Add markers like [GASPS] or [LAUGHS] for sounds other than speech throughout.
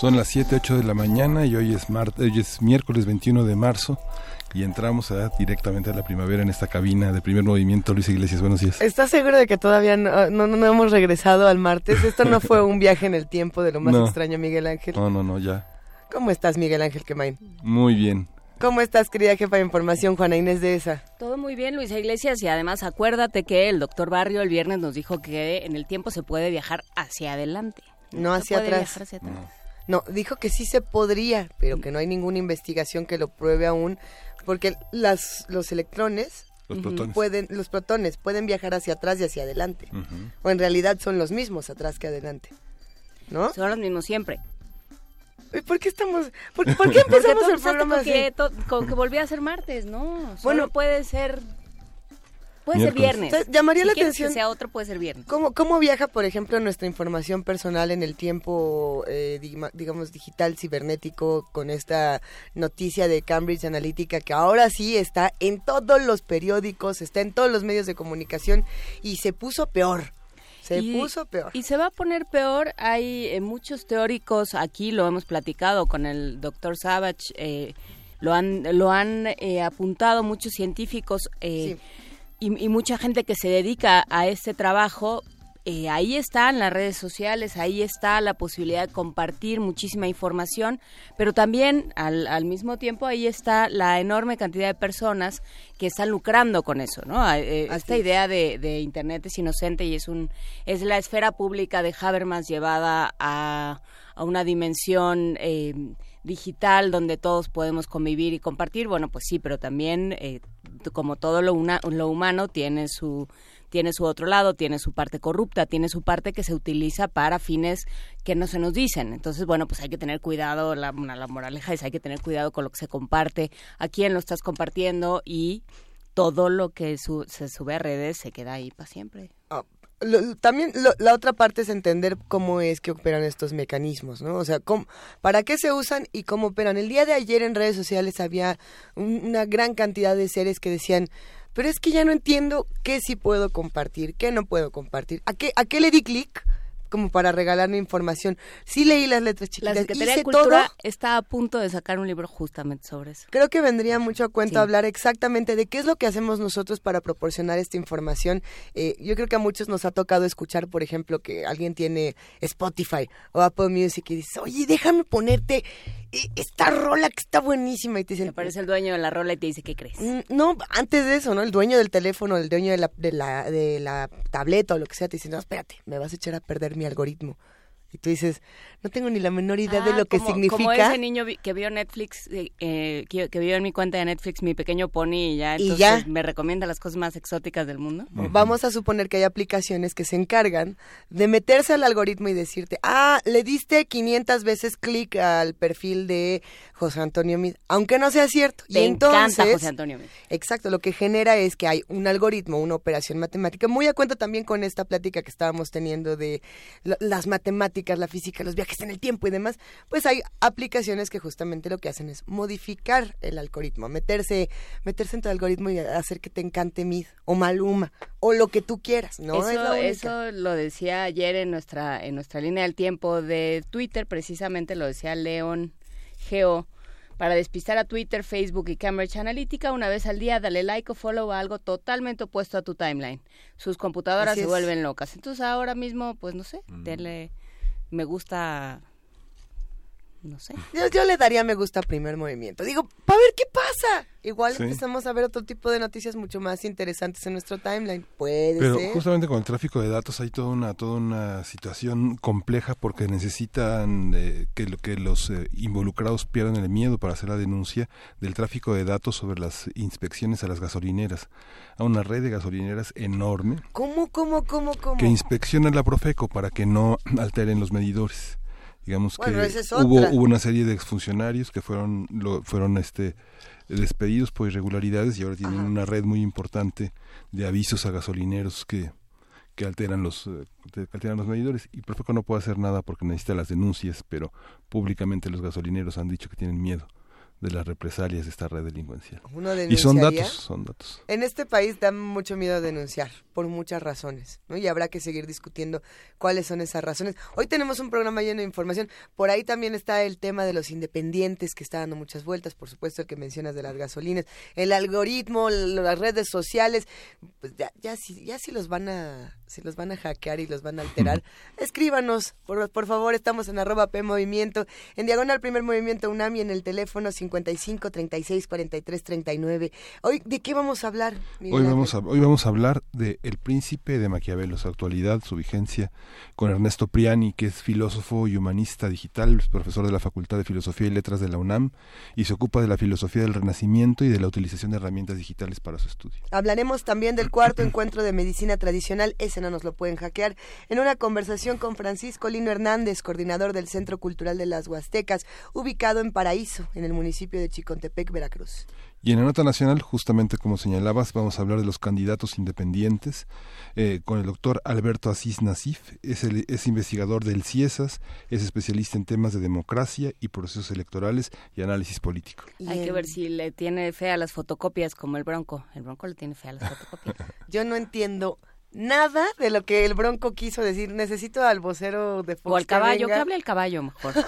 Son las 7, 8 de la mañana y hoy es, hoy es miércoles 21 de marzo y entramos directamente a la primavera en esta cabina de primer movimiento. Luis Iglesias, buenos días. ¿Estás seguro de que todavía no, no, hemos regresado al martes? Esto no fue un viaje en el tiempo de lo más [LAUGHS] extraño, Miguel Ángel. No, no, no, ya. ¿Cómo estás, Miguel Ángel Quemain? Muy bien. ¿Cómo estás, querida jefa de información, Juana Inés de esa? Todo muy bien, Luisa Iglesias, y además acuérdate que el doctor Barrio el viernes nos dijo que en el tiempo se puede viajar hacia adelante. No, hacia atrás. Hacia atrás. No, dijo que sí se podría, pero que no hay ninguna investigación que lo pruebe aún, porque las, los electrones los protones. pueden los protones pueden viajar hacia atrás y hacia adelante. O en realidad son los mismos atrás que adelante no son los mismos siempre. ¿Por qué estamos por, qué empezamos el programa así? Que, con que volvía a ser martes no bueno puede ser Puede ser viernes. llamaría la atención. Que sea otro, puede ser viernes. ¿Cómo, ¿Cómo viaja, por ejemplo, nuestra información personal en el tiempo, eh, digamos, digital, cibernético, con esta noticia de Cambridge Analytica, que ahora sí está en todos los periódicos, está en todos los medios de comunicación y se puso peor? Se puso peor. Y se va a poner peor. Hay eh, muchos teóricos, aquí lo hemos platicado con el doctor Savage, eh, lo han, lo han apuntado muchos científicos. Sí y, mucha gente que se dedica a este trabajo, eh, ahí están las redes sociales, ahí está la posibilidad de compartir muchísima información, pero también al, al, mismo tiempo ahí está la enorme cantidad de personas que están lucrando con eso, ¿no? Eh, esta idea de, de, Internet es inocente y es un es la esfera pública de Habermas llevada a, a una dimensión eh, digital donde todos podemos convivir y compartir, bueno, pues sí, pero también eh, como todo lo, lo humano tiene su tiene su otro lado, tiene su parte corrupta, tiene su parte que se utiliza para fines que no se nos dicen. Entonces, bueno, pues hay que tener cuidado, la, la moraleja es hay que tener cuidado con lo que se comparte, a quién lo estás compartiendo y todo lo que se sube a redes se queda ahí para siempre. Ah, también la otra parte es entender cómo es que operan estos mecanismos, ¿no? O sea, cómo, para qué se usan y cómo operan. El día de ayer en redes sociales había una gran cantidad de seres que decían, pero es que ya no entiendo qué sí puedo compartir, qué no puedo compartir, a qué, a qué le di clic como para regalarme información. Sí leí las letras chiquitas. La Secretaría de Cultura está a punto de sacar un libro justamente sobre eso. Creo que vendría mucho a cuento hablar exactamente de qué es lo que hacemos nosotros para proporcionar esta información. Eh, yo creo que a muchos nos ha tocado escuchar, por ejemplo, que alguien tiene Spotify o Apple Music y dice, oye, déjame ponerte esta rola que está buenísima y te dice aparece el dueño de la rola y te dice qué crees mm, no antes de eso no el dueño del teléfono el dueño de la de la de la tableta o lo que sea te dice no espérate me vas a echar a perder mi algoritmo y tú dices, no tengo ni la menor idea de ah, lo que significa. Como ese niño que vio Netflix, eh, eh, que, vio en mi cuenta de Netflix mi pequeño pony y ya, entonces me recomienda las cosas más exóticas del mundo. Vamos a suponer que hay aplicaciones que se encargan de meterse al algoritmo y decirte, ah, le diste 500 veces clic al perfil de José Antonio Mid, aunque no sea cierto. y entonces, José Antonio Mid. Exacto, lo que genera es que hay un algoritmo, una operación matemática, muy a cuenta también con esta plática que estábamos teniendo de las matemáticas la física, los viajes en el tiempo y demás, pues hay aplicaciones que justamente lo que hacen es modificar el algoritmo, meterse, meterse en tu algoritmo y hacer que te encante Mid o Maluma o lo que tú quieras, ¿no? Eso, eso lo decía ayer en nuestra, en nuestra línea del tiempo de Twitter, precisamente lo decía León Geo para despistar a Twitter, Facebook y Cambridge Analytica, una vez al día dale like o follow a algo totalmente opuesto a tu timeline. Sus computadoras se vuelven locas. Entonces ahora mismo, pues no sé, mm. denle me gusta no sé. [LAUGHS] Yo, le daría me gusta a primer movimiento. Digo, para ver qué pasa. Igual empezamos a ver otro tipo de noticias mucho más interesantes en nuestro timeline. Puede Pero justamente con el tráfico de datos hay toda una toda una situación compleja porque necesitan eh, que, que los eh, involucrados pierdan el miedo para hacer la denuncia del tráfico de datos sobre las inspecciones a las gasolineras. A una red de gasolineras enorme. ¿Cómo, cómo, cómo, cómo? Que inspecciona la Profeco para que no alteren los medidores digamos que hubo, hubo una serie de exfuncionarios que fueron lo, fueron este despedidos por irregularidades y ahora tienen una red muy importante de avisos a gasolineros que que alteran los eh, que alteran los medidores. Y Profeco no puede hacer nada porque necesita las denuncias pero públicamente los gasolineros han dicho que tienen miedo de las represalias de esta red delincuencial. y son datos, son datos. En este país da mucho miedo denunciar por muchas razones, ¿no? Y habrá que seguir discutiendo cuáles son esas razones. Hoy tenemos un programa lleno de información. Por ahí también está el tema de los independientes que está dando muchas vueltas, por supuesto el que mencionas de las gasolinas, el algoritmo, las redes sociales, pues ya ya si ya si los van a si los van a hackear y los van a alterar, escríbanos, por, por favor, estamos en arroba P Movimiento, en diagonal primer movimiento UNAMI en el teléfono 55 36 43 39. Hoy, ¿de qué vamos a hablar? hoy vamos a, hoy vamos a hablar de El Príncipe de Maquiavelo, su actualidad, su vigencia, con Ernesto Priani, que es filósofo y humanista digital, profesor de la Facultad de Filosofía y Letras de la UNAM, y se ocupa de la filosofía del Renacimiento y de la utilización de herramientas digitales para su estudio. Hablaremos también del cuarto encuentro de medicina tradicional, no nos lo pueden hackear, en una conversación con Francisco Lino Hernández, coordinador del Centro Cultural de las Huastecas, ubicado en Paraíso, en el municipio de Chicontepec, Veracruz. Y en la nota nacional, justamente como señalabas, vamos a hablar de los candidatos independientes eh, con el doctor Alberto Asís Nasif. Es, el, es investigador del CIESAS, es especialista en temas de democracia y procesos electorales y análisis político. Hay que ver si le tiene fe a las fotocopias como el Bronco. El Bronco le tiene fe a las fotocopias. [LAUGHS] Yo no entiendo nada de lo que el Bronco quiso decir. Necesito al vocero de Fox O al caballo, que, hable el caballo mejor. [LAUGHS]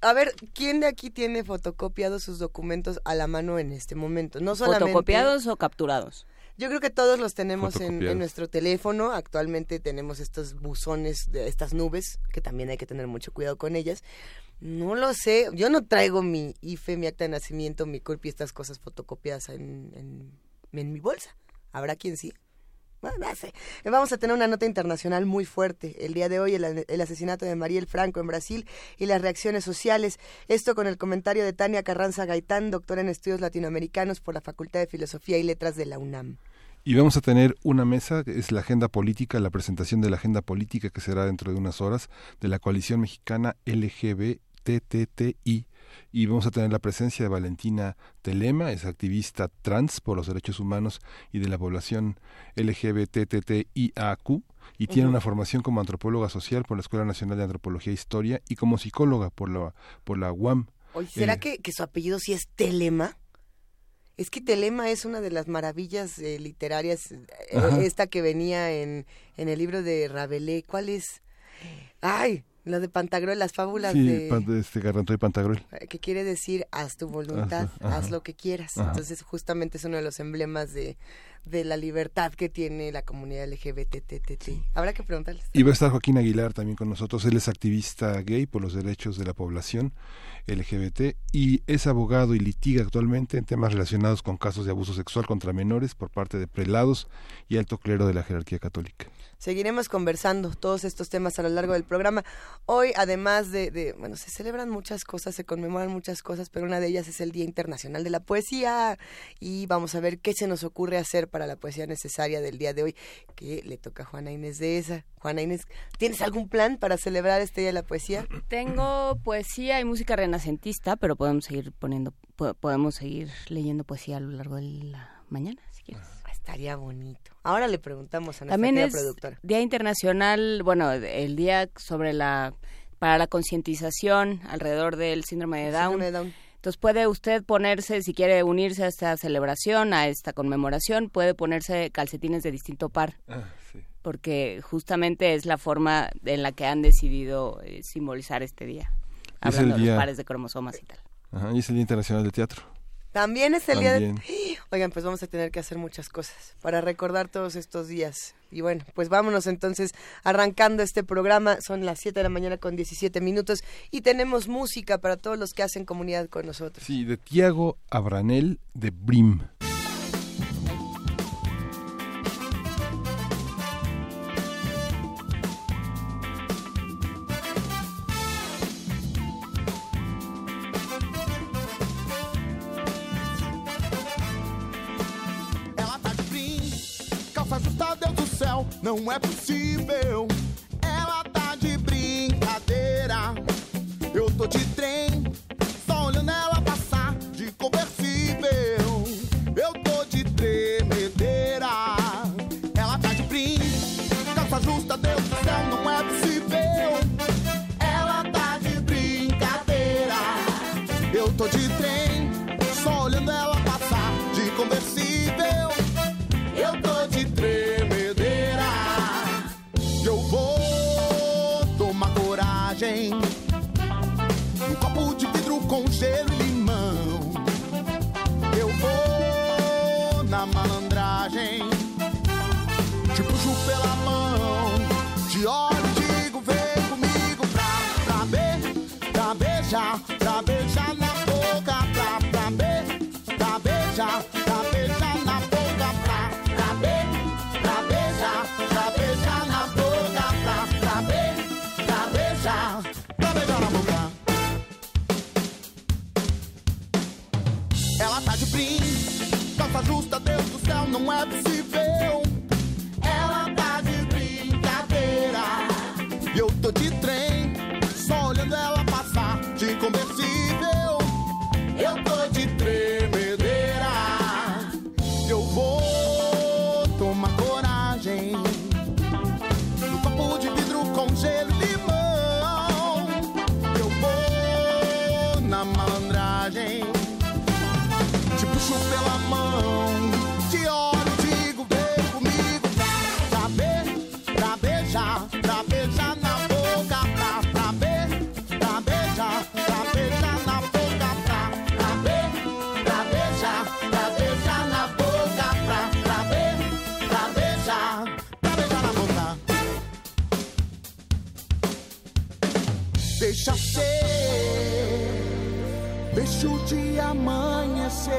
a ver, ¿quién de aquí tiene fotocopiados sus documentos a la mano en este momento? No solamente... ¿Fotocopiados o capturados? Yo creo que todos los tenemos en, nuestro teléfono. Actualmente tenemos estos buzones, de estas nubes, que también hay que tener mucho cuidado con ellas. No lo sé. Yo no traigo mi IFE, mi acta de nacimiento, mi CURP y estas cosas fotocopiadas en, en mi bolsa. Habrá quien sí. Vamos a tener una nota internacional muy fuerte. El día de hoy, el, asesinato de Mariel Franco en Brasil y las reacciones sociales. Esto con el comentario de Tania Carranza Gaitán, doctora en estudios latinoamericanos por la Facultad de Filosofía y Letras de la UNAM. Y vamos a tener una mesa, es la agenda política, la presentación de la agenda política que será dentro de unas horas de la coalición mexicana LGBTTI y vamos a tener la presencia de Valentina Telema, es activista trans por los derechos humanos y de la población LGBTTIAQ y tiene una formación como antropóloga social por la Escuela Nacional de Antropología e Historia y como psicóloga por la, por la UAM. ¿será eh, que, que su apellido sí es Telema? Es que Telema es una de las maravillas eh, literarias, eh, esta que venía en, en el libro de Rabelais. ¿Cuál es? Ay, lo de Pantagruel, las fábulas de... este Gargantúa y Pantagruel. Eh, que quiere decir, haz tu voluntad, haz lo que quieras. Entonces, justamente es uno de los emblemas de, de la libertad que tiene la comunidad LGBTTT. Habrá que preguntarles. Y va a estar Joaquín Aguilar también con nosotros. Él es activista gay por los derechos de la población LGBT y es abogado y litiga actualmente en temas relacionados con casos de abuso sexual contra menores por parte de prelados y alto clero de la jerarquía católica. Seguiremos conversando todos estos temas a lo largo del programa. Hoy, además de, bueno, se celebran muchas cosas, se conmemoran muchas cosas, pero una de ellas es el Día Internacional de la Poesía y vamos a ver qué se nos ocurre hacer para la poesía necesaria del día de hoy, que le toca a Juana Inés de esa. Juana Inés, ¿tienes algún plan para celebrar este Día de la Poesía? Tengo poesía y música renacentista, pero podemos seguir poniendo, podemos seguir leyendo poesía a lo largo de la mañana, si quieres. Estaría bonito. Ahora le preguntamos a nuestra También es productora. Día Internacional, bueno, el día sobre la para la concientización alrededor del síndrome de Down. Entonces puede usted ponerse, si quiere unirse a esta celebración, a esta conmemoración, puede ponerse calcetines de distinto par. Ah, porque justamente es la forma en la que han decidido eh, simbolizar este día. Hablando de los pares de cromosomas y tal. Ajá, y es el Día Internacional del Teatro. También es el día de... [GASPS] Oigan, pues vamos a tener que hacer muchas cosas para recordar todos estos días. Y bueno, pues vámonos entonces arrancando este programa. Son las 7 de la mañana con 17 minutos y tenemos música para todos los que hacen comunidad con nosotros. Sí, de Tiago Abranel de Brim. Não é possível. Ela tá de brincadeira. Eu tô de trem, só olhando ela passar de conversível. Eu tô de tremedeira. Ela tá de brim, calça justa, Deus do céu, não é possível. Ela tá de brincadeira. Eu tô de trem, só olhando ela malandragem. Te puxo pela mão. Justa, Deus do céu, não é possível. Dia amanhecer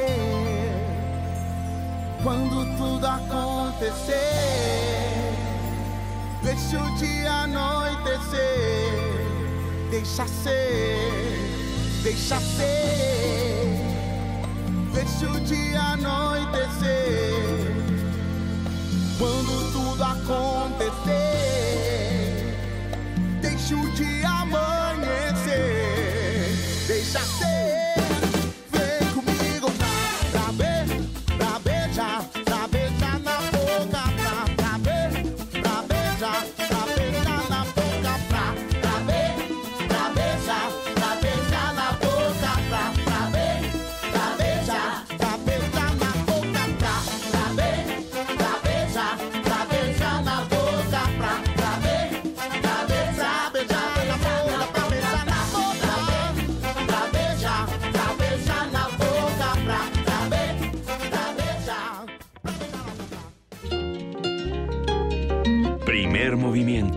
quando tudo acontecer. Deixa o dia anoitecer. Deixa ser, deixa ser. Deixa o dia anoitecer quando tudo acontecer.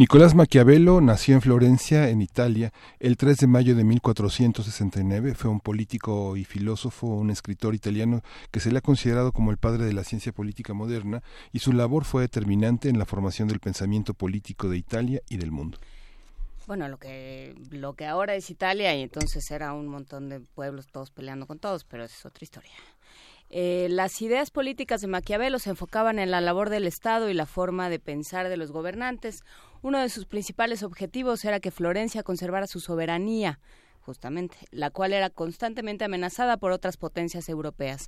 Nicolás Maquiavelo nació en Florencia, en Italia, el 3 de mayo de 1469. Fue un político y filósofo, un escritor italiano que se le ha considerado como el padre de la ciencia política moderna y su labor fue determinante en la formación del pensamiento político de Italia y del mundo. Bueno, lo que, lo que ahora es Italia y entonces era un montón de pueblos todos peleando con todos, pero es otra historia. Eh, las ideas políticas de Maquiavelo se enfocaban en la labor del Estado y la forma de pensar de los gobernantes. Uno de sus principales objetivos era que Florencia conservara su soberanía, justamente, la cual era constantemente amenazada por otras potencias europeas.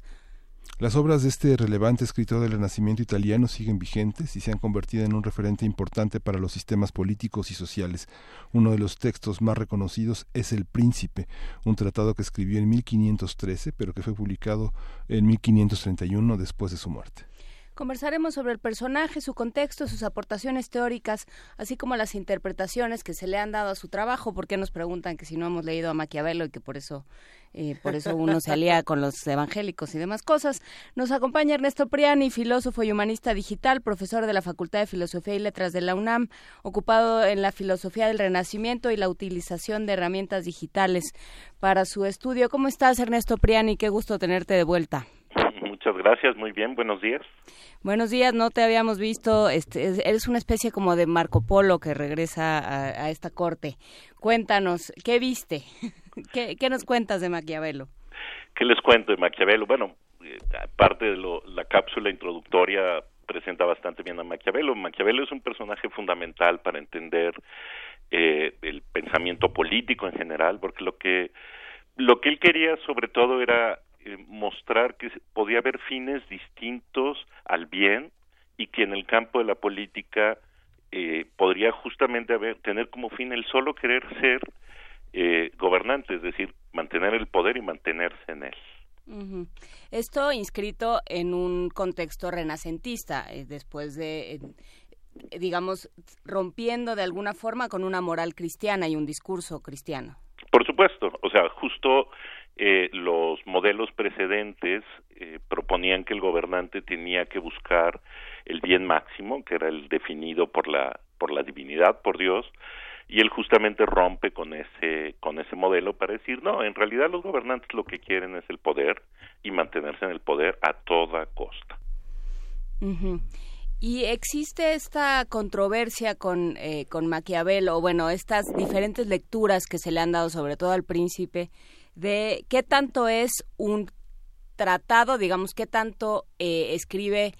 Las obras de este relevante escritor del Renacimiento italiano siguen vigentes y se han convertido en un referente importante para los sistemas políticos y sociales. Uno de los textos más reconocidos es El Príncipe, un tratado que escribió en 1513, pero que fue publicado en 1531 después de su muerte. Conversaremos sobre el personaje, su contexto, sus aportaciones teóricas, así como las interpretaciones que se le han dado a su trabajo, porque nos preguntan que si no hemos leído a Maquiavelo y que por eso eh, por eso uno se alía con los evangélicos y demás cosas. Nos acompaña Ernesto Priani, filósofo y humanista digital, profesor de la Facultad de Filosofía y Letras de la UNAM, ocupado en la filosofía del Renacimiento y la utilización de herramientas digitales para su estudio. ¿Cómo estás, Ernesto Priani? Qué gusto tenerte de vuelta. Gracias, muy bien, buenos días. Buenos días, no te habíamos visto, este, eres una especie como de Marco Polo que regresa a, esta corte. Cuéntanos, ¿qué viste? [LAUGHS] ¿Qué, nos cuentas de Maquiavelo? ¿Qué les cuento de Maquiavelo? Bueno, eh, aparte de lo, la cápsula introductoria presenta bastante bien a Maquiavelo. Maquiavelo es un personaje fundamental para entender eh, el pensamiento político en general, porque lo que lo que él quería sobre todo era eh, mostrar que podía haber fines distintos al bien y que en el campo de la política eh, podría justamente haber, tener como fin el solo querer ser eh, gobernante, es decir, mantener el poder y mantenerse en él. Esto inscrito en un contexto renacentista, después de, digamos, rompiendo de alguna forma con una moral cristiana y un discurso cristiano. Por supuesto, o sea, justo eh, los modelos precedentes eh, proponían que el gobernante tenía que buscar el bien máximo, que era el definido por la por la divinidad, por Dios, y él justamente rompe con ese con ese modelo para decir no, en realidad los gobernantes lo que quieren es el poder y mantenerse en el poder a toda costa. Y existe esta controversia con, eh, con Maquiavelo, bueno, estas diferentes lecturas que se le han dado, sobre todo al príncipe, de qué tanto es un tratado, digamos, qué tanto eh, escribe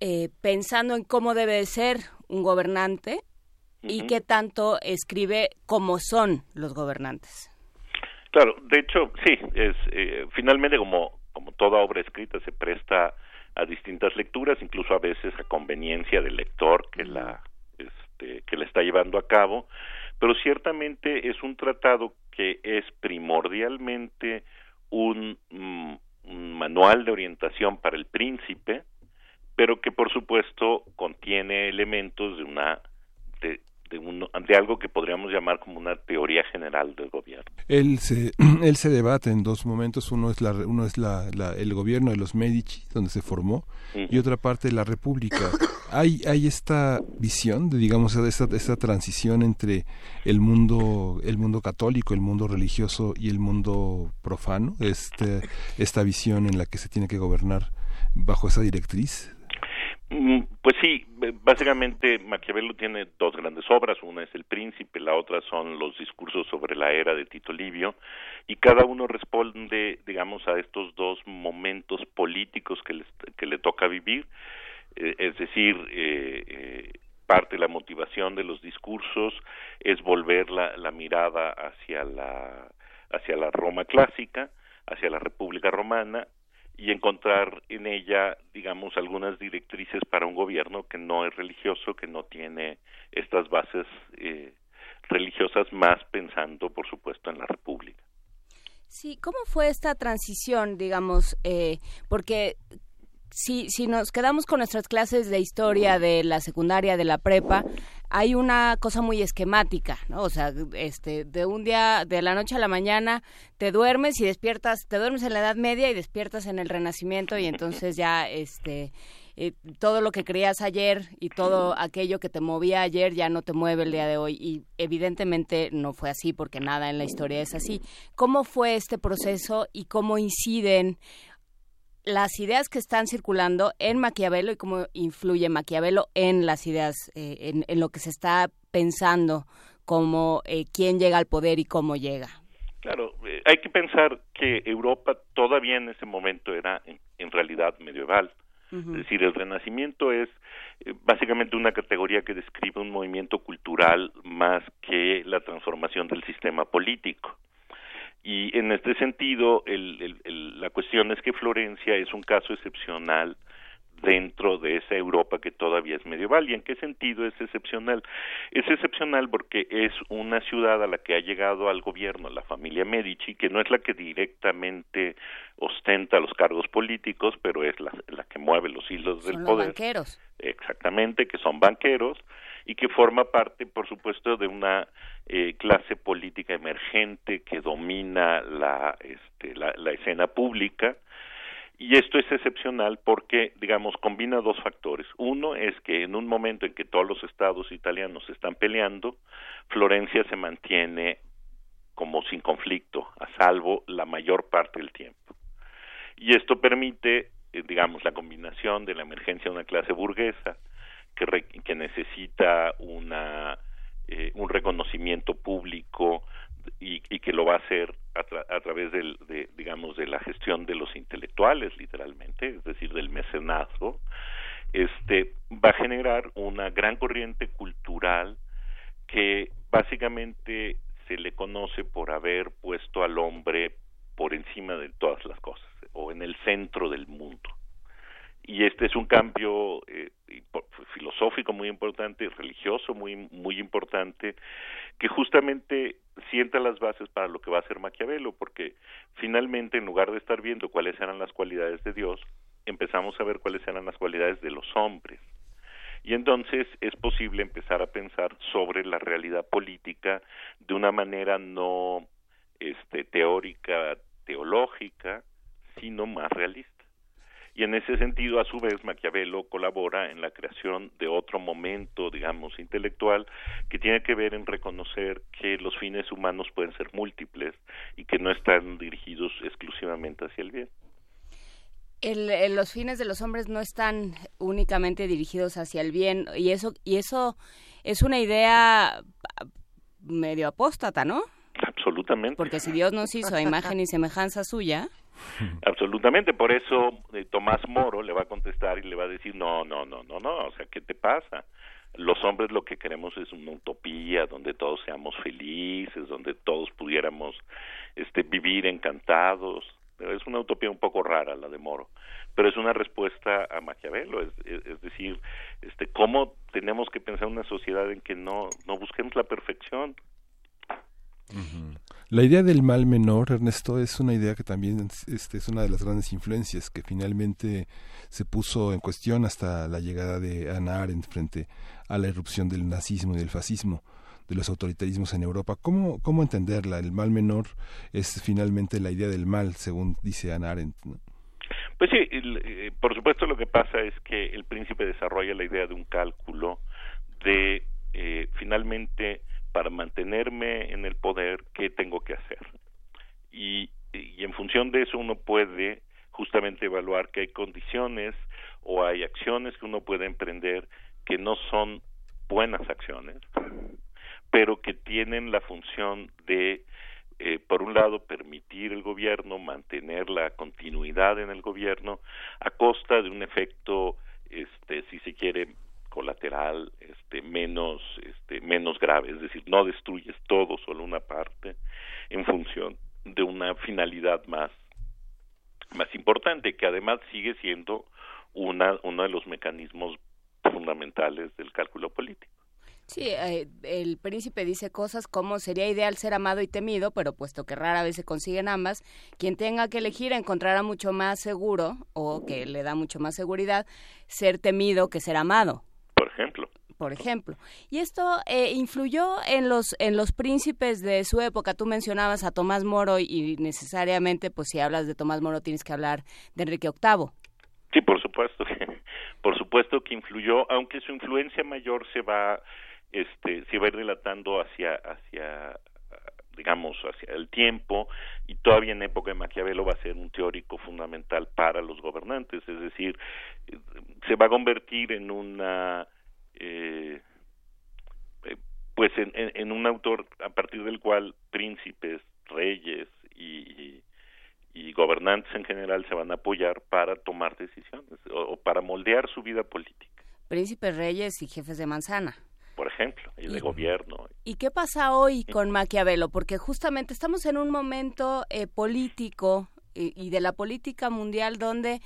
eh, pensando en cómo debe ser un gobernante y qué tanto escribe cómo son los gobernantes. Claro, de hecho, sí, es eh, finalmente como como toda obra escrita se presta a distintas lecturas, incluso a veces a conveniencia del lector que la este, que la está llevando a cabo, pero ciertamente es un tratado que es primordialmente un, mm, un, manual de orientación para el príncipe, pero que por supuesto contiene elementos de una de, de, algo que podríamos llamar como una teoría general del gobierno. Él se, [CLEARS THROAT] él se debate en dos momentos, uno es, la, uno es la, el gobierno de los Medici, donde se formó, y otra parte la República. Hay, hay esta visión, de, digamos, esta, esta transición entre el mundo, el mundo católico, el mundo religioso y el mundo profano, este, esta visión en la que se tiene que gobernar bajo esa directriz. Mm, pues sí, básicamente Maquiavelo tiene dos grandes obras, una es El Príncipe, la otra son los discursos sobre la era de Tito Livio, y cada uno responde, digamos, a estos dos momentos políticos que, que le toca vivir, eh, es decir, eh, eh, parte de la motivación de los discursos es volver la, mirada la, hacia la Roma clásica, hacia la República Romana, y encontrar en ella, digamos, algunas directrices para un gobierno que no es religioso, que no tiene estas bases eh, religiosas, más pensando, por supuesto, en la República. Sí, ¿cómo fue esta transición, digamos? Eh, porque si, si nos quedamos con nuestras clases de historia de la secundaria, de la prepa, hay una cosa muy esquemática, ¿no? O sea, este, de un día, de la noche a la mañana, te duermes y despiertas, te duermes en la Edad Media y despiertas en el Renacimiento y entonces ya, este, eh, todo lo que creías ayer y todo aquello que te movía ayer ya no te mueve el día de hoy y evidentemente no fue así porque nada en la historia es así. ¿Cómo fue este proceso y cómo inciden las ideas que están circulando en Maquiavelo y cómo influye Maquiavelo en las ideas, eh, en, lo que se está pensando, como eh, quién llega al poder y cómo llega. Claro, eh, hay que pensar que Europa todavía en ese momento era en, realidad medieval. Es decir, el Renacimiento es básicamente una categoría que describe un movimiento cultural más que la transformación del sistema político. Y en este sentido, la cuestión es que Florencia es un caso excepcional dentro de esa Europa que todavía es medieval. ¿Y en qué sentido es excepcional? Es excepcional porque es una ciudad a la que ha llegado al gobierno la familia Medici, que no es la que directamente ostenta los cargos políticos, pero es la, que mueve los hilos del poder. banqueros. Exactamente, que son banqueros y que forma parte, por supuesto, de una eh, clase política emergente que domina la, este, la escena pública y esto es excepcional porque, digamos, combina dos factores. Uno es que en un momento en que todos los estados italianos están peleando, Florencia se mantiene como sin conflicto, a salvo la mayor parte del tiempo. Y esto permite, eh, digamos, la combinación de la emergencia de una clase burguesa que, necesita una, eh, un reconocimiento público y, que lo va a hacer a, través del, de, digamos, de la gestión de los intelectuales, literalmente, es decir, del mecenazgo, este, va a generar una gran corriente cultural que básicamente se le conoce por haber puesto al hombre por encima de todas las cosas o en el centro del mundo y este es un cambio eh, filosófico muy importante, religioso muy muy importante, que justamente sienta las bases para lo que va a ser Maquiavelo, porque finalmente en lugar de estar viendo cuáles eran las cualidades de Dios, empezamos a ver cuáles eran las cualidades de los hombres. Y entonces es posible empezar a pensar sobre la realidad política de una manera no este teórica, teológica, sino más realista y en ese sentido a su vez Maquiavelo colabora en la creación de otro momento digamos intelectual que tiene que ver en reconocer que los fines humanos pueden ser múltiples y que no están dirigidos exclusivamente hacia el bien el, los fines de los hombres no están únicamente dirigidos hacia el bien y eso y eso es una idea medio apóstata, ¿no? Absolutamente. Porque si Dios nos hizo a imagen y semejanza suya, [LAUGHS] Absolutamente, por eso eh, Tomás Moro le va a contestar y le va a decir, no, no, no, no, no, o sea, ¿qué te pasa? Los hombres lo que queremos es una utopía donde todos seamos felices, donde todos pudiéramos este, vivir encantados. Es una utopía un poco rara la de Moro, pero es una respuesta a Maquiavelo, es, es, decir, este, cómo tenemos que pensar en una sociedad en que no, no busquemos la perfección, la idea del mal menor, Ernesto, es una idea que también este, es una de las grandes influencias que finalmente se puso en cuestión hasta la llegada de Ana Arendt frente a la irrupción del nazismo y del fascismo de los autoritarismos en Europa. ¿Cómo, cómo entenderla? El mal menor es finalmente la idea del mal, según dice Ana Arendt. Pues sí, eh, por supuesto lo que pasa es que el príncipe desarrolla la idea de un cálculo de eh, finalmente para mantenerme en el poder, ¿qué tengo que hacer? Y, en función de eso uno puede justamente evaluar que hay condiciones o hay acciones que uno puede emprender que no son buenas acciones, pero que tienen la función de, eh, por un lado, permitir el gobierno, mantener la continuidad en el gobierno a costa de un efecto, este, si se quiere, colateral este menos este menos grave. Es decir no destruyes todo solo una parte en función de una finalidad más más importante que además sigue siendo una uno de los mecanismos fundamentales del cálculo político. Sí, eh, el príncipe dice cosas como sería ideal ser amado y temido, pero puesto que rara vez se consiguen ambas, quien tenga que elegir encontrará mucho más seguro, o que le da mucho más seguridad, ser temido que ser amado por ejemplo. Por ejemplo. Y esto eh, influyó en los, en los príncipes de su época. Tú mencionabas a Tomás Moro y necesariamente, pues si hablas de Tomás Moro tienes que hablar de Enrique VIII. Sí, por supuesto. [LAUGHS] por supuesto que influyó, aunque su influencia mayor se va, este, se va a ir relatando hacia, hacia digamos, hacia el tiempo, y todavía en época de Maquiavelo va a ser un teórico fundamental para los gobernantes, es decir, se va a convertir en una, eh, eh, pues en, en, un autor a partir del cual príncipes, reyes y, y, gobernantes en general se van a apoyar para tomar decisiones o, para moldear su vida política. Príncipes, reyes y jefes de manzana. Por ejemplo, y de gobierno. ¿Y qué pasa hoy con Maquiavelo? Porque justamente estamos en un momento eh, político y, de la política mundial donde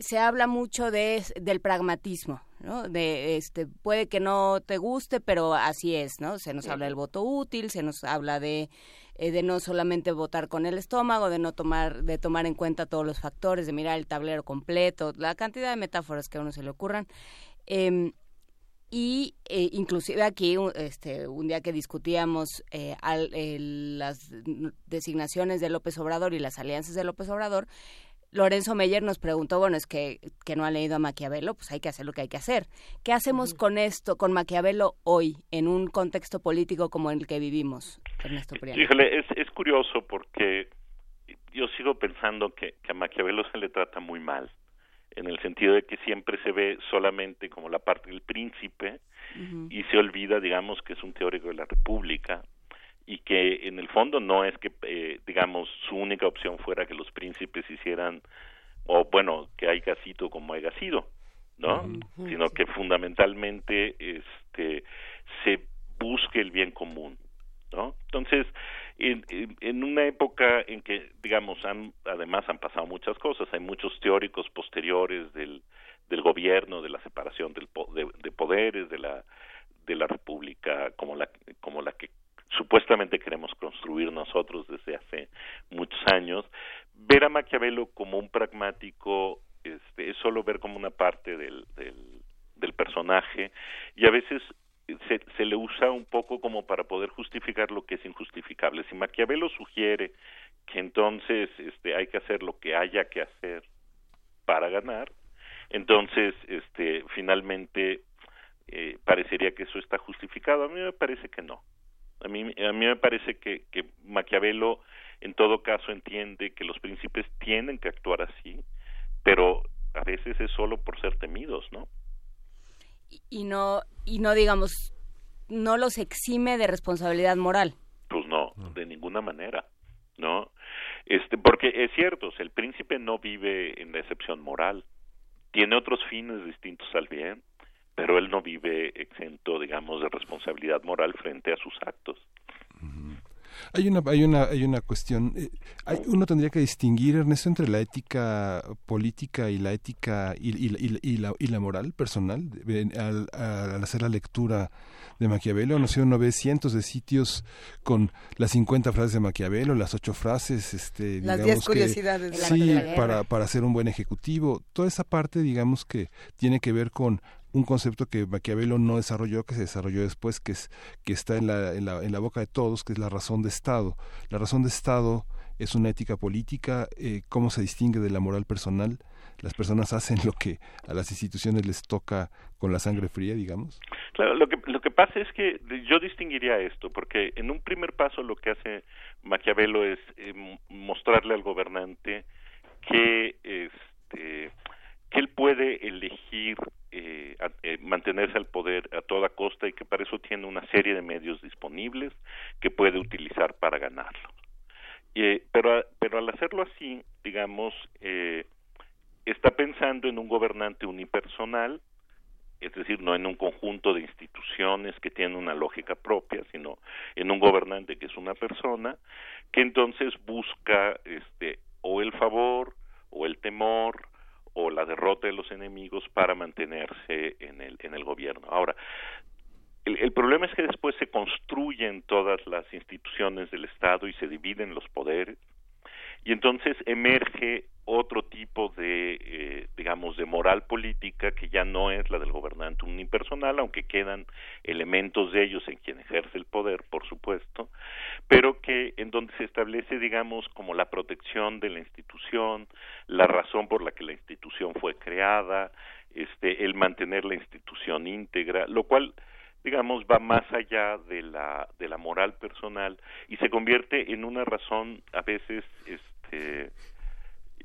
se habla mucho de, del pragmatismo, ¿no? De este puede que no te guste, pero así es, ¿no? Se nos habla del voto útil, se nos habla de eh, de no solamente votar con el estómago, de no tomar de tomar en cuenta todos los factores, de mirar el tablero completo, la cantidad de metáforas que a uno se le ocurran. Em, y eh, inclusive aquí este un día que discutíamos eh, las designaciones de López Obrador y las alianzas de López Obrador Lorenzo Meyer nos preguntó, bueno, es que, que no ha leído a Maquiavelo, pues hay que hacer lo que hay que hacer. ¿Qué hacemos con esto, con Maquiavelo hoy, en un contexto político como el que vivimos, Ernesto Priano? Híjole, es, es curioso porque yo sigo pensando que, que a Maquiavelo se le trata muy mal, en el sentido de que siempre se ve solamente como la parte del príncipe y se olvida, digamos, que es un teórico de la República, y que en el fondo no es que, eh, digamos, su única opción fuera que los príncipes hicieran, o bueno, que haya sido como haya sido, ¿no? Sino que fundamentalmente este, se busque el bien común, ¿no? Entonces, en, en, una época en que, digamos, han, además han pasado muchas cosas, hay muchos teóricos posteriores del, del gobierno, de la separación del, de, de poderes, de la de la república como la como la que supuestamente queremos construir nosotros desde hace muchos años, ver a Maquiavelo como un pragmático este, es solo ver como una parte del, del, personaje y a veces se, se, le usa un poco como para poder justificar lo que es injustificable. Si Maquiavelo sugiere que entonces este, hay que hacer lo que haya que hacer para ganar, entonces este, finalmente eh, parecería que eso está justificado. A mí me parece que no. A mí, a mí me parece que, que Maquiavelo en todo caso entiende que los príncipes tienen que actuar así, pero a veces es solo por ser temidos, ¿no? Y, no, y no digamos, no los exime de responsabilidad moral. Pues no, de ninguna manera, ¿no? Este, porque es cierto, el príncipe no vive en la excepción moral, tiene otros fines distintos al bien, pero él no vive exento, digamos, de responsabilidad moral frente a sus actos. Hay una, hay una, hay una cuestión. Eh, hay, uno tendría que distinguir, Ernesto, entre la ética política y la ética y, y, y, la, y la moral personal al, al, hacer la lectura de Maquiavelo. No sé, uno ve cientos de sitios con las 50 frases de Maquiavelo, las ocho frases, este, las 10 curiosidades. sí, para, para ser un buen ejecutivo. Toda esa parte, digamos que tiene que ver con un concepto que Maquiavelo no desarrolló, que se desarrolló después, que, es, que está en la, en, la, en la boca de todos, que es la razón de Estado. La razón de Estado es una ética política, eh, cómo se distingue de la moral personal. Las personas hacen lo que a las instituciones les toca con la sangre fría, digamos. Claro, lo que, lo que pasa es que yo distinguiría esto, porque en un primer paso lo que hace Maquiavelo es eh, mostrarle al gobernante que este que él puede elegir eh, eh, mantenerse al poder a toda costa y que para eso tiene una serie de medios disponibles que puede utilizar para ganarlo. Eh, pero, pero al hacerlo así, digamos, eh, está pensando en un gobernante unipersonal, es decir, no en un conjunto de instituciones que tienen una lógica propia, sino en un gobernante que es una persona, que entonces busca este, o el favor o el temor o la derrota de los enemigos para mantenerse en el, en el gobierno. Ahora, el, el, problema es que después se construyen todas las instituciones del Estado y se dividen los poderes y entonces emerge otro tipo de, eh, digamos, de moral política que ya no es la del gobernante unipersonal, aunque quedan elementos de ellos en quien ejerce el poder, por supuesto, pero que en donde se establece, digamos, como la protección de la institución, la razón por la que la institución fue creada, este, el mantener la institución íntegra, lo cual digamos va más allá de la de la moral personal y se convierte en una razón a veces este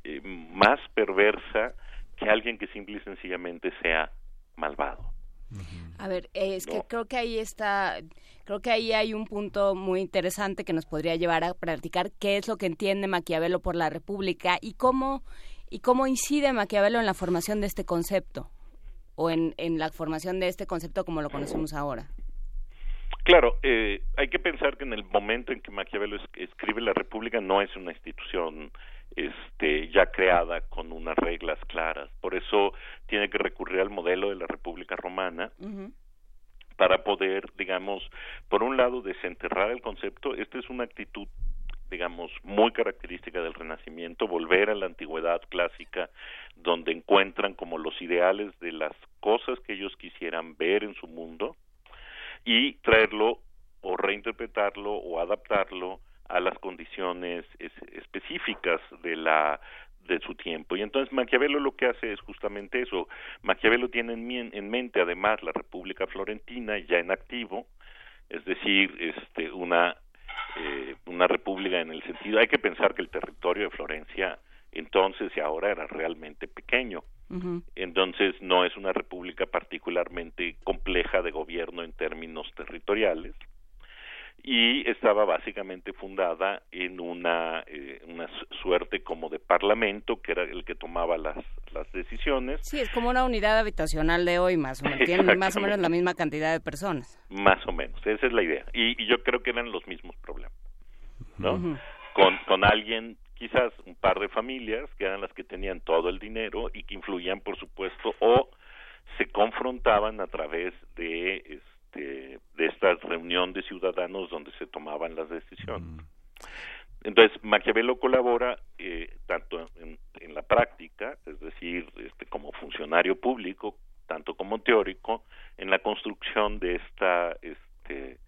eh, más perversa que alguien que simple y sencillamente sea malvado. A ver, es que creo que ahí está, creo que ahí hay un punto muy interesante que nos podría llevar a practicar qué es lo que entiende Maquiavelo por la República y cómo y cómo incide Maquiavelo en la formación de este concepto o en, en la formación de este concepto como lo conocemos ahora. Claro, eh, hay que pensar que en el momento en que Maquiavelo escribe la República no es una institución este, ya creada con unas reglas claras. Por eso tiene que recurrir al modelo de la República Romana para poder, digamos, por un lado, desenterrar el concepto. Esta es una actitud digamos, muy característica del Renacimiento, volver a la antigüedad clásica, donde encuentran como los ideales de las cosas que ellos quisieran ver en su mundo, y traerlo o reinterpretarlo o adaptarlo a las condiciones específicas de la de su tiempo. Y entonces Maquiavelo lo que hace es justamente eso. Maquiavelo tiene en, mente además la República Florentina ya en activo, es decir, este una eh, una república en el sentido hay que pensar que el territorio de Florencia entonces y ahora era realmente pequeño. Entonces no es una república particularmente compleja de gobierno en términos territoriales y estaba básicamente fundada en una, eh, una suerte como de parlamento que era el que tomaba las, las decisiones. Sí, es como una unidad habitacional de hoy más o menos, tienen más o menos la misma cantidad de personas. Más o menos, esa es la idea. Y, yo creo que eran los mismos problemas, ¿no? con, con alguien quizás un par de familias que eran las que tenían todo el dinero y que influían por supuesto o se confrontaban a través de este de esta reunión de ciudadanos donde se tomaban las decisiones mm. entonces Maquiavelo colabora eh, tanto en, en, la práctica es decir este como funcionario público tanto como teórico en la construcción de esta este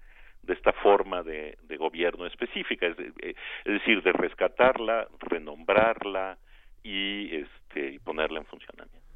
de esta forma de, gobierno específica, es, eh, es, decir, de rescatarla, renombrarla y, este, y ponerla en funcionamiento.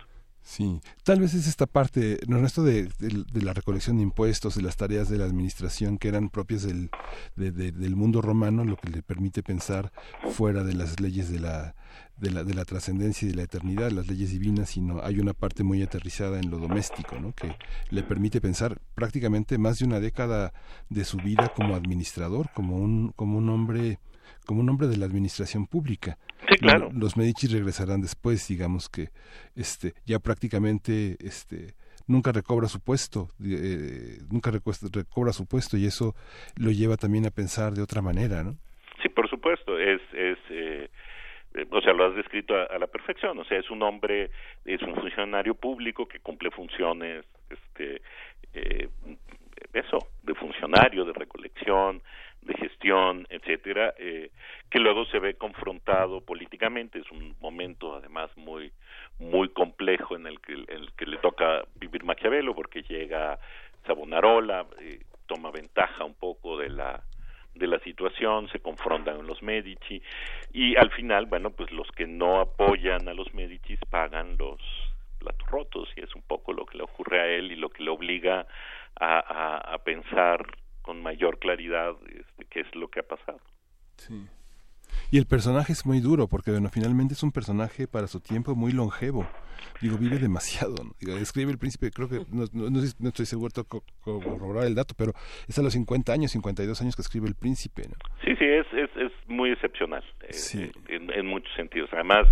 Sí, tal vez es esta parte, no, esto de, la recolección de impuestos, de las tareas de la administración que eran propias del, del mundo romano, lo que le permite pensar fuera de las leyes de la, de la, de la trascendencia y de la eternidad, las leyes divinas, sino hay una parte muy aterrizada en lo doméstico, ¿no? que le permite pensar prácticamente más de una década de su vida como administrador, como un, como un hombre como un hombre de la administración pública. Sí, claro. Los Medici regresarán después, digamos que este ya prácticamente este nunca recobra su puesto, eh, nunca recobra su puesto y eso lo lleva también a pensar de otra manera, ¿no? Sí, por supuesto, es es eh, o sea, lo has descrito a, la perfección, o sea, es un hombre, es un funcionario público que cumple funciones, este, eh, eso, de funcionario, de recolección, de gestión, etcétera, eh, que luego se ve confrontado políticamente. Es un momento, además, muy muy complejo en el que, le toca vivir Maquiavelo, porque llega Savonarola, eh, toma ventaja un poco de la de la situación, se confrontan con los Medici y al final, bueno, pues los que no apoyan a los Medici pagan los platos rotos y es un poco lo que le ocurre a él y lo que le obliga a, a pensar con mayor claridad este, qué es lo que ha pasado. Sí. Y el personaje es muy duro, porque bueno, finalmente es un personaje para su tiempo muy longevo. Digo, vive demasiado. Digo, escribe el príncipe, creo que, no, no, estoy seguro de corroborar el dato, pero es a los 50 años, 52 años que escribe el príncipe. ¿no? Sí, sí, es, es, es muy excepcional eh, sí. en, en, muchos sentidos. Además,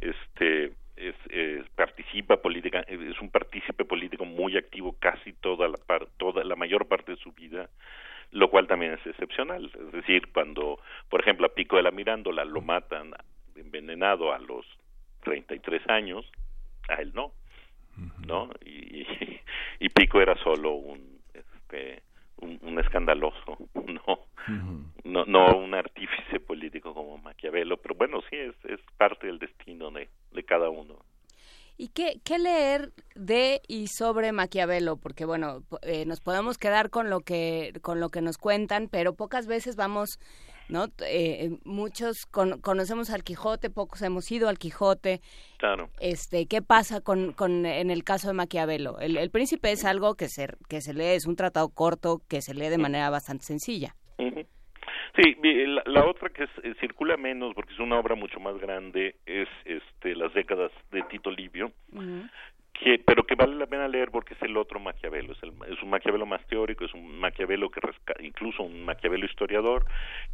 este es, participa política, es un partícipe político muy activo casi toda la toda la mayor parte de su vida, lo cual también es excepcional. Es decir, cuando, por ejemplo, a Pico de la Mirándola lo matan envenenado a los 33 años, a él no, ¿no? Y, y Pico era solo un este, un, escandaloso, [LAUGHS] no, no, no un artífice político como Maquiavelo, pero bueno, sí es, es parte del destino de, de cada uno. ¿Y qué, qué, leer de y sobre Maquiavelo? Porque bueno, eh, nos podemos quedar con lo que con lo que nos cuentan, pero pocas veces vamos ¿no? Eh, muchos conocemos al Quijote, pocos hemos ido al Quijote. Claro. Este, ¿qué pasa con, con en el caso de Maquiavelo? El, el, Príncipe es algo que se que se lee, es un tratado corto que se lee de manera bastante sencilla. Sí, la, otra que eh, circula menos porque es una obra mucho más grande es este las décadas de Tito Livio, que, pero que vale la pena leer porque es el otro Maquiavelo, es, el, es un Maquiavelo más teórico, es un Maquiavelo que rescata, incluso un Maquiavelo historiador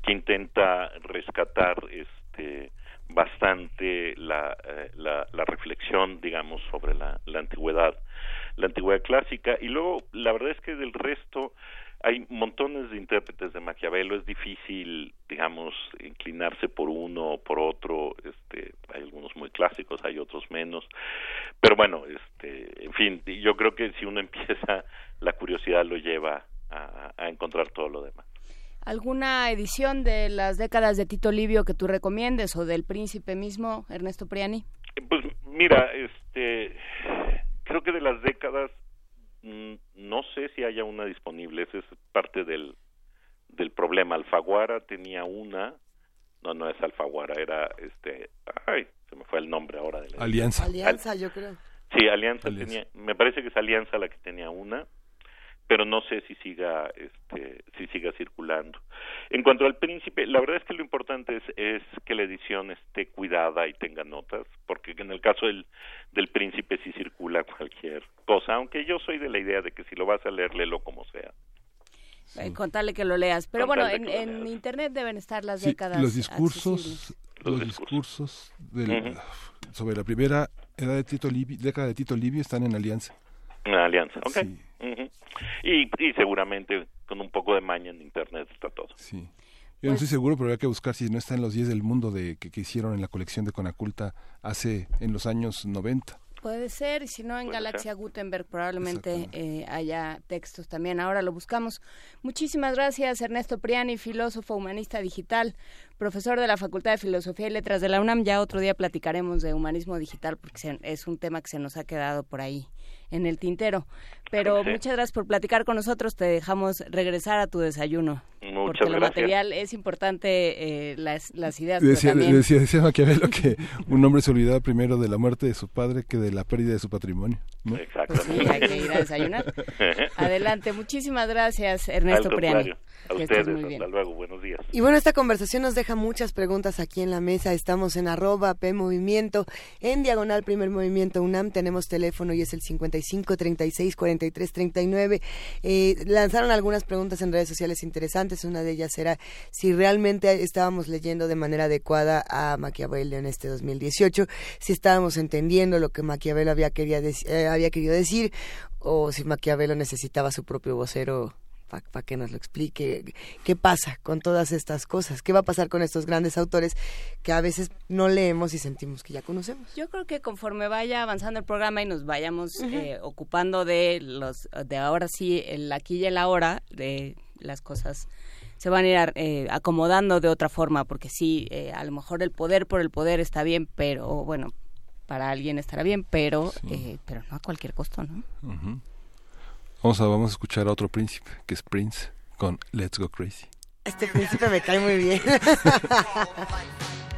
que intenta rescatar este bastante la, eh, la, la, reflexión, digamos, sobre la, la antigüedad, la antigüedad clásica, y luego la verdad es que del resto hay montones de intérpretes de Maquiavelo, es difícil, digamos, inclinarse por uno o por otro, este, hay algunos muy clásicos, hay otros menos, pero bueno, este, en fin, yo creo que si uno [LAUGHS] empieza, la curiosidad lo lleva a, a encontrar todo lo demás. ¿Alguna edición de las décadas de Tito Livio que tú recomiendes o del príncipe mismo, Ernesto Priani? Pues mira, este, creo que de las décadas no sé si haya una disponible, ese es parte del, del problema. Alfaguara tenía una, no, no es Alfaguara, era este, ay, se me fue el nombre ahora de la Alianza. Alianza, yo creo. Sí, Alianza, tenía, me parece que es Alianza la que tenía una, pero no sé si siga este si siga circulando. En cuanto al príncipe, la verdad es que lo importante es, es que la edición esté cuidada y tenga notas, porque en el caso del, del príncipe sí circula cualquier cosa, aunque yo soy de la idea de que si lo vas a leer, léelo como sea. Eh, contarle que lo leas. Pero bueno, en, internet deben estar las décadas. Los discursos, los, discursos, sobre la primera edad de Tito Livio, década de Tito Livio están en alianza. En alianza, ok y, y seguramente con un poco de maña en internet está todo. Sí. Yo no estoy pues seguro, pero hay que buscar si no está en los 10 del mundo de que, que hicieron en la colección de Conaculta hace en los años 90. Puede ser, y si no, en Galaxia Gutenberg probablemente eh, haya textos también. Ahora lo buscamos. Muchísimas gracias, Ernesto Priani, filósofo humanista digital, profesor de la Facultad de Filosofía y Letras de la UNAM. Ya otro día platicaremos de humanismo digital porque es un tema que se nos ha quedado por ahí en el tintero. Pero muchas gracias por platicar con nosotros. Te dejamos regresar a tu desayuno. Muchas porque lo material es importante, eh, las, las ideas. Decía, decía, Maquiavelo que un hombre se olvidaba primero de la muerte de su padre que de la pérdida de su patrimonio. ¿no? Exacto. sí, hay que ir a desayunar. [LAUGHS] Adelante. Muchísimas gracias, Ernesto Priani. A ustedes, hasta luego, buenos días. Y bueno, esta conversación nos deja muchas preguntas aquí en la mesa. Estamos en arroba P Movimiento, en diagonal Primer Movimiento UNAM. Tenemos teléfono y es el 55 36 43 39. lanzaron algunas preguntas en redes sociales interesantes. Una de ellas era si realmente estábamos leyendo de manera adecuada a Maquiavelo en este 2018, si estábamos entendiendo lo que Maquiavelo había, quería eh, había querido decir o si Maquiavelo necesitaba su propio vocero para que nos lo explique. ¿Qué pasa con todas estas cosas? ¿Qué va a pasar con estos grandes autores que a veces no leemos y sentimos que ya conocemos? Yo creo que conforme vaya avanzando el programa y nos vayamos eh, ocupando de los de ahora sí el aquí y el ahora de las cosas se van a ir eh, acomodando de otra forma porque sí eh, a lo mejor el poder por el poder está bien pero bueno para alguien estará bien pero pero no a cualquier costo no Vamos a, vamos a escuchar a otro príncipe, que es Prince, con Let's Go Crazy. Este príncipe me cae muy bien. [LAUGHS]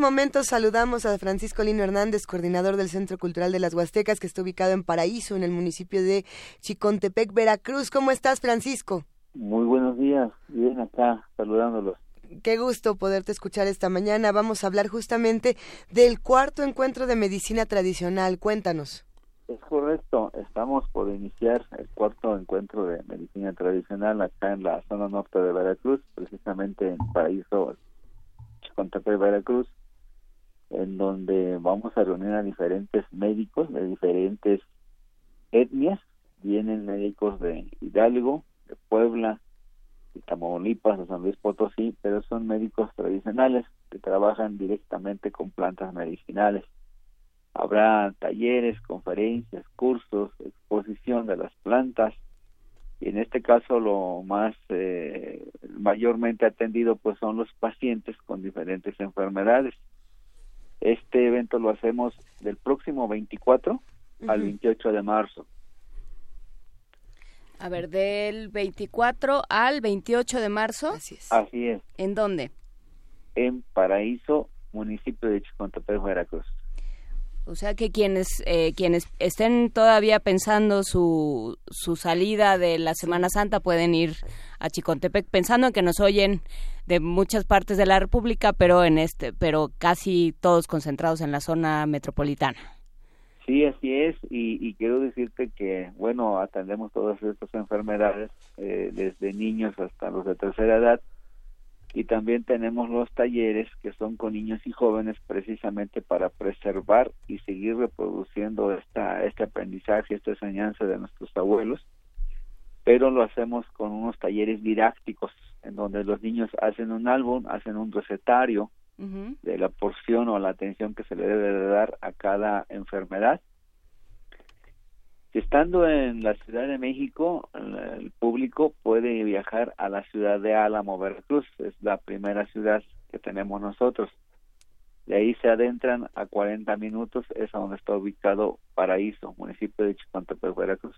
momento saludamos a Francisco Lino Hernández, coordinador del Centro Cultural de las Huastecas, que está ubicado en Paraíso, en el municipio de Chicontepec, Veracruz. ¿Cómo estás, Francisco? Muy buenos días, bien acá, saludándolos. Qué gusto poderte escuchar esta mañana. Vamos a hablar justamente del cuarto encuentro de medicina tradicional. Cuéntanos. Es correcto, estamos por iniciar el cuarto encuentro de medicina tradicional acá en la zona norte de Veracruz, precisamente en Paraíso, Chicontepec, Veracruz, en donde vamos a reunir a diferentes médicos de diferentes etnias. Vienen médicos de Hidalgo, de Puebla, de Tamaulipas, de San Luis Potosí, pero son médicos tradicionales que trabajan directamente con plantas medicinales. Habrá talleres, conferencias, cursos, exposición de las plantas y en este caso lo más eh, mayormente atendido pues son los pacientes con diferentes enfermedades. Este evento lo hacemos del próximo 24 al 28 de marzo. A ver, del 24 al 28 de marzo. Así es. Así es. ¿En dónde? En Paraíso, municipio de Chicontepec, Veracruz. O sea que quienes eh, quienes estén todavía pensando su, su salida de la Semana Santa pueden ir a Chicontepec pensando en que nos oyen de muchas partes de la República, pero en este pero casi todos concentrados en la zona metropolitana. Sí, así es, y, quiero decirte que, bueno, atendemos todas estas enfermedades, eh, desde niños hasta los de tercera edad, y también tenemos los talleres que son con niños y jóvenes precisamente para preservar y seguir reproduciendo esta este aprendizaje, esta enseñanza de nuestros abuelos, pero lo hacemos con unos talleres didácticos en donde los niños hacen un álbum, hacen un recetario de la porción o la atención que se le debe de dar a cada enfermedad Estando en la Ciudad de México, el público puede viajar a la ciudad de Álamo, Veracruz, es la primera ciudad que tenemos nosotros. De ahí se adentran a 40 minutos, es donde está ubicado Paraíso, municipio de Chicontepec, Veracruz.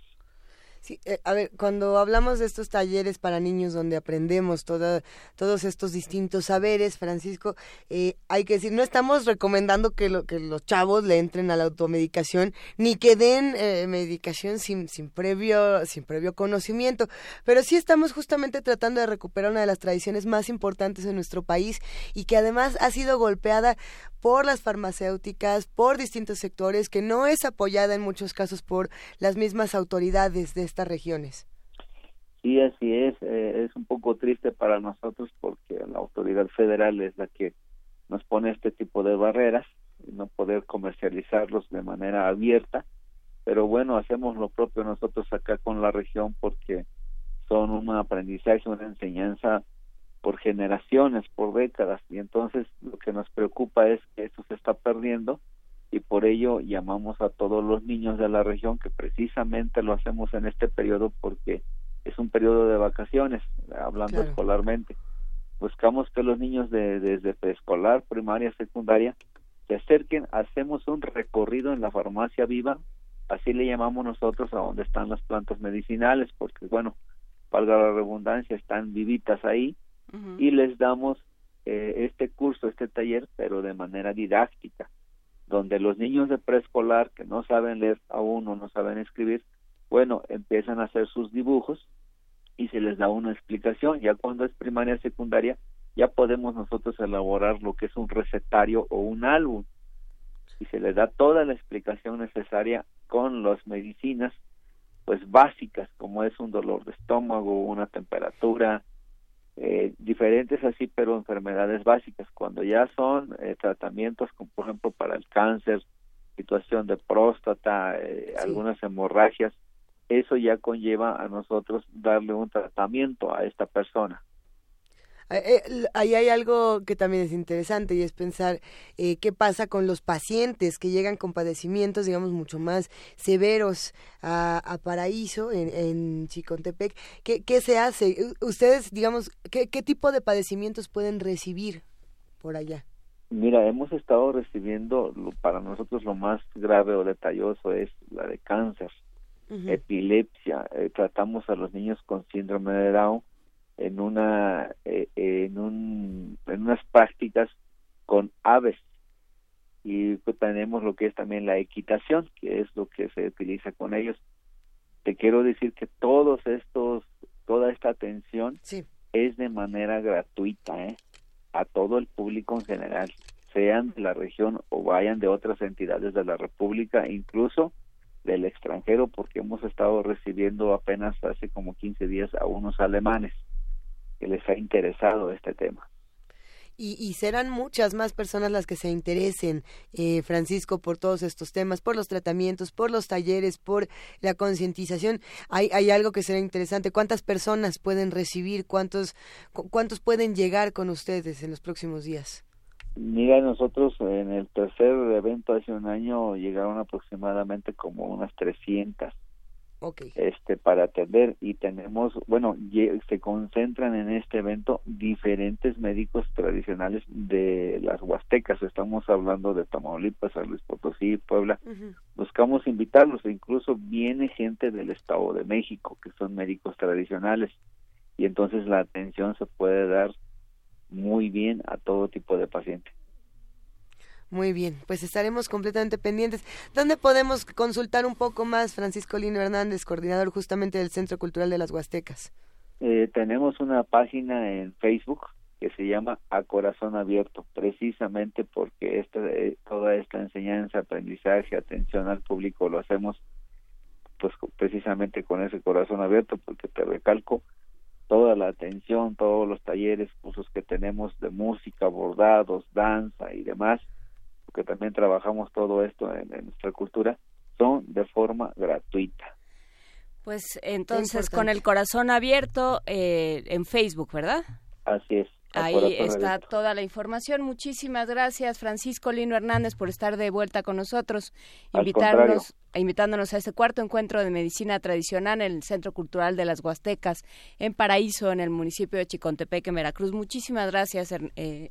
Sí, eh, a ver, cuando hablamos de estos talleres para niños donde aprendemos todos estos distintos saberes, Francisco, eh, hay que decir, no estamos recomendando que, lo, que los chavos le entren a la automedicación ni que den eh, medicación sin, sin, previo, sin previo conocimiento, pero sí estamos justamente tratando de recuperar una de las tradiciones más importantes en nuestro país y que además ha sido golpeada por las farmacéuticas, por distintos sectores, que no es apoyada en muchos casos por las mismas autoridades de estas regiones. Sí, así es. Eh, es un poco triste para nosotros porque la autoridad federal es la que nos pone este tipo de barreras y no poder comercializarlos de manera abierta. Pero bueno, hacemos lo propio nosotros acá con la región porque son un aprendizaje, una enseñanza por generaciones, por décadas, y entonces lo que nos preocupa es que esto se está perdiendo y por ello llamamos a todos los niños de la región que precisamente lo hacemos en este periodo porque es un periodo de vacaciones, hablando escolarmente. Buscamos que los niños de, desde preescolar, primaria, secundaria, se acerquen, hacemos un recorrido en la farmacia viva, así le llamamos nosotros a donde están las plantas medicinales, porque bueno, valga la redundancia, están vivitas ahí, y les damos eh, este curso, este taller, pero de manera didáctica, donde los niños de preescolar que no saben leer aún o no saben escribir, bueno, empiezan a hacer sus dibujos y se les da una explicación. Ya cuando es primaria, secundaria, ya podemos nosotros elaborar lo que es un recetario o un álbum y se les da toda la explicación necesaria con las medicinas pues básicas como es un dolor de estómago, una temperatura, eh, diferentes así, pero enfermedades básicas. Cuando ya son eh, tratamientos, como por ejemplo para el cáncer, situación de próstata, eh, algunas hemorragias, eso ya conlleva a nosotros darle un tratamiento a esta persona. Eh, eh, ahí hay algo que también es interesante y es pensar eh, qué pasa con los pacientes que llegan con padecimientos, digamos, mucho más severos a, Paraíso, en, en Chicontepec. ¿Qué, ¿Qué, se hace? Ustedes, digamos, ¿qué, ¿qué tipo de padecimientos pueden recibir por allá? Mira, hemos estado recibiendo, para nosotros lo más grave o detalloso es la de cáncer. epilepsia, eh, tratamos a los niños con síndrome de Down en una eh, en un en unas prácticas con aves. Y pues, tenemos lo que es también la equitación que es lo que se utiliza con ellos. Te quiero decir que todos estos toda esta atención es de manera gratuita ¿eh? a todo el público en general sean de la región o vayan de otras entidades de la república incluso del extranjero porque hemos estado recibiendo apenas hace como 15 días a unos alemanes que les ha interesado este tema. Y, serán muchas más personas las que se interesen, eh, Francisco, por todos estos temas, por los tratamientos, por los talleres, por la concientización. Hay, hay algo que será interesante. ¿Cuántas personas pueden recibir? ¿Cuántos, ¿Cuántos pueden llegar con ustedes en los próximos días? Mira, nosotros en el tercer evento hace un año llegaron aproximadamente como unas 300 este para atender y tenemos bueno se concentran en este evento diferentes médicos tradicionales de las huastecas. Estamos hablando de Tamaulipas San Luis Potosí Puebla. Buscamos invitarlos. E incluso viene gente del Estado de México que son médicos tradicionales. Y entonces la atención se puede dar muy bien a todo tipo de pacientes muy bien, pues estaremos completamente pendientes. ¿Dónde podemos consultar un poco más, Francisco Lino Hernández, coordinador justamente del Centro Cultural de las Huastecas? Eh, tenemos una página en Facebook que se llama A Corazón Abierto, precisamente porque esta, eh, toda esta enseñanza, aprendizaje, atención al público lo hacemos pues precisamente con ese corazón abierto, porque te recalco, toda la atención, todos los talleres, cursos que tenemos de música, bordados, danza y demás, que también trabajamos todo esto en, nuestra cultura, son de forma gratuita. Pues entonces con el corazón abierto eh, en Facebook, ¿verdad? Así es. Ahí está toda la información. Muchísimas gracias, Francisco Lino Hernández, por estar de vuelta con nosotros, invitarnos, invitándonos a este cuarto encuentro de medicina tradicional en el Centro Cultural de las Huastecas, en Paraíso, en el municipio de Chicontepec, en Veracruz. Muchísimas gracias, eh,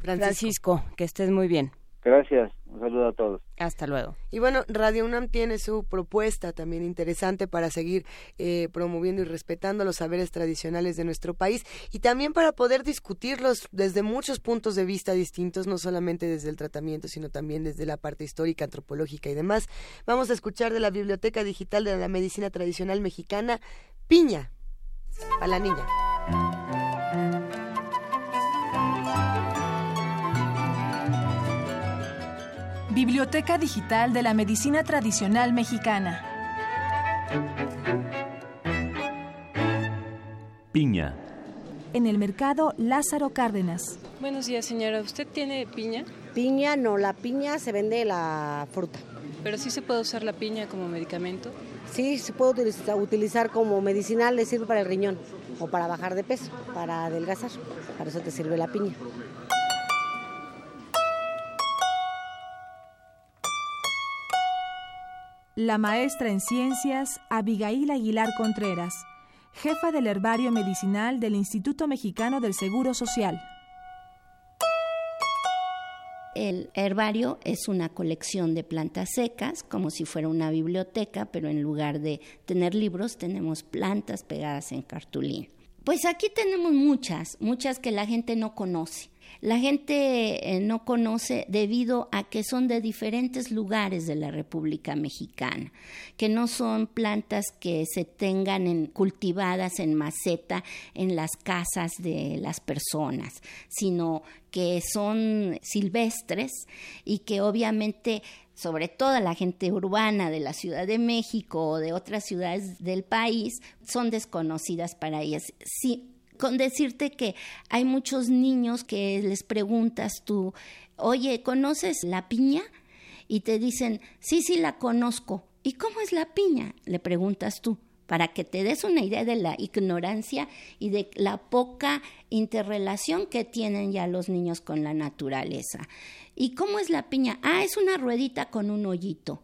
Francisco. Que estés muy bien. Gracias, un saludo a todos. Hasta luego. Y bueno, Radio UNAM tiene su propuesta también interesante para seguir eh, promoviendo y respetando los saberes tradicionales de nuestro país y también para poder discutirlos desde muchos puntos de vista distintos, no solamente desde el tratamiento, sino también desde la parte histórica, antropológica y demás. Vamos a escuchar de la Biblioteca Digital de la Medicina Tradicional Mexicana, Piña, a la niña. Biblioteca Digital de la Medicina Tradicional Mexicana. Piña. En el mercado Lázaro Cárdenas. Buenos días, señora. ¿Usted tiene piña? Piña, no, la piña se vende la fruta. ¿Pero sí se puede usar la piña como medicamento? Sí, se puede utilizar, utilizar como medicinal, le sirve para el riñón o para bajar de peso, para adelgazar. Para eso te sirve la piña. La maestra en ciencias Abigail Aguilar Contreras, jefa del herbario medicinal del Instituto Mexicano del Seguro Social. El herbario es una colección de plantas secas, como si fuera una biblioteca, pero en lugar de tener libros tenemos plantas pegadas en cartulina. Pues aquí tenemos muchas, muchas que la gente no conoce la gente eh, no conoce debido a que son de diferentes lugares de la República Mexicana, que no son plantas que se tengan cultivadas en maceta en las casas de las personas, sino que son silvestres y que obviamente sobre todo la gente urbana de la Ciudad de México o de otras ciudades del país, son desconocidas para ellas. Con decirte que hay muchos niños que les preguntas tú, oye, ¿conoces la piña? Y te dicen, sí, sí, la conozco. ¿Y cómo es la piña? Le preguntas tú, para que te des una idea de la ignorancia y de la poca interrelación que tienen ya los niños con la naturaleza. ¿Y cómo es la piña? Ah, es una ruedita con un hoyito.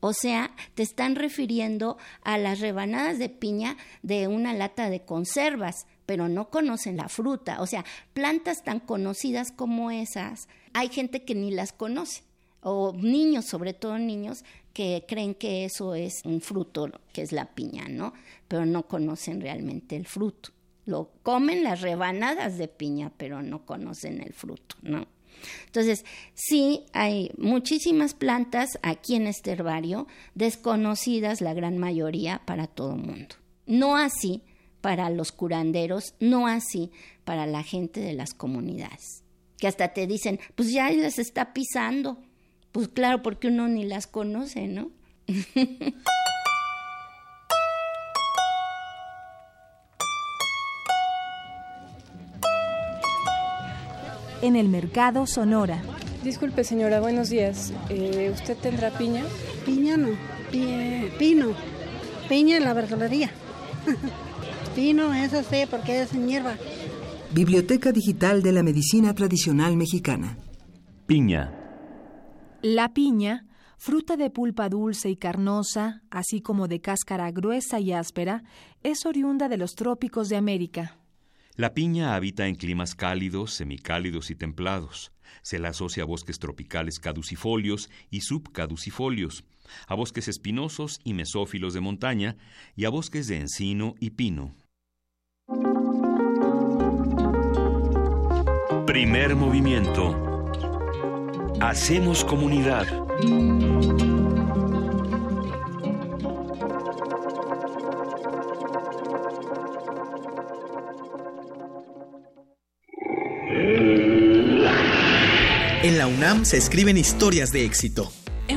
O sea, te están refiriendo a las rebanadas de piña de una lata de conservas, pero no conocen la fruta. O sea, plantas tan conocidas como esas, hay gente que ni las conoce, o niños, sobre todo niños, que creen que eso es un fruto, que es la piña, ¿no? Pero no conocen realmente el fruto. Lo comen las rebanadas de piña, pero no conocen el fruto, ¿no? Entonces, sí hay muchísimas plantas aquí en este herbario, desconocidas la gran mayoría para todo el mundo. No así para los curanderos, no así para la gente de las comunidades, que hasta te dicen, pues ya las está pisando. Pues claro, porque uno ni las conoce, ¿no? [LAUGHS] en el mercado Sonora. Disculpe señora, buenos días. Eh, ¿Usted tendrá piña? Piña no, pino. Piña en la verdulería. [LAUGHS] pino, eso sí, porque es en hierba. Biblioteca Digital de la Medicina Tradicional Mexicana. Piña. La piña, fruta de pulpa dulce y carnosa, así como de cáscara gruesa y áspera, es oriunda de los trópicos de América. La piña habita en climas cálidos, semicálidos y templados. Se la asocia a bosques tropicales caducifolios y subcaducifolios, a bosques espinosos y mesófilos de montaña y a bosques de encino y pino. Primer movimiento. Hacemos comunidad. En la UNAM se escriben historias de éxito.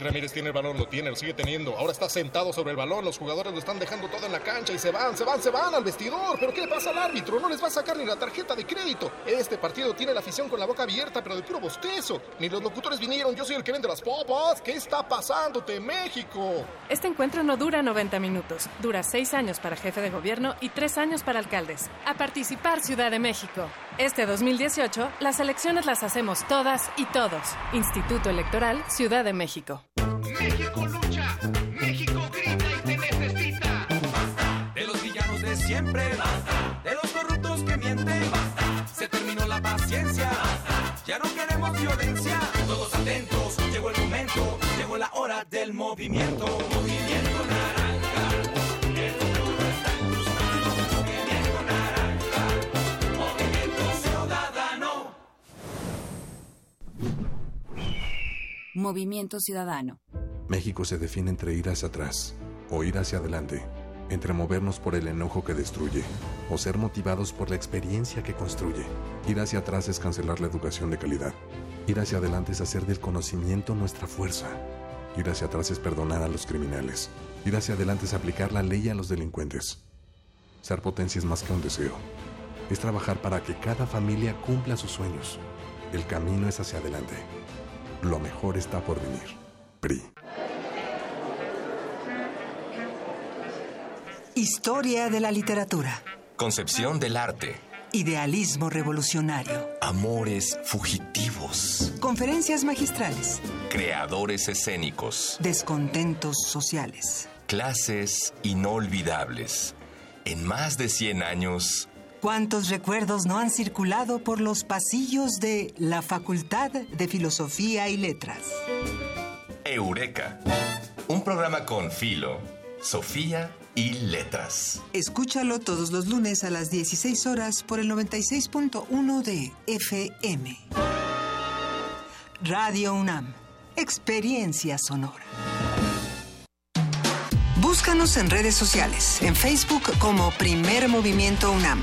Ramírez tiene el balón, lo tiene, lo sigue teniendo. Ahora está sentado sobre el balón. Los jugadores lo están dejando todo en la cancha y se van, se van, se van al vestidor. ¿Pero qué le pasa al árbitro? No les va a sacar ni la tarjeta de crédito. Este partido tiene la afición con la boca abierta, pero de puro bostezo. Ni los locutores vinieron. Yo soy el que vende las popas. ¿Qué está pasándote, México? Este encuentro no dura 90 minutos. Dura 6 años para jefe de gobierno y 3 años para alcaldes. A participar, Ciudad de México. Este 2018, las elecciones las hacemos todas y todos. Instituto Electoral, Ciudad de México. México lucha, México grita y te necesita. Basta. De los villanos de siempre, basta. De los corruptos que mienten, basta. Se terminó la paciencia, basta. Ya no queremos violencia. Todos atentos, llegó el momento, llegó la hora del movimiento. Movimiento Movimiento Ciudadano. México se define entre ir hacia atrás o ir hacia adelante, entre movernos por el enojo que destruye o ser motivados por la experiencia que construye. Ir hacia atrás es cancelar la educación de calidad. Ir hacia adelante es hacer del conocimiento nuestra fuerza. Ir hacia atrás es perdonar a los criminales. Ir hacia adelante es aplicar la ley a los delincuentes. Ser potencia es más que un deseo. Es trabajar para que cada familia cumpla sus sueños. El camino es hacia adelante. Lo mejor está por venir. PRI. Historia de la literatura. Concepción del arte. Idealismo revolucionario. Amores fugitivos. Conferencias magistrales. Creadores escénicos. Descontentos sociales. Clases inolvidables. En más de 100 años. ¿Cuántos recuerdos no han circulado por los pasillos de la Facultad de Filosofía y Letras? Eureka. Un programa con Filo, Sofía y Letras. Escúchalo todos los lunes a las 16 horas por el 96.1 de FM. Radio UNAM. Experiencia sonora. Búscanos en redes sociales, en Facebook como Primer Movimiento UNAM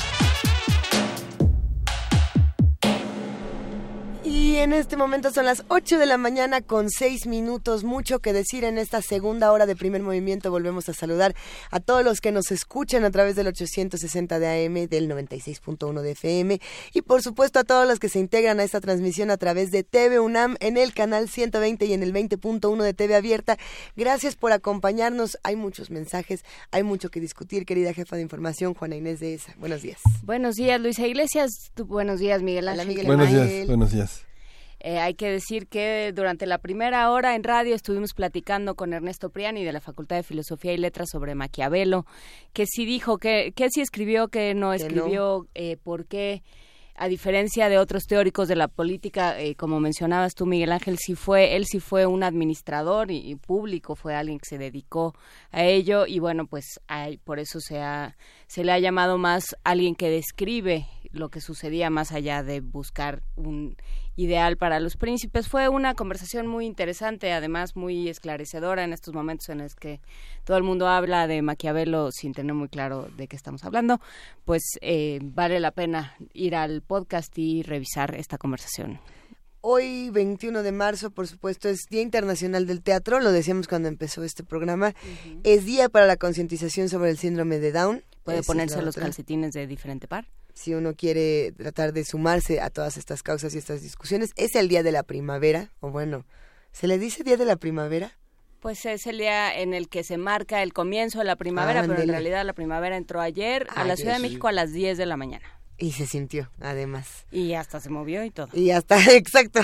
Y en este momento son las 8 de la mañana con 6 minutos. Mucho que decir en esta segunda hora de primer movimiento. Volvemos a saludar a todos los que nos escuchan a través del 860 de AM, del 96.1 de FM. Y por supuesto a todos los que se integran a esta transmisión a través de TV UNAM en el canal 120 y en el 20.1 de TV Abierta. Gracias por acompañarnos. Hay muchos mensajes, hay mucho que discutir, querida jefa de información, Juana Inés de ESA. Buenos días. Buenos días, Luisa Iglesias. Buenos días, Miguel Ángel. Miguel Buenos días, buenos días. Eh, hay que decir que durante la primera hora en radio estuvimos platicando con Ernesto Priani de la Facultad de Filosofía y Letras sobre Maquiavelo, que sí dijo, que, que sí escribió, que no escribió, eh, por qué, a diferencia de otros teóricos de la política, eh, como mencionabas tú, Miguel Ángel, sí fue, él sí fue un administrador y, y público, fue alguien que se dedicó a ello y bueno, pues hay- por eso se, ha, se le ha llamado más alguien que describe lo que sucedía más allá de buscar un ideal para los príncipes. Fue una conversación muy interesante, además muy esclarecedora en estos momentos en los que todo el mundo habla de Maquiavelo sin tener muy claro de qué estamos hablando. Pues eh, vale la pena ir al podcast y revisar esta conversación. Hoy, 21 de marzo, por supuesto, es Día Internacional del Teatro, lo decíamos cuando empezó este programa. Es Día para la concientización sobre el síndrome de Down. Puede Esa ponerse los calcetines de diferente par. Si uno quiere tratar de sumarse a todas estas causas y estas discusiones, es el Día de la Primavera, o bueno, ¿se le dice Día de la Primavera? Pues es el día en el que se marca el comienzo de la primavera, pero en realidad la primavera entró ayer a la Ciudad de. México a las 10 de la mañana. Y se sintió, además. Y hasta se movió y todo. Y hasta, [LAUGHS] exacto.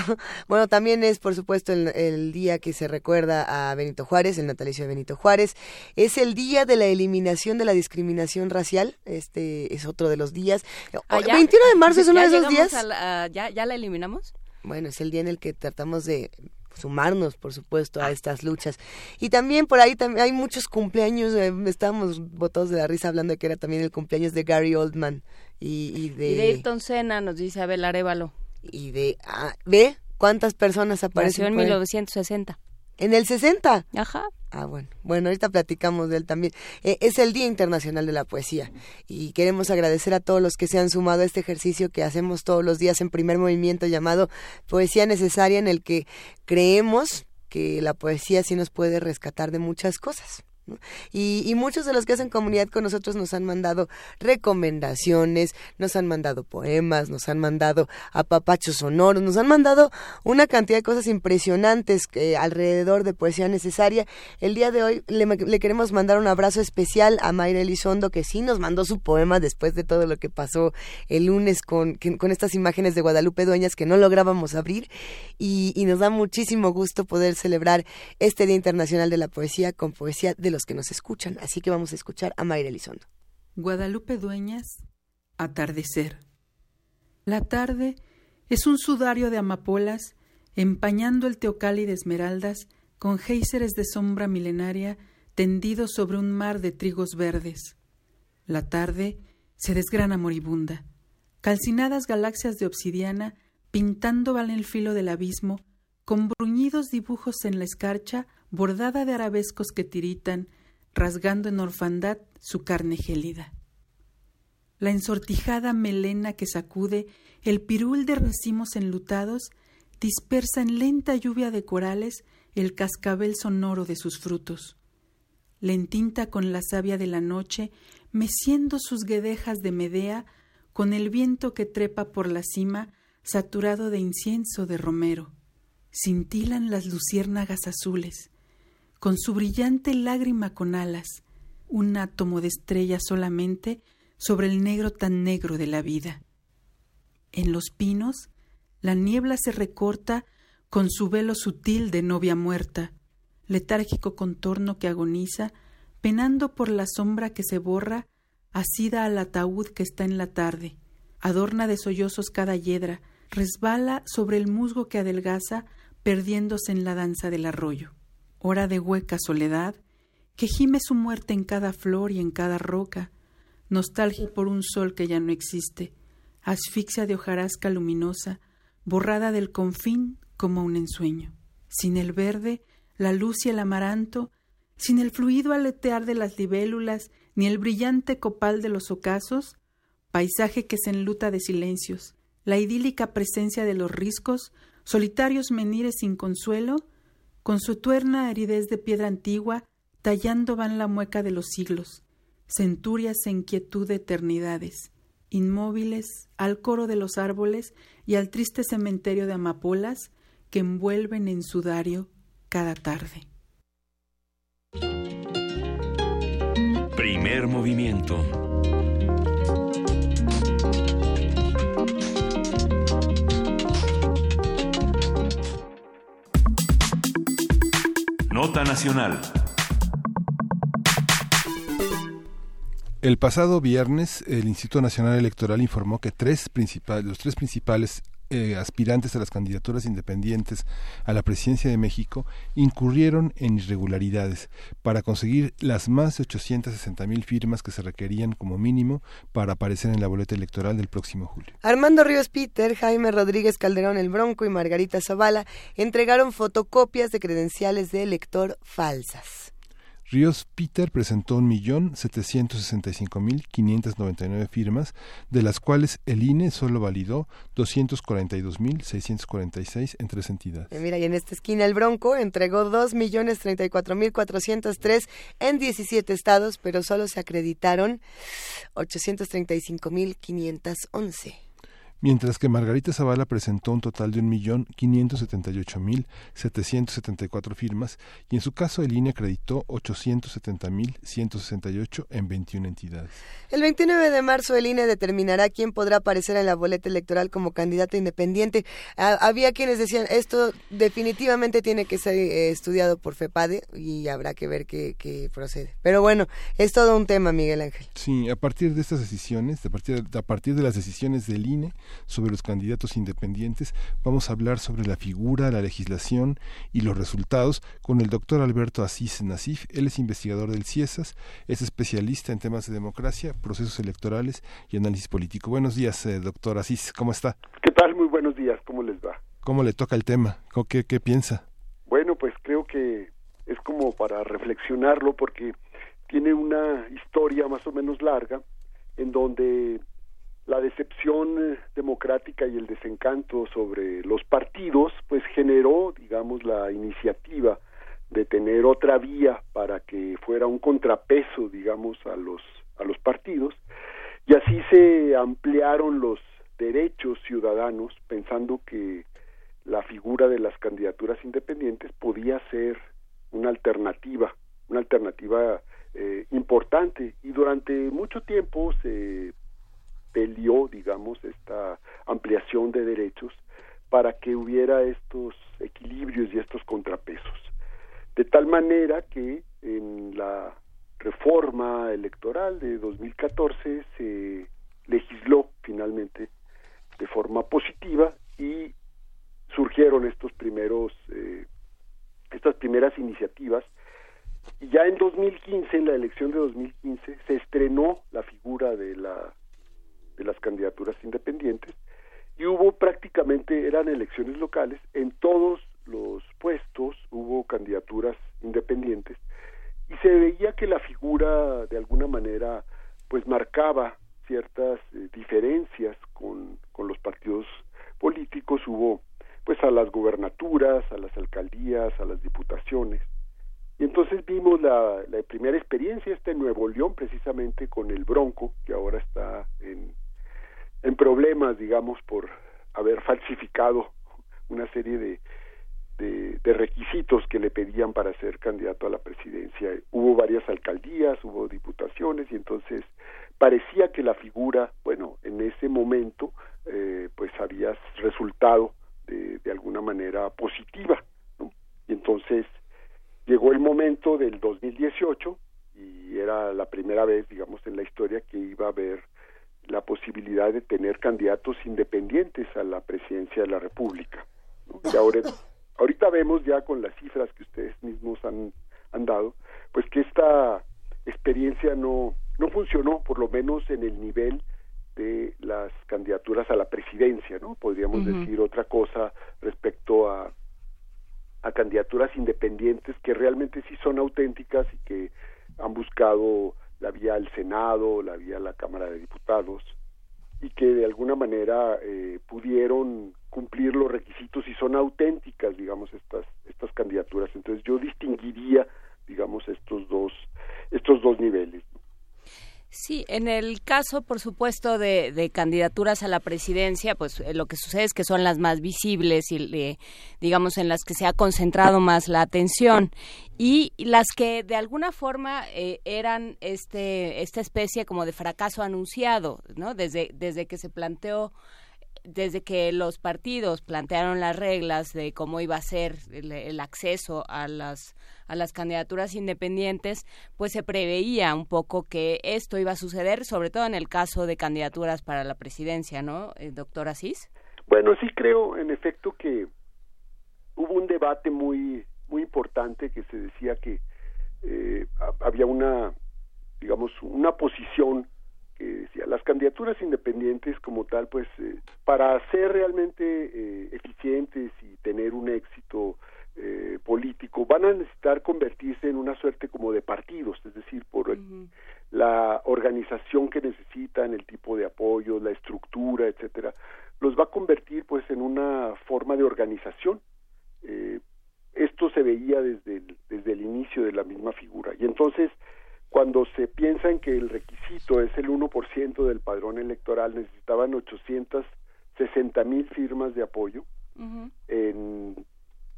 Bueno, también es, por supuesto, el, el día que se recuerda a Benito Juárez, el natalicio de Benito Juárez. Es el día de la eliminación de la discriminación racial. Este es otro de los días. Ah, El ¿ya? 21 de marzo es uno ¿Ya de esos días. a la- a- ¿ya, ¿Ya la eliminamos? Bueno, es el día en el que tratamos de sumarnos, por supuesto, a estas luchas. Y también por ahí también hay muchos cumpleaños, eh, estábamos botados de la risa hablando de que era también el cumpleaños de Gary Oldman y, y de... Y de Ayrton Senna, nos dice Abel Arevalo. Y de... ah, ¿Ve cuántas personas aparecen en por ahí? 1960. ¿En el 60? Ajá. Ah, bueno. Bueno, ahorita platicamos de él también. Eh, es el Día Internacional de la Poesía y queremos agradecer a todos los que se han sumado a este ejercicio que hacemos todos los días en primer movimiento llamado Poesía Necesaria, en el que creemos que la poesía sí nos puede rescatar de muchas cosas. Y, muchos de los que hacen comunidad con nosotros nos han mandado recomendaciones, nos han mandado poemas, nos han mandado apapachos sonoros, nos han mandado una cantidad de cosas impresionantes eh, alrededor de poesía necesaria. El día de hoy le, queremos mandar un abrazo especial a Mayra Elizondo, que sí nos mandó su poema después de todo lo que pasó el lunes con, con estas imágenes de Guadalupe Dueñas que no lográbamos abrir. Y, y nos da muchísimo gusto poder celebrar este Día Internacional de la Poesía con poesía de los que nos escuchan. Así que vamos a escuchar a Mayra Elizondo. Guadalupe Dueñas, Atardecer. La tarde es un sudario de amapolas empañando el teocal y de esmeraldas con géiseres de sombra milenaria tendidos sobre un mar de trigos verdes. La tarde se desgrana moribunda. Calcinadas galaxias de obsidiana pintando van el filo del abismo, con bruñidos dibujos en la escarcha, bordada de arabescos que tiritan, rasgando en orfandad su carne gélida. La ensortijada melena que sacude el pirul de racimos enlutados dispersa en lenta lluvia de corales el cascabel sonoro de sus frutos. Lentinta con la savia de la noche, meciendo sus guedejas de Medea, con el viento que trepa por la cima, saturado de incienso de romero. Cintilan las luciérnagas azules, con su brillante lágrima con alas, un átomo de estrella solamente sobre el negro tan negro de la vida. En los pinos, la niebla se recorta con su velo sutil de novia muerta, letárgico contorno que agoniza, penando por la sombra que se borra, asida al ataúd que está en la tarde, adorna de sollozos cada hiedra, resbala sobre el musgo que adelgaza, perdiéndose en la danza del arroyo. Hora de hueca soledad, que gime su muerte en cada flor y en cada roca, nostalgia por un sol que ya no existe, asfixia de hojarasca luminosa, borrada del confín como un ensueño. Sin el verde, la luz y el amaranto, sin el fluido aletear de las libélulas, ni el brillante copal de los ocasos, paisaje que se enluta de silencios, la idílica presencia de los riscos, solitarios menires sin consuelo, con su tuerna aridez de piedra antigua, tallando van la mueca de los siglos, centurias en quietud de eternidades, inmóviles al coro de los árboles y al triste cementerio de amapolas que envuelven en sudario cada tarde. Primer movimiento Nota Nacional. El pasado viernes, el Instituto Nacional Electoral informó que tres los tres principales eh, aspirantes a las candidaturas independientes a la presidencia de México incurrieron en irregularidades para conseguir las más de 860 mil firmas que se requerían como mínimo para aparecer en la boleta electoral del próximo julio. Armando Ríos Peter, Jaime Rodríguez Calderón el Bronco y Margarita Zavala entregaron fotocopias de credenciales de elector falsas. Ríos Peter presentó 1.765.599 firmas, de las cuales el INE solo validó 242.646 en tres entidades. Eh, mira, y en esta esquina el Bronco entregó 2.034.403 en 17 estados, pero solo se acreditaron 835.511 mientras que Margarita Zavala presentó un total de 1.578.774 firmas y en su caso el INE acreditó 870.168 en 21 entidades. El 29 de marzo el INE determinará quién podrá aparecer en la boleta electoral como candidato independiente. había quienes decían esto definitivamente tiene que ser eh, estudiado por FEPADE y habrá que ver qué, procede. Pero bueno, es todo un tema, Miguel Ángel. Sí, a partir de estas decisiones, a partir a partir de las decisiones del INE, sobre los candidatos independientes. Vamos a hablar sobre la figura, la legislación y los resultados con el doctor Alberto Asís Nasif. Él es investigador del CIESAS, es especialista en temas de democracia, procesos electorales y análisis político. Buenos días, eh, doctor Asís, ¿cómo está? ¿Qué tal? Muy buenos días, ¿cómo les va? ¿Cómo le toca el tema? ¿Qué, qué piensa? Bueno, pues creo que es como para reflexionarlo porque tiene una historia más o menos larga en donde la decepción eh, democrática y el desencanto sobre los partidos, pues generó, digamos, la iniciativa de tener otra vía para que fuera un contrapeso, digamos, a los a los partidos. Y así se ampliaron los derechos ciudadanos pensando que la figura de las candidaturas independientes podía ser una alternativa, una alternativa eh, importante. Y durante mucho tiempo se peleó, digamos, esta ampliación de derechos para que hubiera estos equilibrios y estos contrapesos. De tal manera que en la reforma electoral de 2014 se legisló finalmente de forma positiva y surgieron estos primeros eh, estas primeras iniciativas y ya en 2015, en la elección de 2015, se estrenó la figura de, la, de las candidaturas independientes y hubo prácticamente, eran elecciones locales, en todos los puestos hubo candidaturas independientes y se veía que la figura de alguna manera pues marcaba ciertas eh, diferencias con, con los partidos políticos, hubo pues a las gubernaturas, a las alcaldías, a las diputaciones. Y entonces vimos la, la primera experiencia, esta en Nuevo León, precisamente con el Bronco, que ahora está en, en problemas, digamos, por haber falsificado una serie de, de, requisitos que le pedían para ser candidato a la presidencia. Hubo varias alcaldías, hubo diputaciones y entonces parecía que la figura, bueno, en ese momento, eh, pues había resultado de, de alguna manera positiva. Y entonces llegó el momento del 2018 y era la primera vez, digamos, en la historia que iba a haber la posibilidad de tener candidatos independientes a la presidencia de la República. ¿no? Y ahora, [LAUGHS] ahorita vemos ya con las cifras que ustedes mismos han, han dado, pues que esta experiencia no, no funcionó, por lo menos en el nivel de las candidaturas a la presidencia, ¿no? Podríamos uh -huh. decir otra cosa respecto a, a candidaturas independientes que realmente sí son auténticas y que han buscado la vía al Senado, la vía a la Cámara de Diputados y que de alguna manera eh, pudieron cumplir los requisitos y son auténticas, digamos, estas estas candidaturas. Entonces yo distinguiría, digamos, estos dos estos dos niveles. Sí, en el caso, por supuesto, de, de, candidaturas a la presidencia, pues eh, lo que sucede es que son las más visibles y, eh, digamos, en las que se ha concentrado más la atención y las que de alguna forma eh, eran este esta especie como de fracaso anunciado, ¿no? Desde desde que se planteó desde que los partidos plantearon las reglas de cómo iba a ser el, acceso a las a las candidaturas independientes, pues se preveía un poco que esto iba a suceder, sobre todo en el caso de candidaturas para la presidencia, ¿no, eh, doctor Asís? Bueno, sí creo, en efecto, que hubo un debate muy muy importante que se decía que eh, había una, digamos, una posición que decía las candidaturas independientes como tal pues eh, para ser realmente eh, eficientes y tener un éxito eh, político van a necesitar convertirse en una suerte como de partidos es decir por el, uh -huh. la organización que necesitan el tipo de apoyo la estructura etcétera los va a convertir pues en una forma de organización esto se veía desde el, desde el inicio de la misma figura y entonces cuando se piensa en que el requisito es el 1% del padrón electoral, necesitaban 860 mil firmas de apoyo uh -huh. en,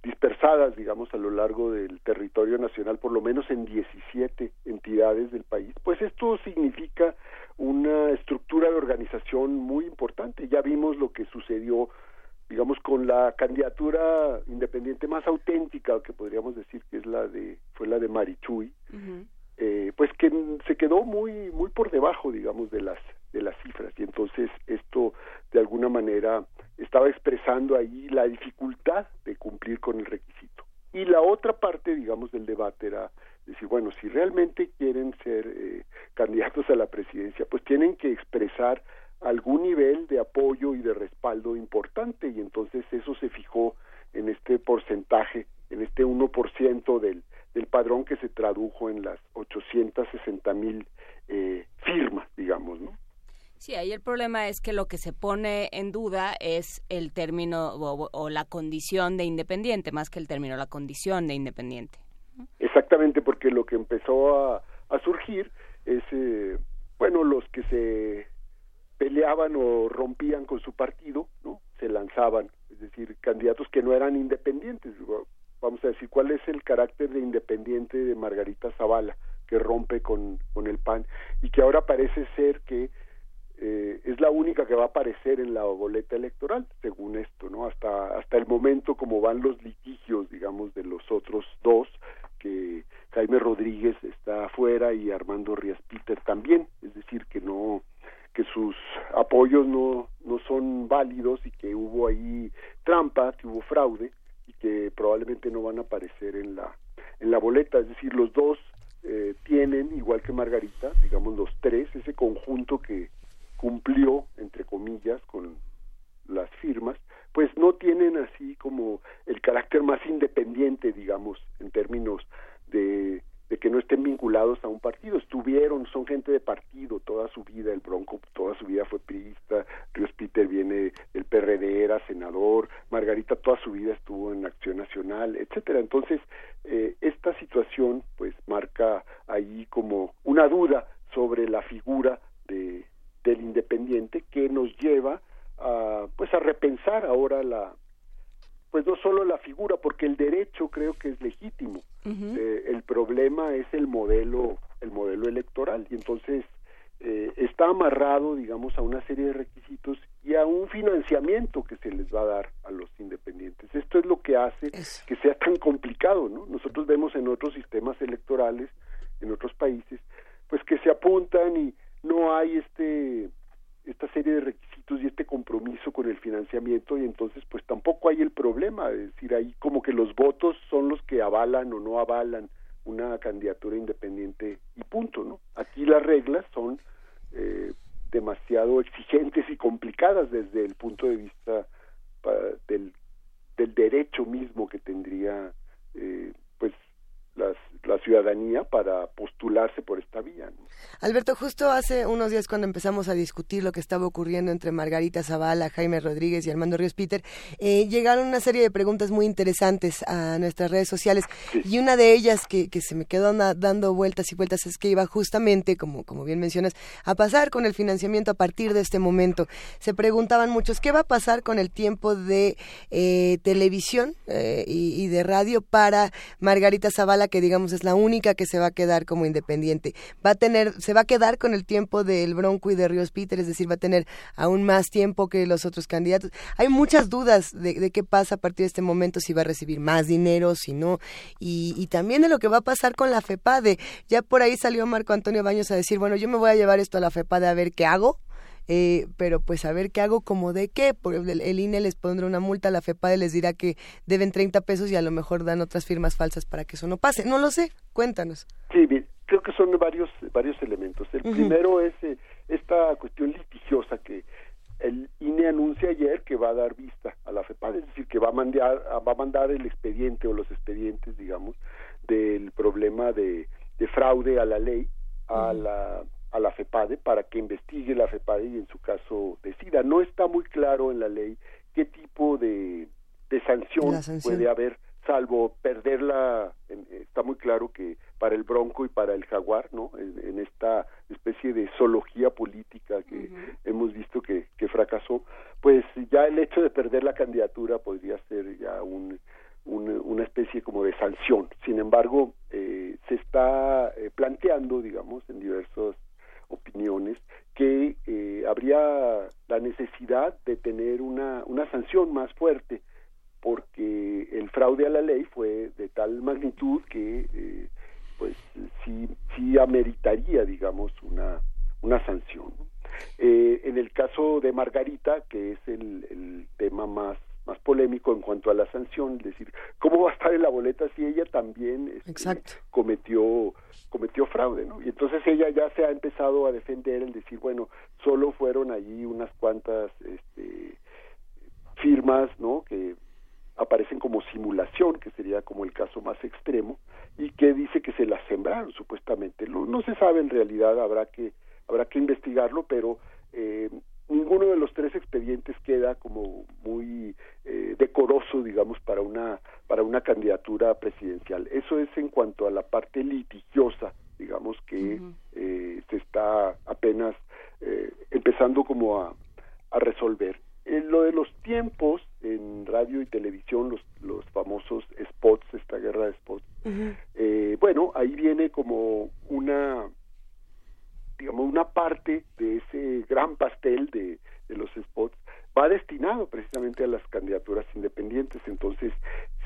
dispersadas, digamos, a lo largo del territorio nacional, por lo menos en 17 entidades del país. Pues esto significa una estructura de organización muy importante. Ya vimos lo que sucedió digamos con la candidatura independiente más auténtica que podríamos decir que es la de fue la de Marichuy uh -huh eh, pues que se quedó muy muy por debajo digamos de las de las cifras. Y entonces esto de alguna manera estaba expresando ahí la dificultad de cumplir con el requisito. Y la otra parte digamos del debate era decir bueno si realmente quieren ser eh, candidatos a la presidencia pues tienen que expresar algún nivel de apoyo y de respaldo importante. Y entonces eso se fijó en este porcentaje en este 1% del del padrón que se tradujo en las 860 mil eh, firmas, digamos, ¿no? Sí, ahí el problema es que lo que se pone en duda es el término o, o, la condición de independiente, más que el término, la condición de independiente. Exactamente, porque lo que empezó a, a surgir es, eh, bueno, los que se peleaban o rompían con su partido, ¿no? Se lanzaban, es decir, candidatos que no eran independientes, vamos a decir, cuál es el carácter de independiente de Margarita Zavala, que rompe con, con el PAN y que ahora parece ser que eh, es la única que va a aparecer en la boleta electoral, según esto, ¿no? Hasta, hasta el momento como van los litigios, digamos, de los otros dos, que Jaime Rodríguez está afuera y Armando Rías Peter también, es decir, que no que sus apoyos no, no son válidos y que hubo ahí trampa, que hubo fraude, que probablemente no van a aparecer en la en la boleta, es decir, los dos eh, tienen, igual que Margarita, digamos los tres, ese conjunto que cumplió, entre comillas, con las firmas, pues no tienen así como el carácter más independiente, digamos, en términos de, que no estén vinculados a un partido. Estuvieron, son gente de partido toda su vida, el Bronco toda su vida fue priista, Ríos Peter viene del PRD, era senador, Margarita toda su vida estuvo en Acción Nacional, etcétera. Entonces, eh, esta situación pues marca ahí como una duda sobre la figura de, del independiente que nos lleva a pues a repensar ahora la pues no solo la figura porque el derecho creo que es legítimo. Eh, el problema es el modelo el modelo electoral. Y entonces eh, está amarrado digamos a una serie de requisitos y a un financiamiento que se les va a dar a los independientes. Esto es lo que hace que sea tan complicado no nosotros vemos en otros sistemas electorales en otros países pues que se apuntan y no hay este esta serie de requisitos y este compromiso con el financiamiento y entonces pues tampoco hay el problema, es decir, ahí como que los votos son los que avalan o no avalan una candidatura independiente y punto, ¿no? Aquí las reglas son eh, demasiado exigentes y complicadas desde el punto de vista del, del derecho mismo que tendría eh, pues las la ciudadanía para postularse por esta vía. Alberto, justo hace unos días cuando empezamos a discutir lo que estaba ocurriendo entre Margarita Zavala, Jaime Rodríguez y Armando Ríos Peter, eh, llegaron una serie de preguntas muy interesantes a nuestras redes sociales y una de ellas que, que se me quedó dando vueltas y vueltas es que iba justamente, como, como bien mencionas, a pasar con el financiamiento a partir de este momento. Se preguntaban muchos, ¿qué va a pasar con el tiempo de eh, televisión eh, y, y de radio para Margarita Zavala, que digamos es la única que se va a quedar como independiente. Va a tener, se va a quedar con el tiempo del Bronco y de Ríos Peter, es decir, va a tener aún más tiempo que los otros candidatos. Hay muchas dudas de, qué pasa a partir de este momento, si va a recibir más dinero, si no, y, también de lo que va a pasar con la FEPADE. Ya por ahí salió Marco Antonio Baños a decir, bueno, yo me voy a llevar esto a la FEPADE a ver qué hago. Eh, pero pues a ver qué hago como de qué, porque el, INE les pondrá una multa, la FEPADE les dirá que deben 30 pesos y a lo mejor dan otras firmas falsas para que eso no pase. No lo sé, cuéntanos. Sí, bien, creo que son varios varios elementos. El primero es eh, esta cuestión litigiosa que el INE anuncia ayer que va a dar vista a la FEPADE, es decir, que va a mandar va a mandar el expediente o los expedientes, digamos, del problema de, de fraude a la ley a la a la FEPADE para que investigue la FEPADE y en su caso decida. No está muy claro en la ley qué tipo de, de sanción, puede haber, salvo perderla, está muy claro que para el Bronco y para el Jaguar, ¿no? En, esta especie de zoología política que hemos visto que, que fracasó, pues ya el hecho de perder la candidatura podría ser ya un, una especie como de sanción. Sin embargo, eh, se está eh, planteando, digamos, en diversos opiniones que eh, habría la necesidad de tener una, una sanción más fuerte porque el fraude a la ley fue de tal magnitud que eh, pues sí, sí ameritaría digamos una, una sanción eh, en el caso de Margarita que es el, el tema más más polémico en cuanto a la sanción, es decir, ¿cómo va a estar en la boleta si ella también este, cometió cometió fraude, ¿no? Y entonces ella ya se ha empezado a defender el decir, bueno, solo fueron allí unas cuantas este, firmas, ¿no? Que aparecen como simulación, que sería como el caso más extremo, y que dice que se las sembraron supuestamente. No, no se sabe en realidad, habrá que habrá que investigarlo, pero eh, ninguno de los tres expedientes queda como muy eh, decoroso, digamos, para una para una candidatura presidencial. Eso es en cuanto a la parte litigiosa, digamos que eh, se está apenas eh, empezando como a, a resolver. En lo de los tiempos en radio y televisión, los, los famosos spots, esta guerra de spots, bueno, ahí viene como una digamos, una parte de ese gran pastel de, de los spots va destinado precisamente a las candidaturas independientes. Entonces,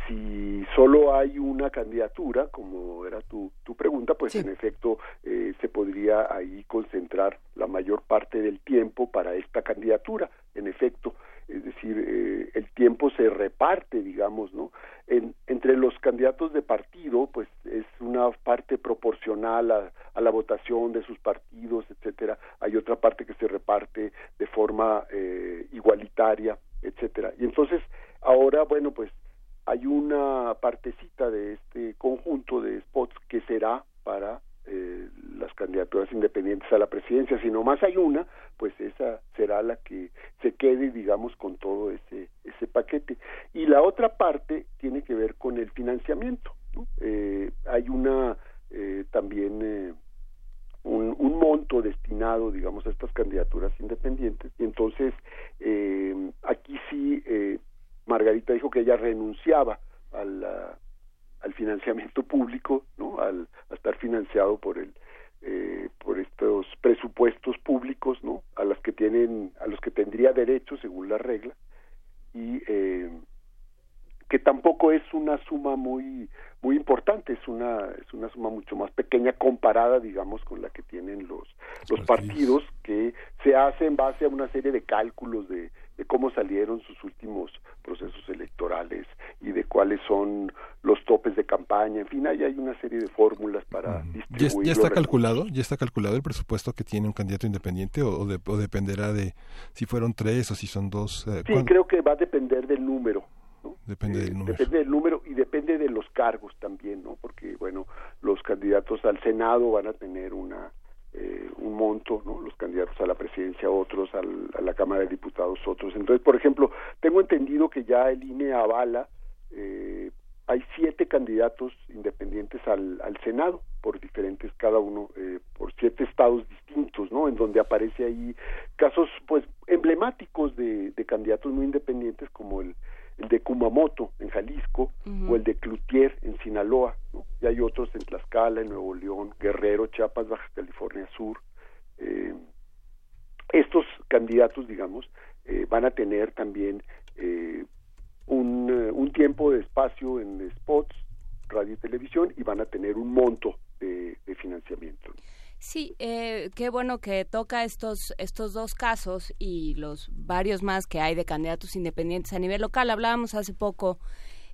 si solo hay una candidatura, como era tu, tu pregunta, pues en efecto eh, se podría ahí concentrar la mayor parte del tiempo para esta candidatura. En efecto, es decir, decir, eh, el tiempo se reparte, digamos, ¿no? En, entre los candidatos de partido, pues es una parte proporcional a, a, la votación de sus partidos, etcétera. Hay otra parte que se reparte de forma eh, igualitaria, etcétera. Y entonces, ahora, bueno, pues hay una partecita de este conjunto de spots que será para eh, las candidaturas independientes a la presidencia, si más hay una, pues esa será la que se quede, digamos, con todo ese, ese paquete. Y la otra parte tiene que ver con el financiamiento. Eh, hay una eh, también eh, un, un, monto destinado, digamos, a estas candidaturas independientes. Y entonces, eh, aquí sí, eh, Margarita dijo que ella renunciaba a la, al financiamiento [LAUGHS] público, ¿no? Al, a estar financiado por el eh, por estos presupuestos públicos, ¿no? A los que tienen, a los que tendría derecho según la regla y eh, que tampoco es una suma muy muy importante, es una es una suma mucho más pequeña comparada, digamos, con la que tienen los los partidos que se hace en base a una serie de cálculos de de cómo salieron sus últimos procesos electorales y de cuáles son los topes de campaña, en fin, ahí hay una serie de fórmulas para distribuir. ¿Ya, está calculado? ¿Ya está calculado el presupuesto que tiene un candidato independiente o, o, de, o dependerá de si fueron tres o si son dos? Eh, sí, ¿cuándo? creo que va a depender del número. ¿no? Depende del número. Depende del número y depende de los cargos también, ¿no? Porque, bueno, los candidatos al Senado van a tener una eh, un monto, ¿no? los candidatos a la presidencia otros, al, a la Cámara de Diputados otros. Entonces, por ejemplo, tengo entendido que ya el INE avala, eh, hay siete candidatos independientes al, al Senado, por diferentes, cada uno, eh, por siete estados distintos, ¿no? En donde aparece ahí casos, pues, emblemáticos de, de candidatos muy independientes, como el, el de Kumamoto en Jalisco uh -huh. o el de Cloutier en Sinaloa, ¿no? y hay otros en Tlaxcala, en Nuevo León, Guerrero, Chiapas, Baja California Sur. Eh, estos candidatos, digamos, eh, van a tener también eh, un, un, tiempo de espacio en spots, radio y televisión y van a tener un monto de, de financiamiento. Sí, eh, qué bueno que toca estos estos dos casos y los varios más que hay de candidatos independientes a nivel local. Hablábamos hace poco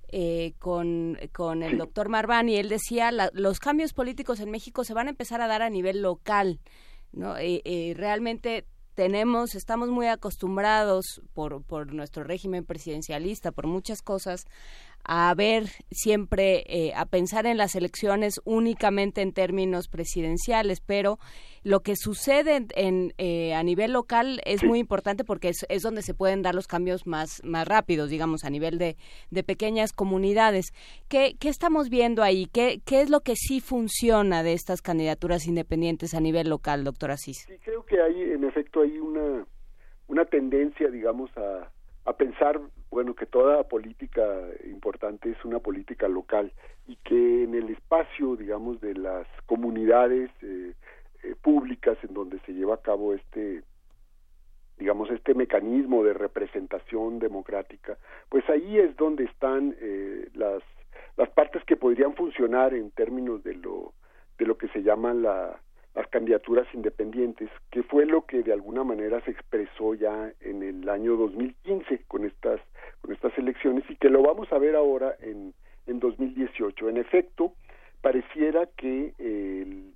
eh, con, con el doctor Marván y él decía la, los cambios políticos en México se van a empezar a dar a nivel local, no eh, eh, realmente tenemos estamos muy acostumbrados por por nuestro régimen presidencialista por muchas cosas a ver siempre, eh, a pensar en las elecciones únicamente en términos presidenciales, pero lo que sucede en, en eh, a nivel local es sí. muy importante porque es, es, donde se pueden dar los cambios más, más rápidos, digamos, a nivel de, de pequeñas comunidades. ¿Qué, ¿Qué, estamos viendo ahí? ¿Qué, ¿Qué es lo que sí funciona de estas candidaturas independientes a nivel local, doctor Asís? Sí, creo que hay, en efecto, hay una, una tendencia, digamos, a, a pensar bueno, que toda política importante es una política local y que en el espacio, digamos, de las comunidades eh, eh, públicas en donde se lleva a cabo este, digamos, este mecanismo de representación democrática, pues ahí es donde están eh, las, las partes que podrían funcionar en términos de lo, de lo que se llama la, las candidaturas independientes, que fue lo que de alguna manera se expresó ya en el año 2015 con estas con estas elecciones y que lo vamos a ver ahora en en 2018. En efecto, pareciera que el,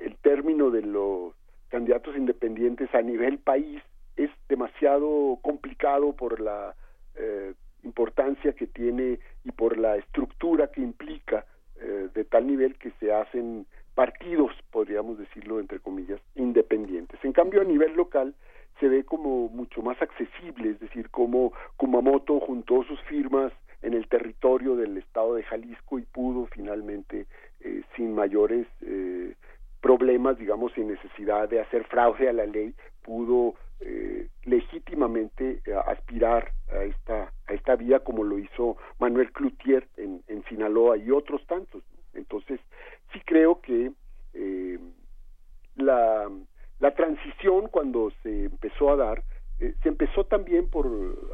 el término de los candidatos independientes a nivel país es demasiado complicado por la eh, importancia que tiene y por la estructura que implica eh, de tal nivel que se hacen partidos, podríamos decirlo entre comillas, independientes. En cambio, a nivel local se ve como mucho más accesible, es decir, como Kumamoto juntó sus firmas en el territorio del estado de Jalisco y pudo finalmente, eh, sin mayores eh, problemas, digamos, sin necesidad de hacer fraude a la ley, pudo eh, legítimamente eh, aspirar a esta a esta vía como lo hizo Manuel Cloutier en, en Sinaloa y otros tantos. Entonces, sí creo que eh, la, la transición cuando se empezó a dar, eh, se empezó también por,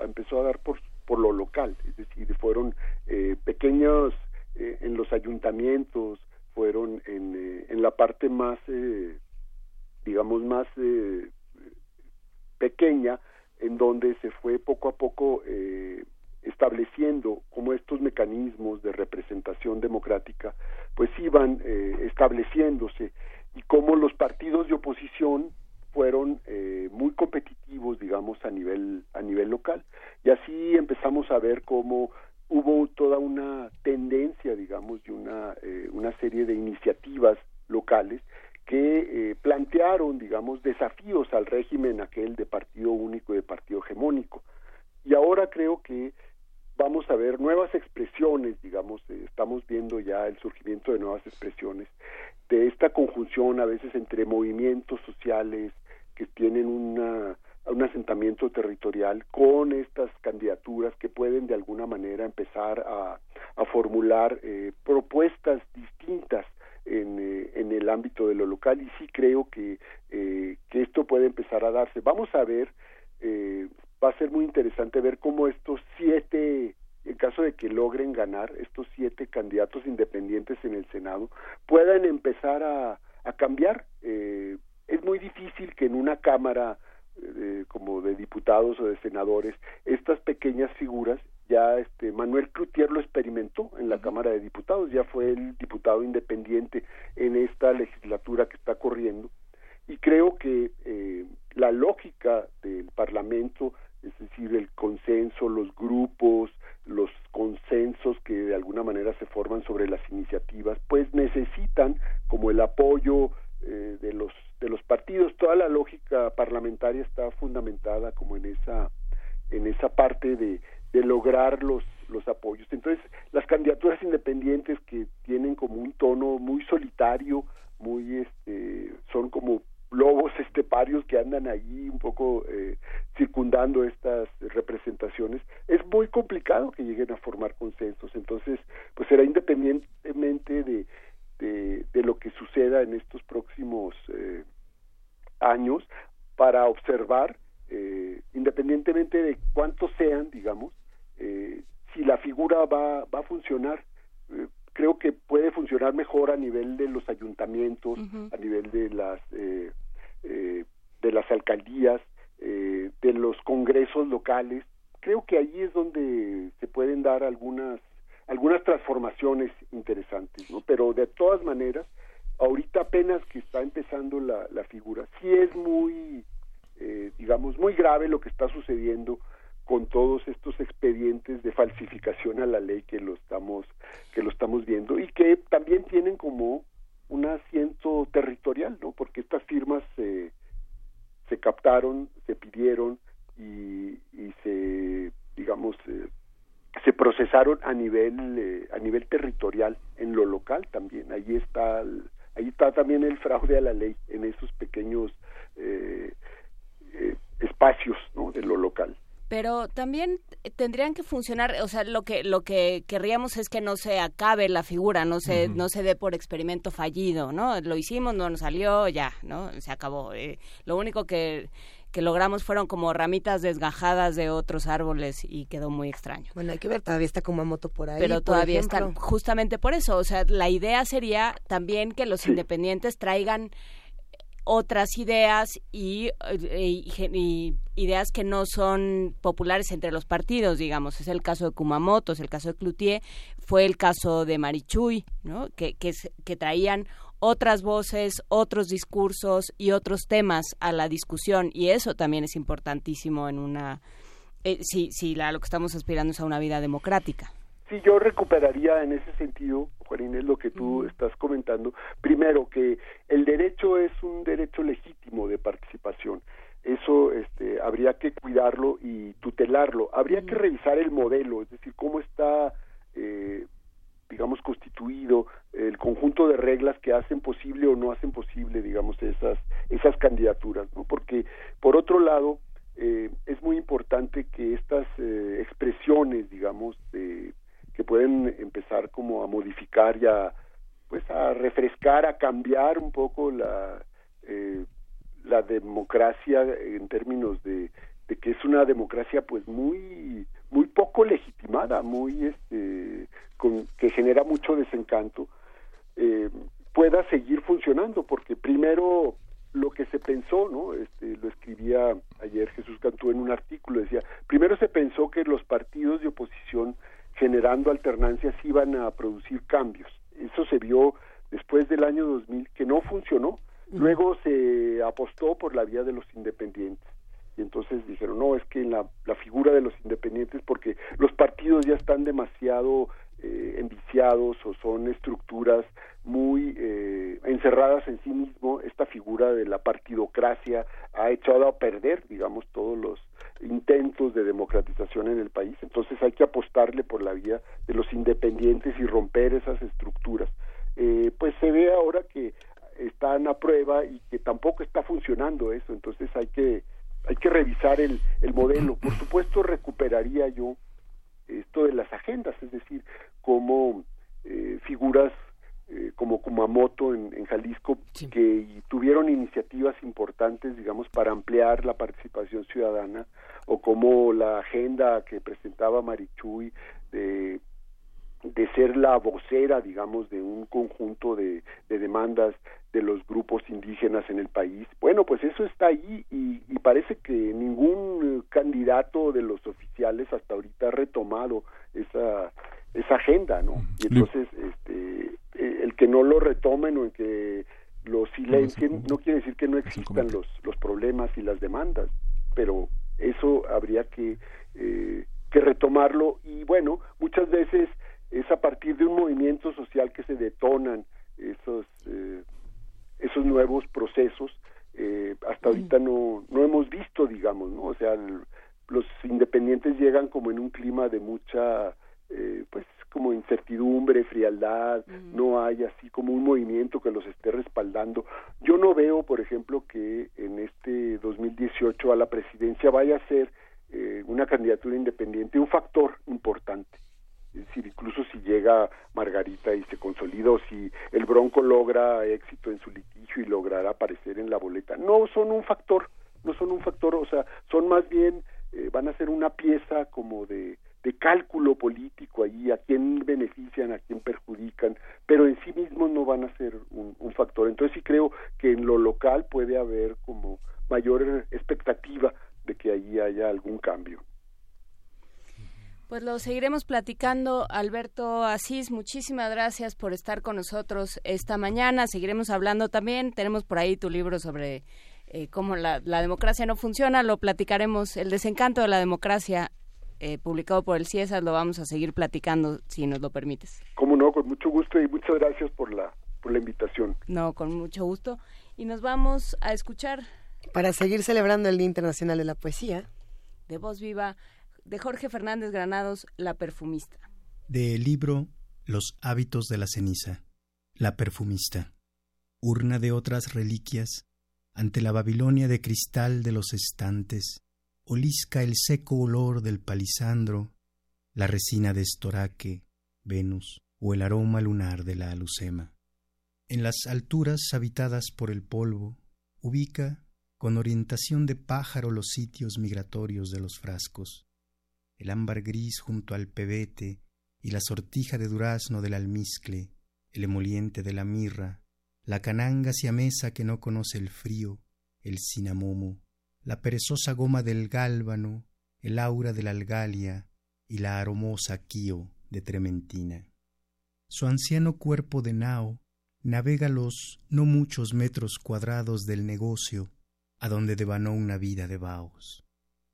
empezó a dar por, por lo local, es decir, fueron eh, pequeños eh, en los ayuntamientos, fueron en, en la parte más, digamos, más pequeña, en donde se fue poco a poco estableciendo cómo estos mecanismos de representación democrática pues iban eh, estableciéndose y cómo los partidos de oposición fueron eh, muy competitivos digamos a nivel a nivel local. Y así empezamos a ver cómo hubo toda una tendencia digamos y una eh, una serie de iniciativas locales que plantearon digamos desafíos al régimen aquel de partido único y de partido hegemónico. Y ahora creo que vamos a ver nuevas expresiones, digamos, eh, estamos viendo ya el surgimiento de nuevas expresiones, de esta conjunción a veces entre movimientos sociales que tienen una, un asentamiento territorial con estas candidaturas que pueden de alguna manera empezar a, a formular eh, propuestas distintas en, eh, en, el ámbito de lo local y sí creo que, que esto puede empezar a darse. Vamos a ver va a ser muy interesante ver cómo estos siete, en caso de que logren ganar, estos siete candidatos independientes en el Senado, puedan empezar a, a cambiar. Eh, es muy difícil que en una Cámara eh, como de diputados o de senadores, estas pequeñas figuras, ya este Manuel Cloutier lo experimentó en la Cámara de Diputados, ya fue el diputado independiente en esta legislatura que está corriendo, y creo que eh, la lógica del Parlamento es decir, el consenso, los grupos, los consensos que de alguna manera se forman sobre las iniciativas, pues necesitan como el apoyo eh, de los de los partidos. Toda la lógica parlamentaria está fundamentada como en esa en esa parte de, de lograr los los apoyos. Entonces, las candidaturas independientes que tienen como un tono muy solitario, muy este, son como lobos esteparios que andan allí un poco eh, circundando estas representaciones, es muy complicado que lleguen a formar consensos. Entonces, pues será independientemente de, de, lo que suceda en estos próximos eh, años para observar, eh, independientemente de cuántos sean, digamos, si la figura va, va a funcionar creo que puede funcionar mejor a nivel de los ayuntamientos, a nivel de las eh, eh, de las alcaldías, eh, de los congresos locales. Creo que ahí es donde se pueden dar algunas algunas transformaciones interesantes, ¿no? Pero de todas maneras, ahorita apenas que está empezando la, la figura, sí es muy, digamos, muy grave lo que está sucediendo con todos estos expedientes de falsificación a la ley que lo estamos que lo estamos viendo y que también tienen como un asiento territorial, ¿no? Porque estas firmas se, se captaron, se pidieron y, se digamos eh, se procesaron a nivel eh, a nivel territorial en lo local también. Ahí está ahí está también el fraude a la ley en esos pequeños eh, espacios, ¿no? De lo local pero también tendrían que funcionar, o sea, lo que lo que querríamos es que no se acabe la figura, no se no se dé por experimento fallido, ¿no? Lo hicimos, no nos salió, ya, ¿no? Se acabó. Eh, lo único que que logramos fueron como ramitas desgajadas de otros árboles y quedó muy extraño. Bueno, hay que ver, todavía está como moto por ahí. Pero todavía están, justamente por eso, o sea, la idea sería también que los [CLEARS THROAT] independientes traigan otras ideas y, y, ideas que no son populares entre los partidos, digamos. Es el caso de Kumamoto, es el caso de Cloutier, fue el caso de Marichuy, ¿no? que, que, que traían otras voces, otros discursos y otros temas a la discusión y eso también es importantísimo en una eh, si, si la, lo que estamos aspirando es a una vida democrática. Sí, yo recuperaría en ese sentido, Juan Inés, lo que tú estás comentando. Primero, que el derecho es un derecho legítimo de participación. Eso este, habría que cuidarlo y tutelarlo. Habría que revisar el modelo, es decir, cómo está, eh, digamos, constituido el conjunto de reglas que hacen posible o no hacen posible, digamos, esas, esas candidaturas. ¿no? Porque, por otro lado, eh, es muy importante que estas eh, expresiones, digamos, de que pueden empezar como a modificar y a pues a refrescar, a cambiar un poco la eh, la democracia en términos de, que es una democracia pues muy muy poco legitimada, muy este con, que genera mucho desencanto, eh, pueda seguir funcionando, porque primero lo que se pensó, ¿no? Este, lo escribía ayer Jesús Cantú en un artículo, decía, primero se pensó que los partidos de oposición generando alternancias iban a producir cambios. Eso se vio después del año 2000 que no funcionó. Luego se apostó por la vía de los independientes. Y entonces dijeron, no, es que la, la figura de los independientes, porque los partidos ya están demasiado eh, enviciados o son estructuras muy eh, encerradas en sí mismo, esta figura de la partidocracia ha echado a perder, digamos, todos los intentos de democratización en el país. Entonces hay que apostarle por la vía de los independientes y romper esas estructuras. Eh, pues se ve ahora que están a prueba y que tampoco está funcionando eso. Entonces hay que hay que revisar el, el modelo. Por supuesto recuperaría yo esto de las agendas, es decir, como eh, figuras eh, como Kumamoto en, en Jalisco que tuvieron iniciativas importantes, digamos, para ampliar la participación ciudadana, o como la agenda que presentaba Marichuy de de ser la vocera, digamos, de un conjunto de, de, demandas de los grupos indígenas en el país. Bueno, pues eso está ahí y, y parece que ningún candidato de los oficiales hasta ahorita ha retomado esa, esa agenda, ¿no? Y entonces, este, eh, el que no lo retomen o el que lo silencien no quiere decir que no existan los, los problemas y las demandas, pero eso habría que, eh, que retomarlo y bueno, muchas veces es a partir de un movimiento social que se detonan esos, eh, esos nuevos procesos. Eh, hasta ahorita no, no hemos visto, digamos, ¿no? O sea, los independientes llegan como en un clima de mucha, eh, pues, como incertidumbre, frialdad, no hay así como un movimiento que los esté respaldando. Yo no veo, por ejemplo, que en este 2018 a la presidencia vaya a ser eh, una candidatura independiente un factor importante. Es decir, incluso si llega Margarita y se consolida o si el Bronco logra éxito en su litigio y logrará aparecer en la boleta, no son un factor, no son un factor, o sea, son más bien, eh, van a ser una pieza como de, cálculo político allí, a quién benefician, a quién perjudican, pero en sí mismos no van a ser un, un factor. Entonces sí creo que en lo local puede haber como mayor expectativa de que allí haya algún cambio. Pues lo seguiremos platicando. Alberto Asís, muchísimas gracias por estar con nosotros esta mañana. Seguiremos hablando también. Tenemos por ahí tu libro sobre eh, cómo la, la, democracia no funciona. Lo platicaremos. El desencanto de la democracia, eh, publicado por el CIESAS, lo vamos a seguir platicando si nos lo permites. Cómo no, con mucho gusto y muchas gracias por la, por la invitación. No, con mucho gusto. Y nos vamos a escuchar. Para seguir celebrando el Día Internacional de la Poesía. De voz viva de Jorge Fernández Granados, La perfumista. Del libro Los hábitos de la ceniza, La perfumista. Urna de otras reliquias, ante la Babilonia de cristal de los estantes, olisca el seco olor del palisandro, la resina de estoraque, Venus, o el aroma lunar de la alucema. En las alturas habitadas por el polvo, ubica con orientación de pájaro los sitios migratorios de los frascos el ámbar gris junto al pebete y la sortija de durazno del almizcle, el emoliente de la mirra, la cananga siamesa que no conoce el frío, el cinamomo, la perezosa goma del gálbano, el aura de la algalia y la aromosa quío de trementina. Su anciano cuerpo de nao navega los no muchos metros cuadrados del negocio a donde devanó una vida de vaos.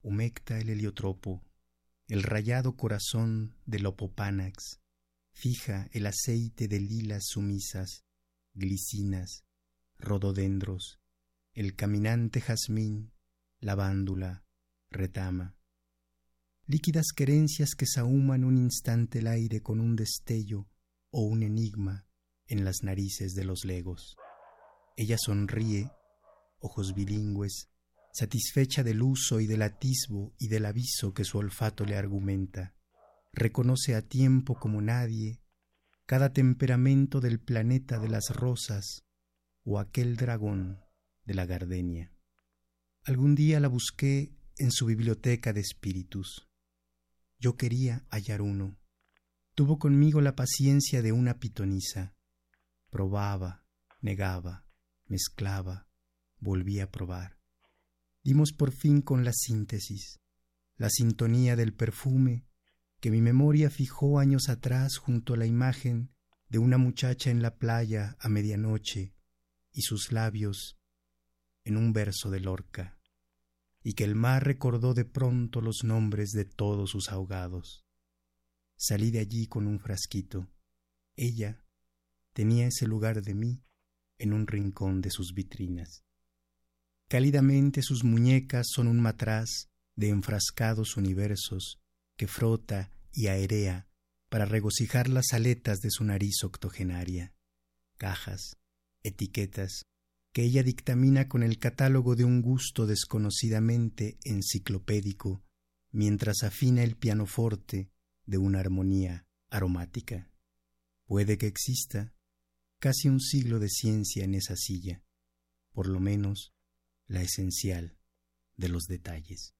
Humecta el heliotropo, el rayado corazón del opopánax, fija el aceite de lilas sumisas, glicinas, rododendros, el caminante jazmín, lavándula, retama. Líquidas querencias que sahuman un instante el aire con un destello o un enigma en las narices de los legos. Ella sonríe, ojos bilingües, satisfecha del uso y del atisbo y del aviso que su olfato le argumenta. Reconoce a tiempo como nadie cada temperamento del planeta de las rosas o aquel dragón de la gardenia. Algún día la busqué en su biblioteca de espíritus. Yo quería hallar uno. Tuvo conmigo la paciencia de una pitonisa. Probaba, negaba, mezclaba, volví a probar. Dimos por fin con la síntesis, la sintonía del perfume que mi memoria fijó años atrás junto a la imagen de una muchacha en la playa a medianoche y sus labios en un verso de Lorca, y que el mar recordó de pronto los nombres de todos sus ahogados. Salí de allí con un frasquito. Ella tenía ese lugar de mí en un rincón de sus vitrinas. Cálidamente sus muñecas son un matraz de enfrascados universos que frota y aerea para regocijar las aletas de su nariz octogenaria, cajas, etiquetas, que ella dictamina con el catálogo de un gusto desconocidamente enciclopédico, mientras afina el pianoforte de una armonía aromática. Puede que exista casi un siglo de ciencia en esa silla, por lo menos la esencial de los detalles.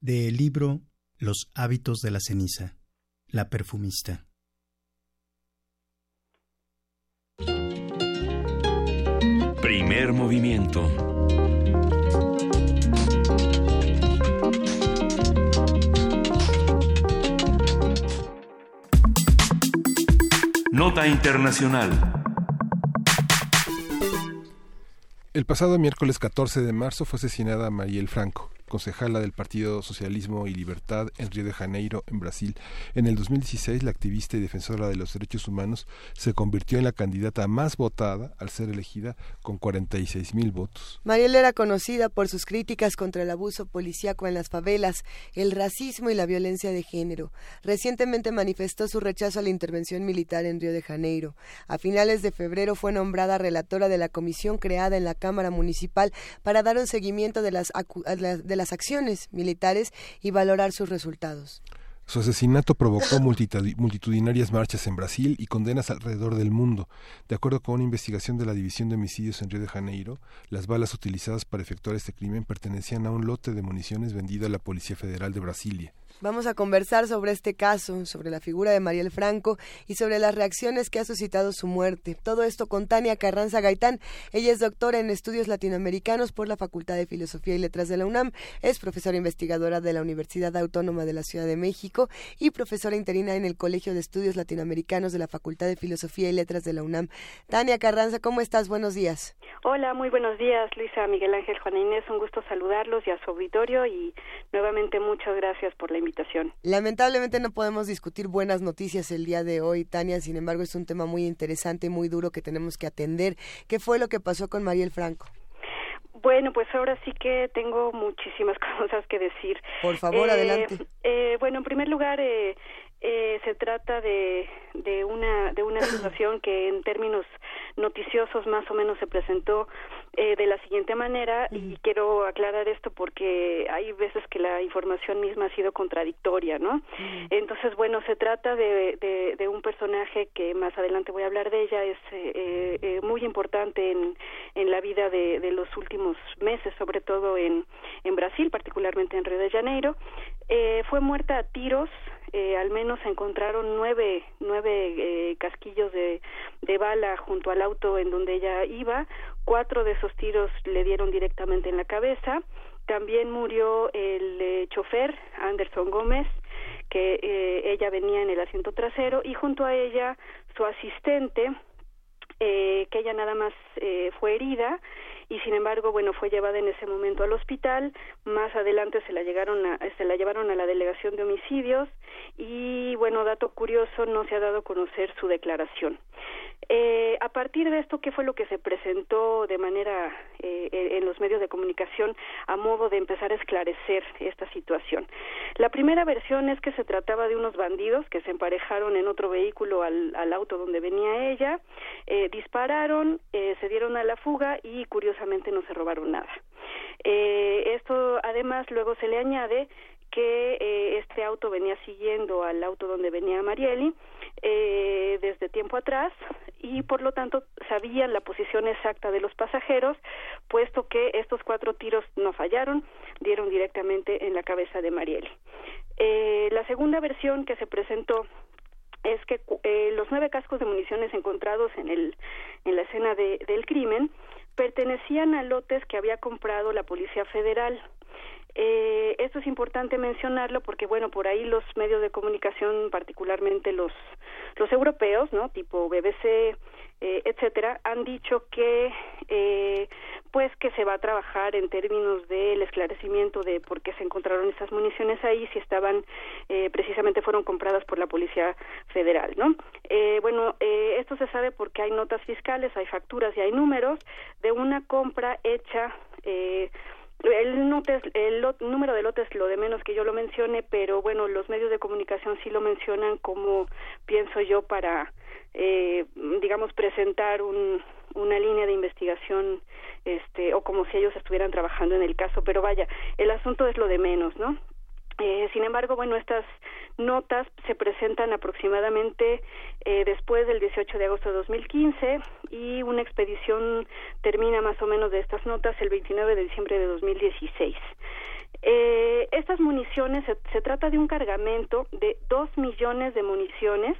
Del libro Los hábitos de la ceniza, la perfumista. Primer movimiento. Nota Internacional. El pasado miércoles 14 de marzo fue asesinada Mariel Franco, concejala del Partido Socialismo y Libertad en Río de Janeiro, en Brasil. En el 2016, la activista y defensora de los derechos humanos se convirtió en la candidata más votada al ser elegida con 46 mil votos. Mariel era conocida por sus críticas contra el abuso policíaco en las favelas, el racismo y la violencia de género. Recientemente manifestó su rechazo a la intervención militar en Río de Janeiro. A finales de febrero fue nombrada relatora de la comisión creada en la Cámara Municipal para dar un seguimiento de las, las acciones militares y valorar sus resultados. Su asesinato provocó multitudinarias marchas en Brasil y condenas alrededor del mundo. De acuerdo con una investigación de la División de Homicidios en Río de Janeiro, las balas utilizadas para efectuar este crimen pertenecían a un lote de municiones vendido a la Policía Federal de Brasilia. Vamos a conversar sobre este caso, sobre la figura de Mariel Franco y sobre las reacciones que ha suscitado su muerte. Todo esto con Tania Carranza Gaitán. Ella es doctora en estudios latinoamericanos por la Facultad de Filosofía y Letras de la UNAM, es profesora investigadora de la Universidad Autónoma de la Ciudad de México y profesora interina en el Colegio de Estudios Latinoamericanos de la Facultad de Filosofía y Letras de la UNAM. Tania Carranza, ¿cómo estás? Buenos días. Hola, muy buenos días, Luisa, Miguel Ángel, Juana Inés. Un gusto saludarlos y a su auditorio y nuevamente muchas gracias por la invitación. Lamentablemente no podemos discutir buenas noticias el día de hoy, Tania, sin embargo es un tema muy interesante y muy duro que tenemos que atender. ¿Qué fue lo que pasó con Mariel Franco? Bueno, pues ahora sí que tengo muchísimas [LAUGHS] cosas que decir. Por favor, adelante. Eh, bueno, en primer lugar, eh, eh, se trata de, de una de una situación que en términos noticiosos más o menos se presentó eh, de la siguiente manera y quiero aclarar esto porque hay veces que la información misma ha sido contradictoria, ¿no? Entonces, bueno, se trata de, de, un personaje que más adelante voy a hablar de ella, es eh, eh, muy importante en, en la vida de, de los últimos meses, sobre todo en, en Brasil, particularmente en Río de Janeiro. fue muerta a tiros eh, al menos encontraron nueve, nueve eh, casquillos de, de bala junto al auto en donde ella iba. Cuatro de esos tiros le dieron directamente en la cabeza. También murió el eh, chofer, Anderson Gómez, que eh, ella venía en el asiento trasero, y junto a ella su asistente, eh, que ella nada más eh, fue herida y sin embargo bueno fue llevada en ese momento al hospital. Más adelante se la llegaron a, se la llevaron a la delegación de homicidios y bueno dato curioso no se ha dado a conocer su declaración eh, a partir de esto, ¿qué fue lo que se presentó de manera eh, en los medios de comunicación a modo de empezar a esclarecer esta situación? La primera versión es que se trataba de unos bandidos que se emparejaron en otro vehículo al, al auto donde venía ella, eh, dispararon, eh, se dieron a la fuga y curiosamente no se robaron nada. Eh, esto además luego se le añade que eh, este auto venía siguiendo al auto donde venía Marieli eh, desde tiempo atrás y por lo tanto sabían la posición exacta de los pasajeros, puesto que estos cuatro tiros no fallaron, dieron directamente en la cabeza de Marieli. Eh, la segunda versión que se presentó es que eh, los nueve cascos de municiones encontrados en el en la escena de, del crimen pertenecían a lotes que había comprado la Policía Federal. Eh, esto es importante mencionarlo porque, bueno, por ahí los medios de comunicación, particularmente los, los europeos, ¿no? Tipo BBC, eh, etcétera, han dicho que, eh, pues, que se va a trabajar en términos del esclarecimiento de por qué se encontraron esas municiones ahí, si estaban, eh, precisamente fueron compradas por la Policía Federal, ¿no? Eh, bueno, eh, esto se sabe porque hay notas fiscales, hay facturas y hay números de una compra hecha el, notes, el lot, número de lotes lo de menos que yo lo mencione, pero bueno, los medios de comunicación sí lo mencionan como pienso yo para, eh, digamos, presentar un, una línea de investigación, este, o como si ellos estuvieran trabajando en el caso. Pero vaya, el asunto es lo de menos, ¿no? Eh, sin embargo, bueno, estas notas se presentan aproximadamente eh, después del 18 de agosto de 2015 y una expedición termina más o menos de estas notas el 29 de diciembre de 2016. Eh, estas municiones, se, se, trata de un cargamento de dos millones de municiones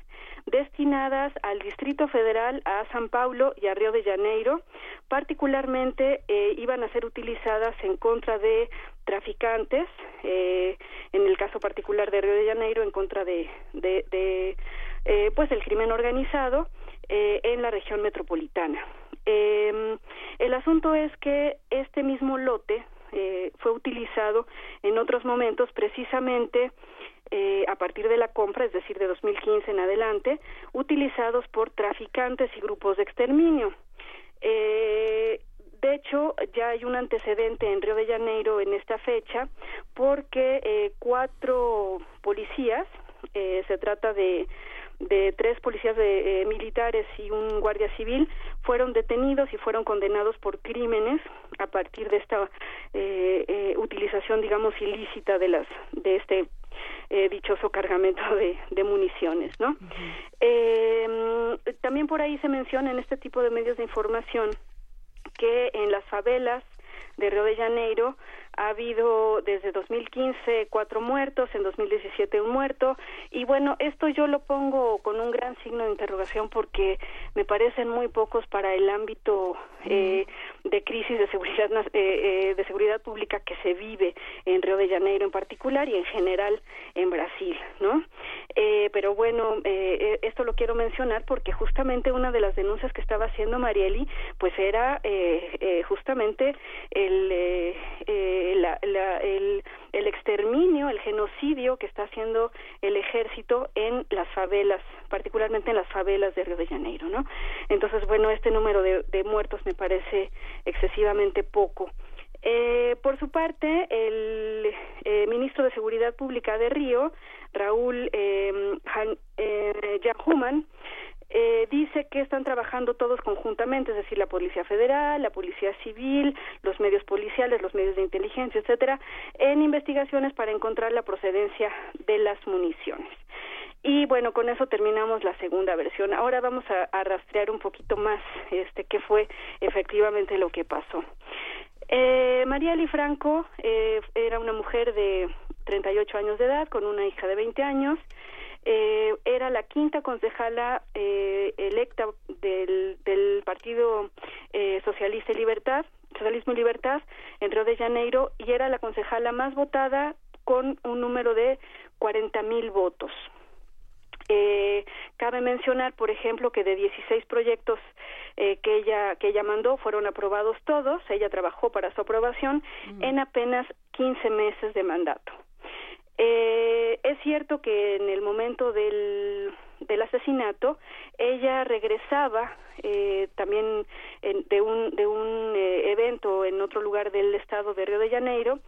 destinadas al Distrito Federal, a San Paulo y a Río de Janeiro. Particularmente eh, iban a ser utilizadas en contra de traficantes, eh, en el caso particular de Río de Janeiro, en contra de, de, eh, pues el crimen organizado eh, en la región metropolitana. Eh, el asunto es que este mismo lote eh, fue utilizado en otros momentos precisamente eh, a partir de la compra, es decir, de 2015 en adelante, utilizados por traficantes y grupos de exterminio. Eh, de hecho, ya hay un antecedente en Río de Janeiro en esta fecha porque eh, cuatro policías, eh, se trata de de tres policías de, eh, militares y un guardia civil fueron detenidos y fueron condenados por crímenes a partir de esta eh, eh, utilización digamos ilícita de las de este eh, dichoso cargamento de, de municiones no uh -huh. también por ahí se menciona en este tipo de medios de información que en las favelas de Río de Janeiro ha habido desde 2015 cuatro muertos, en 2017 un muerto, y bueno, esto yo lo pongo con un gran signo de interrogación porque me parecen muy pocos para el ámbito eh, de crisis de seguridad eh, eh, de seguridad pública que se vive en Río de Janeiro en particular y en general en Brasil, ¿no? Eh, pero bueno, eh, esto lo quiero mencionar porque justamente una de las denuncias que estaba haciendo Marieli, pues era eh, eh, justamente el eh, la, la, el, el exterminio, el genocidio que está haciendo el ejército en las favelas, particularmente en las favelas de Río de Janeiro, ¿no? Entonces, bueno, este número de, de muertos me parece excesivamente poco. Eh, por su parte, el eh, ministro de Seguridad Pública de Río, Raúl eh, Han, eh, eh, dice que están trabajando todos conjuntamente, es decir, la Policía Federal, la Policía Civil, los medios policiales, los medios de inteligencia, etcétera, en investigaciones para encontrar la procedencia de las municiones. Y bueno, con eso terminamos la segunda versión. Ahora vamos a, rastrear un poquito más este qué fue efectivamente lo que pasó. Eh, María Eli Franco eh, era una mujer de 38 años de edad con una hija de 20 años eh, era la quinta concejala eh, electa del, del Partido eh, Socialista y Libertad, Socialismo y Libertad en Río de Janeiro y era la concejala más votada con un número de 40 mil votos. Eh, cabe mencionar, por ejemplo, que de 16 proyectos eh, que ella que ella mandó fueron aprobados todos. Ella trabajó para su aprobación mm. en apenas 15 meses de mandato. Eh, es cierto que en el momento del, del asesinato ella regresaba eh, también en, de un, de un eh, evento en otro lugar del estado de Río de Janeiro,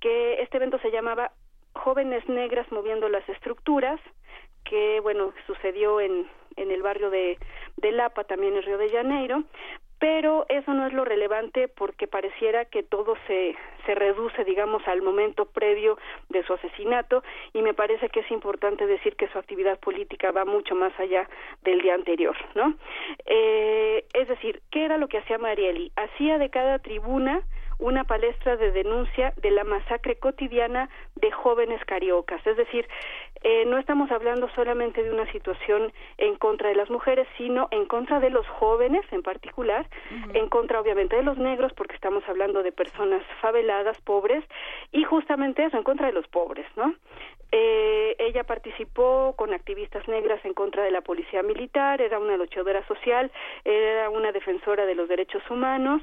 que este evento se llamaba Jóvenes Negras Moviendo las Estructuras, que bueno sucedió en, en el barrio de, de Lapa, también en Río de Janeiro, pero eso no es lo relevante porque pareciera que todo se, se reduce, digamos, al momento previo de su asesinato y me parece que es importante decir que su actividad política va mucho más allá del día anterior, ¿no? Eh, es decir, ¿qué era lo que hacía Marieli? Hacía de cada tribuna una palestra de denuncia de la masacre cotidiana de jóvenes cariocas. Es decir, eh, no estamos hablando solamente de una situación en contra de las mujeres, sino en contra de los jóvenes en particular, en contra obviamente de los negros, porque estamos hablando de personas faveladas, pobres, y justamente eso, en contra de los pobres, ¿no? Eh, ella participó con activistas negras en contra de la policía militar, era una luchadora social, era una defensora de los derechos humanos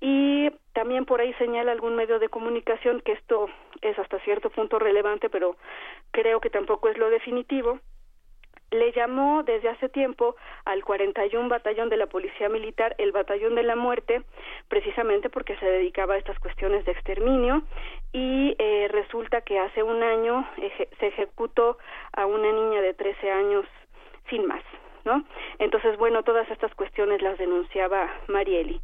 y también por ahí señala algún medio de comunicación que esto es hasta cierto punto relevante, pero creo que tampoco es lo definitivo le llamó desde hace tiempo al 41 batallón de la Policía Militar el batallón de la muerte, precisamente porque se dedicaba a estas cuestiones de exterminio y eh, resulta que hace un año se ejecutó a una niña de 13 años sin más. ¿No? Entonces, bueno, todas estas cuestiones las denunciaba Marieli.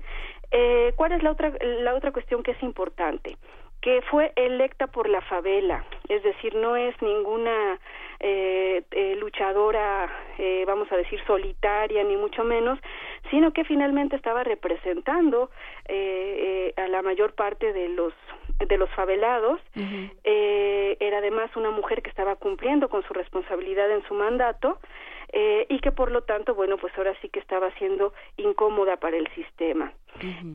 Eh, ¿Cuál es la otra, la otra cuestión que es importante? que fue electa por la favela, es decir, no es ninguna eh, eh, luchadora, eh, vamos a decir, solitaria, ni mucho menos, sino que finalmente estaba representando eh, eh, a la mayor parte de los de los favelados. eh, era además una mujer que estaba cumpliendo con su responsabilidad en su mandato eh, y que por lo tanto, bueno, pues ahora sí que estaba siendo incómoda para el sistema.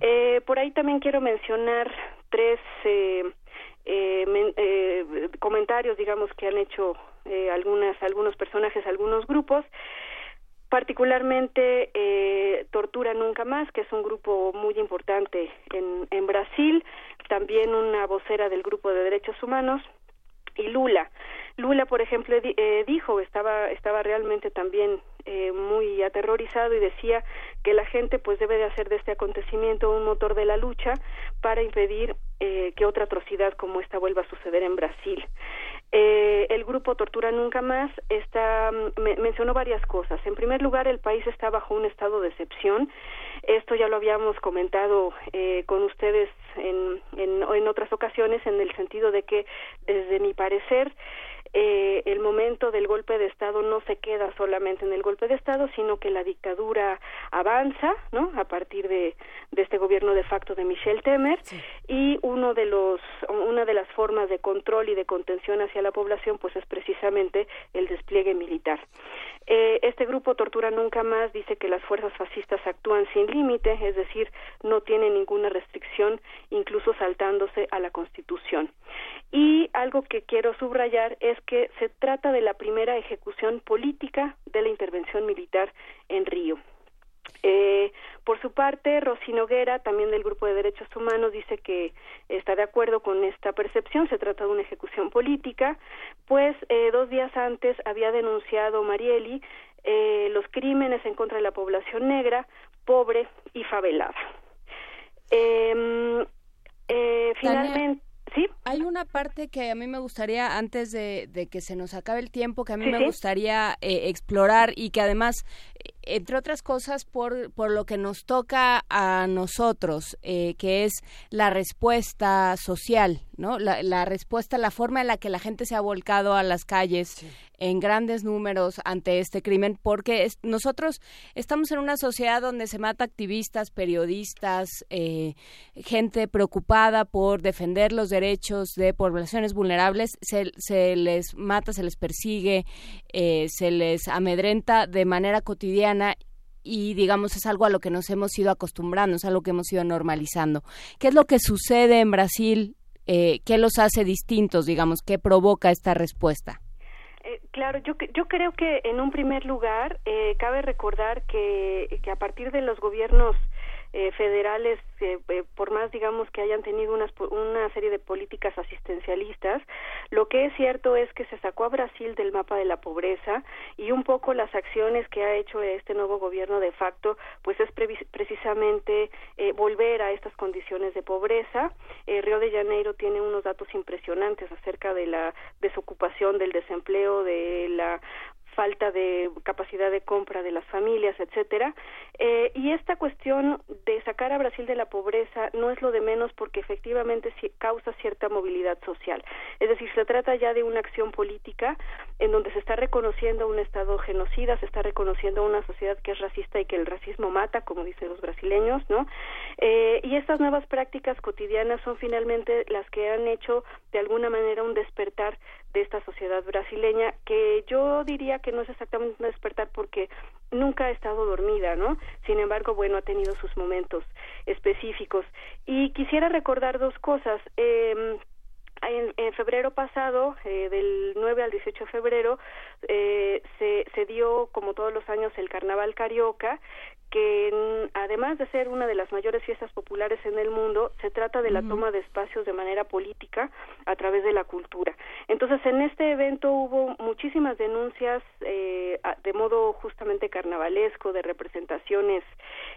eh, por ahí también quiero mencionar tres eh, eh, men- eh, comentarios, digamos, que han hecho eh, algunas, algunos personajes, algunos grupos particularmente eh, Tortura Nunca Más, que es un grupo muy importante en, en Brasil, también una vocera del grupo de derechos humanos, y Lula. Lula, por ejemplo, eh, dijo, estaba, estaba realmente también eh, muy aterrorizado y decía que la gente pues debe de hacer de este acontecimiento un motor de la lucha para impedir eh, que otra atrocidad como esta vuelva a suceder en Brasil. Eh, el grupo Tortura Nunca Más está, mm, me- mencionó varias cosas. En primer lugar, el país está bajo un estado de excepción. Esto ya lo habíamos comentado eh, con ustedes en, en, en otras ocasiones, en el sentido de que, desde mi parecer, eh, el momento del golpe de Estado no se queda solamente en el golpe de Estado, sino que la dictadura avanza, ¿no? A partir de, de este gobierno de facto de Michel Temer y uno de los, una de las formas de control y de contención hacia la población, pues es precisamente el despliegue militar. Eh, este grupo Tortura Nunca Más dice que las fuerzas fascistas actúan sin límite, es decir, no tienen ninguna restricción, incluso saltándose a la Constitución. Y algo que quiero subrayar es que se trata de la primera ejecución política de la intervención militar en Río. Eh, por su parte, Rosy Noguera, también del Grupo de Derechos Humanos, dice que está de acuerdo con esta percepción, se trata de una ejecución política, pues eh, dos días antes había denunciado Marieli eh, los crímenes en contra de la población negra, pobre y favelada. Eh, eh, finalmente, ¿sí? Hay una parte que a mí me gustaría, antes de, de que se nos acabe el tiempo, que a mí Sí, me sí. gustaría eh, explorar y que además, entre otras cosas, por, por lo que nos toca a nosotros, eh, que es la respuesta social, ¿no? La, la respuesta, la forma en la que la gente se ha volcado a las calles en grandes números ante este crimen, porque es- nosotros estamos en una sociedad donde se mata activistas, periodistas, eh, gente preocupada por defender los derechos de poblaciones vulnerables, se, se les mata, se les persigue, eh, se les amedrenta de manera cotidiana y digamos es algo a lo que nos hemos ido acostumbrando, es algo que hemos ido normalizando. ¿Qué es lo que sucede en Brasil? Eh, ¿Qué los hace distintos, digamos? ¿Qué provoca esta respuesta? Eh, claro, yo, yo creo que en un primer lugar eh, cabe recordar que, que a partir de los gobiernos eh, federales, eh, por más digamos que hayan tenido unas, una serie de políticas asistencialistas, lo que es cierto es que se sacó a Brasil del mapa de la pobreza y un poco las acciones que ha hecho este nuevo gobierno de facto, pues es previs- precisamente eh, volver a estas condiciones de pobreza. Eh, Río de Janeiro tiene unos datos impresionantes acerca de la desocupación, del desempleo, de la falta de capacidad de compra de las familias, etcétera. Eh, y esta cuestión de sacar a Brasil de la pobreza no es lo de menos porque efectivamente causa cierta movilidad social. Es decir, se trata ya de una acción política en donde se está reconociendo un Estado genocida, se está reconociendo una sociedad que es racista y que el racismo mata, como dicen los brasileños, ¿no? Eh, y estas nuevas prácticas cotidianas son finalmente las que han hecho de alguna manera un despertar de esta sociedad brasileña, que yo diría que no es exactamente un despertar porque nunca ha estado dormida, ¿no? Sin embargo, bueno, ha tenido sus momentos específicos. Y quisiera recordar dos cosas. Eh, en, febrero pasado, eh, del 9 al 18 de febrero, eh, se, se dio, como todos los años, el Carnaval Carioca, que además de ser una de las mayores fiestas populares en el mundo, se trata de la toma de espacios de manera política a través de la cultura. Entonces, en este evento hubo muchísimas denuncias eh, de modo justamente carnavalesco, de representaciones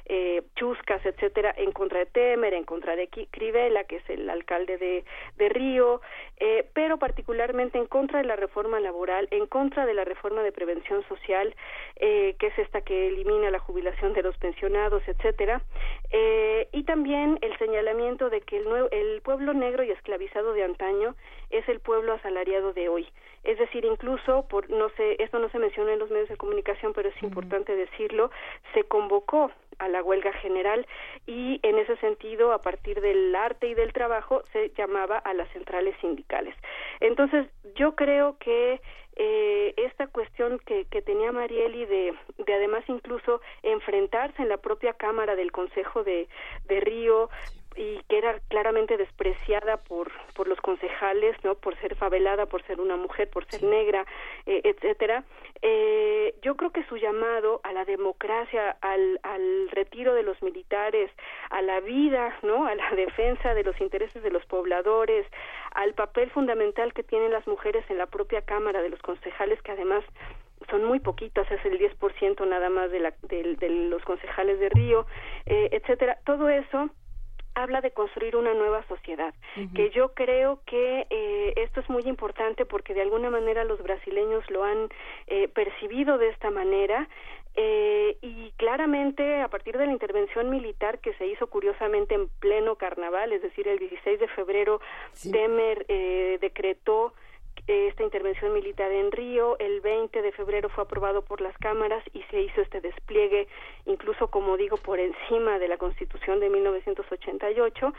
eh, chuscas, etcétera, en contra de Temer, en contra de Crivella, que es el alcalde de, de Río, eh, pero particularmente en contra de la reforma laboral, en contra de la reforma de prevención social, eh, que es esta que elimina la jubilación de los pensionados, etcétera, eh, y también el señalamiento de que el, el pueblo negro y esclavizado de antaño es el pueblo asalariado de hoy. Es decir, incluso, por, no sé, esto no se menciona en los medios de comunicación, pero es importante decirlo, se convocó a la huelga general y en ese sentido, a partir del arte y del trabajo, se llamaba a las centrales sindicales. Entonces, yo creo que eh, esta cuestión que, que tenía Marieli de, de además incluso enfrentarse en la propia Cámara del Consejo de, de Río y que era claramente despreciada por por los concejales no por ser favelada por ser una mujer por ser negra eh, etcétera. Eh, yo creo que su llamado a la democracia al al retiro de los militares a la vida no a la defensa de los intereses de los pobladores al papel fundamental que tienen las mujeres en la propia cámara de los concejales que además son muy poquitas, es el 10% nada más de, la, de, de los concejales de Río, eh, etcétera. Todo eso habla de construir una nueva sociedad, que yo creo que eh, esto es muy importante porque de alguna manera los brasileños lo han eh, percibido de esta manera eh, y claramente a partir de la intervención militar que se hizo curiosamente en pleno carnaval, es decir, el 16 de febrero, Temer eh, decretó esta intervención militar en Río. El 20 de febrero fue aprobado por las cámaras y se hizo este despliegue, incluso como digo, por encima de la Constitución de 1988.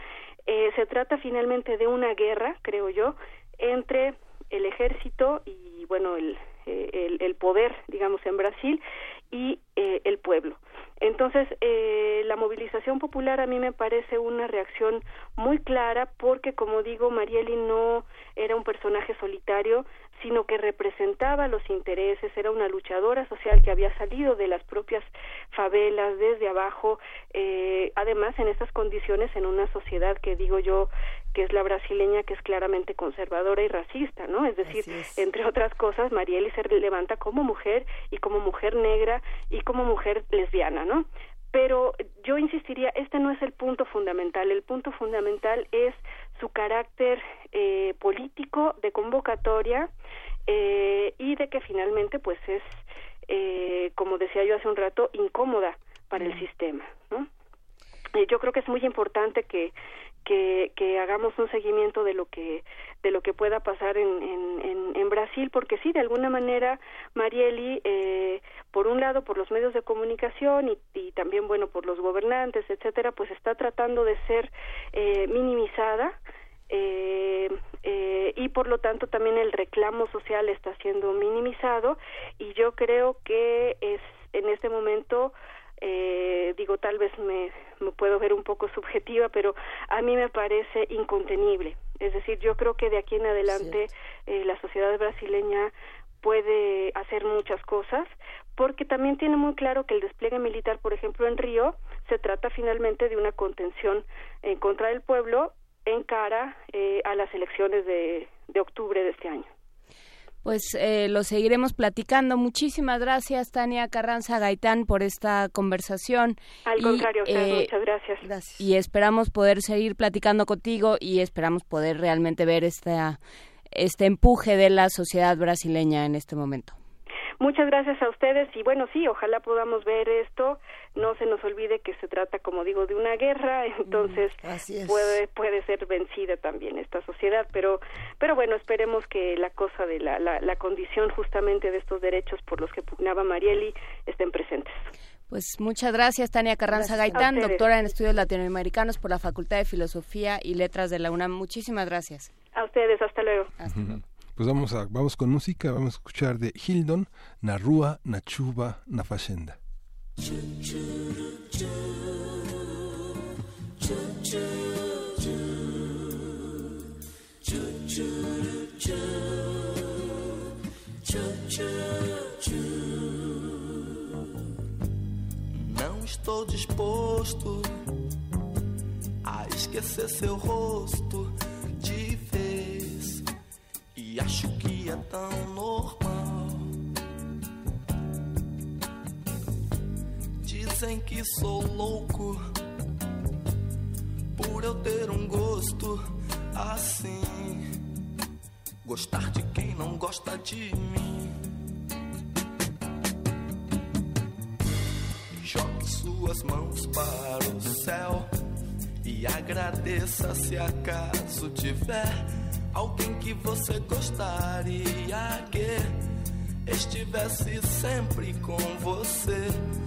Eh, se trata finalmente de una guerra, creo yo, entre el ejército y, bueno, el, eh, el, el poder, digamos, en Brasil y eh, el pueblo. Entonces, eh, la movilización popular a mí me parece una reacción muy clara porque, como digo, Marieli no era un personaje solitario, sino que representaba los intereses, era una luchadora social que había salido de las propias favelas desde abajo, eh, además en estas condiciones en una sociedad que digo yo que es la brasileña, que es claramente conservadora y racista, ¿no? Es decir, entre otras cosas, Marieli se levanta como mujer y como mujer negra y como mujer lesbiana, ¿no? Pero yo insistiría, este no es el punto fundamental. El punto fundamental es su carácter eh, político de convocatoria eh, y de que finalmente, pues es, eh, como decía yo hace un rato, incómoda para el sistema, ¿no? yo creo que es muy importante que que, que hagamos un seguimiento de lo que de lo que pueda pasar en, en, en, Brasil porque sí de alguna manera Marieli eh, por un lado por los medios de comunicación y, y, también bueno por los gobernantes etcétera pues está tratando de ser eh, minimizada eh, eh, y por lo tanto también el reclamo social está siendo minimizado y yo creo que es en este momento eh, digo tal vez me, me puedo ver un poco subjetiva pero a mí me parece incontenible. Es decir yo creo que de aquí en adelante eh, la sociedad brasileña puede hacer muchas cosas porque también tiene muy claro que el despliegue militar por ejemplo en Río se trata finalmente de una contención en contra del pueblo en cara eh, a las elecciones de, de octubre de este año pues eh, lo seguiremos platicando. Muchísimas gracias, Tania Carranza Gaitán, por esta conversación. Al contrario, eh, muchas gracias. Y esperamos poder seguir platicando contigo y esperamos poder realmente ver esta, este empuje de la sociedad brasileña en este momento. Muchas gracias a ustedes y bueno, sí, ojalá podamos ver esto. No se nos olvide que se trata, como digo, de una guerra, [LAUGHS] entonces puede puede ser vencida también esta sociedad, pero pero bueno, esperemos que la cosa de la, la, la condición justamente de estos derechos por los que pugnaba Marieli estén presentes. Pues muchas gracias, Tania Carranza Gaitán, doctora en estudios latinoamericanos por la Facultad de Filosofía y Letras de la UNAM. Muchísimas gracias. A ustedes, hasta luego. Pues vamos, a, vamos con música, vamos a escuchar de Hildon, Narrua, Nachuba, Nafashenda. Não estou disposto a esquecer seu rosto de vez. E acho que é tão normal. Dizem que sou louco por eu ter um gosto assim. Gostar de quem não gosta de mim. Jogue suas mãos para o céu e agradeça se acaso tiver alguém que você gostaria que estivesse sempre com você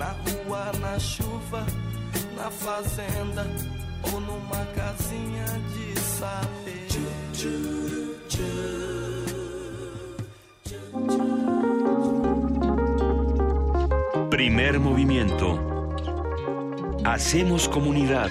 na rua, na chuva, na fazenda ou numa casinha de saber. Primer movimiento. Hacemos comunidad.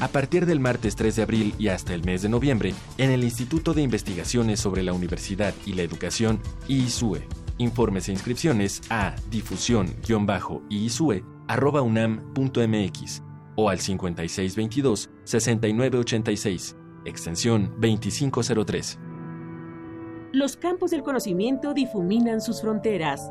A partir del martes 3 de abril y hasta el mes de noviembre, en el Instituto de Investigaciones sobre la Universidad y la Educación, IISUE. Informes e inscripciones a difusión-iisue.unam.mx o al 5622-6986, extensión 2503. Los campos del conocimiento difuminan sus fronteras.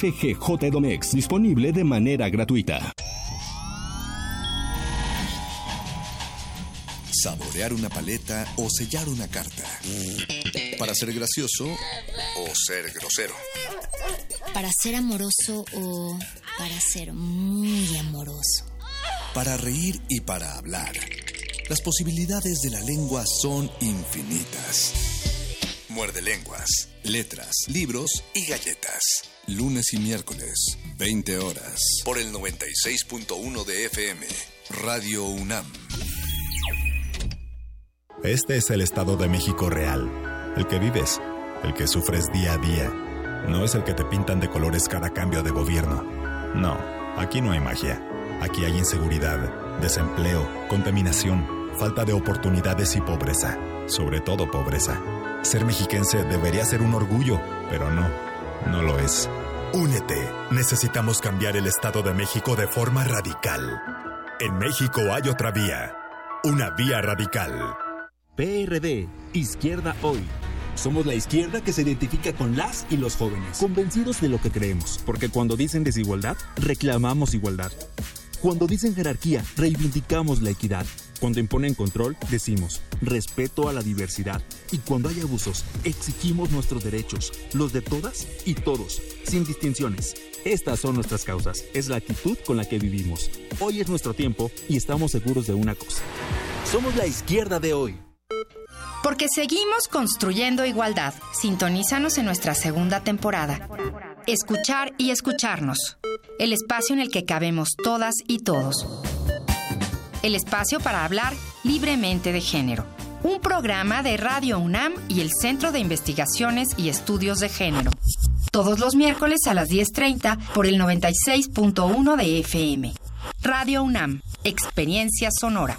FGJ Domex, disponible de manera gratuita. Saborear una paleta o sellar una carta. Para ser gracioso o ser grosero. Para ser amoroso o para ser muy amoroso. Para reír y para hablar. Las posibilidades de la lengua son infinitas. Muerde lenguas, letras, libros y galletas. Lunes y miércoles, 20 horas. Por el 96.1 de FM. Radio UNAM. Este es el Estado de México real. El que vives, el que sufres día a día. No es el que te pintan de colores cada cambio de gobierno. No, aquí no hay magia. Aquí hay inseguridad, desempleo, contaminación, falta de oportunidades y pobreza. Sobre todo pobreza. Ser mexiquense debería ser un orgullo, pero no. No lo es. Únete. Necesitamos cambiar el Estado de México de forma radical. En México hay otra vía. Una vía radical. PRD, Izquierda Hoy. Somos la izquierda que se identifica con las y los jóvenes, convencidos de lo que creemos, porque cuando dicen desigualdad, reclamamos igualdad. Cuando dicen jerarquía, reivindicamos la equidad. Cuando imponen control, decimos respeto a la diversidad. Y cuando hay abusos, exigimos nuestros derechos, los de todas y todos, sin distinciones. Estas son nuestras causas, es la actitud con la que vivimos. Hoy es nuestro tiempo y estamos seguros de una cosa. Somos la izquierda de hoy. Porque seguimos construyendo igualdad. Sintonízanos en nuestra segunda temporada. Escuchar y escucharnos. El espacio en el que cabemos todas y todos. El espacio para hablar libremente de género. Un programa de Radio UNAM y el Centro de Investigaciones y Estudios de Género. Todos los miércoles a las 10.30 por el 96.1 de FM. Radio UNAM. Experiencia sonora.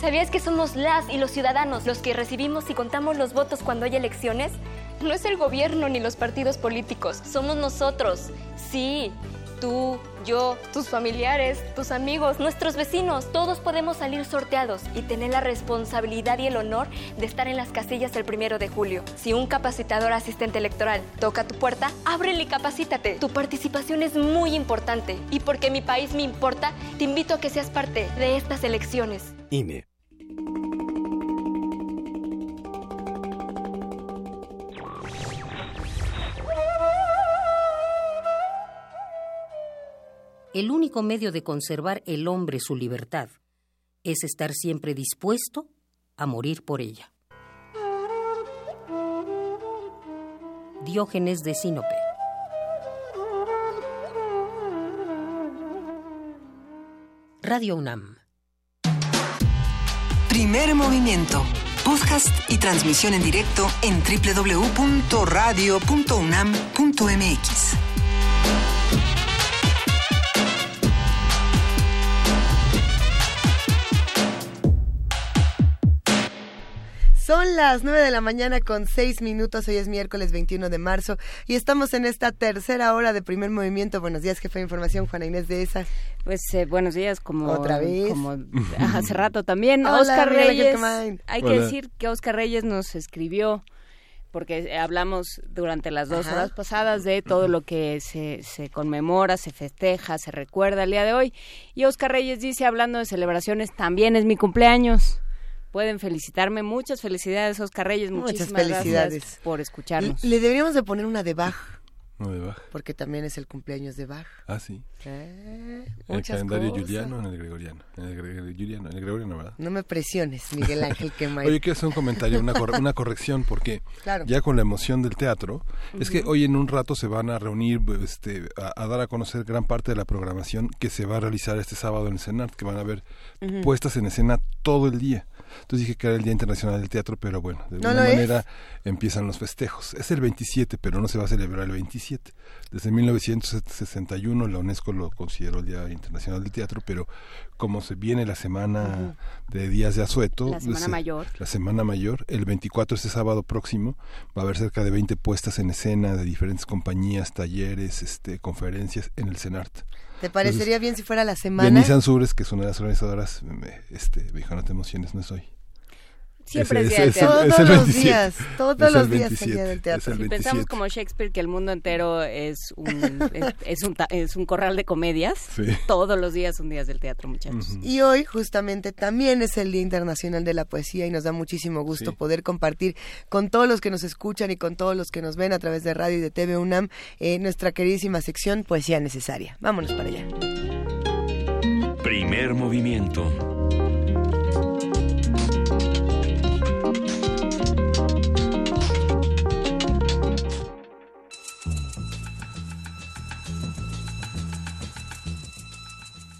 ¿Sabías que somos las y los ciudadanos los que recibimos y contamos los votos cuando hay elecciones? No es el gobierno ni los partidos políticos, somos nosotros. Sí, tú, yo, tus familiares, tus amigos, nuestros vecinos, todos podemos salir sorteados y tener la responsabilidad y el honor de estar en las casillas el primero de julio. Si un capacitador asistente electoral toca tu puerta, ábrele y capacítate. Tu participación es muy importante y porque mi país me importa, te invito a que seas parte de estas elecciones. INE. El único medio de conservar el hombre su libertad es estar siempre dispuesto a morir por ella. Diógenes de Sinope. Radio UNAM. Primer movimiento. Podcast y transmisión en directo en www.radio.unam.mx. Son las 9 de la mañana con 6 minutos. Hoy es miércoles 21 de marzo y estamos en esta tercera hora de primer movimiento. Buenos días, jefe de información, Juana Inés de esa. Pues eh, buenos días, como otra vez, como [LAUGHS] hace rato también. Hola, Oscar Reyes. Hay que Hola. decir que Oscar Reyes nos escribió porque hablamos durante las dos Ajá. horas pasadas de todo lo que se, se conmemora, se festeja, se recuerda el día de hoy. Y Oscar Reyes dice, hablando de celebraciones, también es mi cumpleaños. Pueden felicitarme. Muchas felicidades, Oscar Reyes. Muchas Muchísimas felicidades. gracias por escucharnos. Le deberíamos de poner una de Bach, No de Bach. porque también es el cumpleaños de Bach. Ah, sí. Eh, En el muchas calendario cosas. juliano, en el gregoriano. En el gre- juliano, en el gregoriano, ¿verdad? No me presiones, Miguel Ángel Quemain. [LAUGHS] Oye, quiero hacer un comentario, una, cor- una corrección, porque Claro. ya con la emoción del teatro, es que hoy en un rato se van a reunir este, a, a dar a conocer gran parte de la programación que se va a realizar este sábado en el CENART, que van a ver puestas en escena todo el día. Entonces dije que era el Día Internacional del Teatro, pero bueno, de ¿No alguna es? manera empiezan los festejos. Es el 27, pero no se va a celebrar el 27. Desde 1961 la UNESCO lo consideró el Día Internacional del Teatro, pero como se viene la semana de días de asueto, La Semana Mayor. la Semana Mayor, el 24 este sábado próximo va a haber cerca de 20 puestas en escena de diferentes compañías, talleres, este, conferencias en el CENART. ¿Te parecería bien si fuera la semana? Denise Ansures, que es una de las organizadoras, me, este, me dijo, no te emociones, no es hoy. Siempre es teatro. es el Todos los 27. días, todos Es el los días el 27, día del teatro. es el Si 27. pensamos como Shakespeare que el mundo entero es un [LAUGHS] es, es un ta- es un corral de comedias, Sí. todos los días son días del teatro, muchachos. Y hoy justamente también es el Día Internacional de la Poesía y nos da muchísimo gusto Sí. poder compartir con todos los que nos escuchan y con todos los que nos ven a través de radio y de TV UNAM eh, nuestra queridísima sección Poesía Necesaria. Vámonos para allá. Primer movimiento.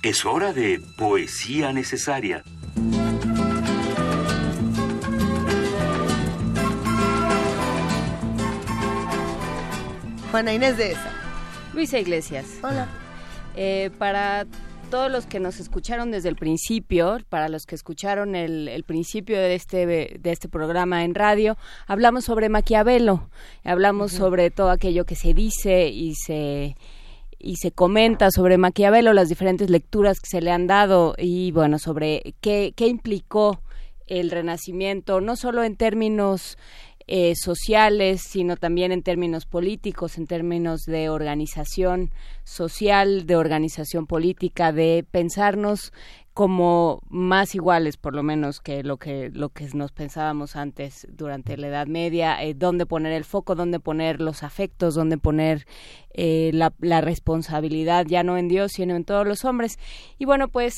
Es hora de poesía necesaria. Juana Inés de esa. Luisa Iglesias. Hola. Eh, para todos los que nos escucharon desde el principio, para los que escucharon el, principio de este, de este programa en radio, hablamos sobre Maquiavelo, hablamos sobre todo aquello que se dice y se y se comenta sobre Maquiavelo, las diferentes lecturas que se le han dado y bueno, sobre qué, qué implicó el Renacimiento, no solo en términos eh, sociales, sino también en términos políticos, en términos de organización social, de organización política, de pensarnos como más iguales, por lo menos que lo que lo que nos pensábamos antes durante la Edad Media, eh, dónde poner el foco, dónde poner los afectos, dónde poner eh, la, responsabilidad, ya no en Dios, sino en todos los hombres. Y bueno, pues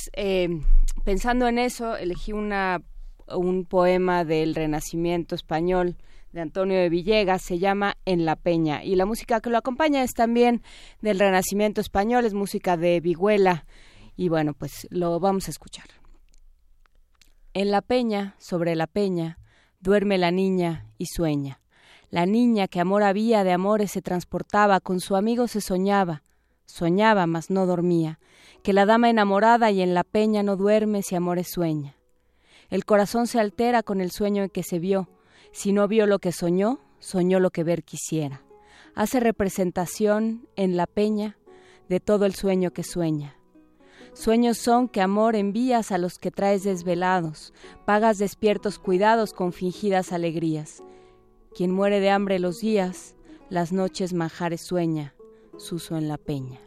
pensando en eso, elegí una un poema del Renacimiento español de Antonio de Villegas, se llama En la Peña. Y la música que lo acompaña es también del Renacimiento español, es música de Viguela. Y bueno, pues lo vamos a escuchar. En la peña, sobre la peña, duerme la niña y sueña. La niña que amor había de amores se transportaba, con su amigo se soñaba, soñaba, mas no dormía, que la dama enamorada y en la peña no duerme si amores sueña. El corazón se altera con el sueño en que se vio, si no vio lo que soñó, soñó lo que ver quisiera. Hace representación en la peña de todo el sueño que sueña. Sueños son que amor envías a los que traes desvelados, pagas despiertos cuidados con fingidas alegrías. Quien muere de hambre los días, las noches manjares sueña, suso en la peña.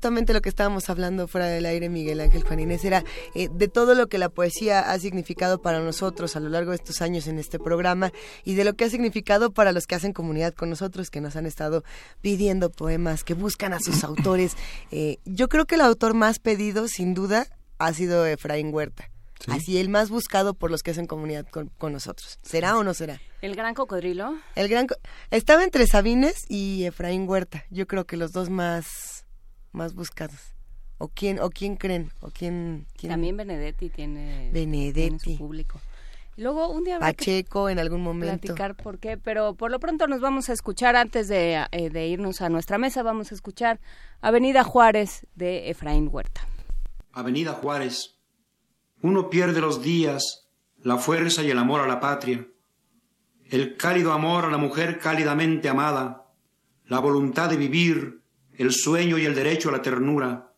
Justamente lo que estábamos hablando fuera del aire, Miguel Ángel Juan Inés, era eh, de todo lo que la poesía ha significado para nosotros a lo largo de estos años en este programa y de lo que ha significado para los que hacen comunidad con nosotros, que nos han estado pidiendo poemas, que buscan a sus [COUGHS] autores. Eh, yo creo que el autor más pedido, sin duda, ha sido Efraín Huerta. Así el más buscado por los que hacen comunidad con, nosotros. ¿Será o no será? ¿El gran cocodrilo? El gran Estaba entre Sabines y Efraín Huerta. Yo creo que los dos más, más buscados. ¿O quién, o quién creen? ¿O quién, También Benedetti tiene, Benedetti. su público. Luego un día Pacheco en algún momento. Platicar por qué, pero por lo pronto nos vamos a escuchar antes de, eh, de irnos a nuestra mesa, vamos a escuchar Avenida Juárez de Efraín Huerta. Avenida Juárez uno pierde los días, la fuerza y el amor a la patria, el cálido amor a la mujer cálidamente amada, la voluntad de vivir, el sueño y el derecho a la ternura.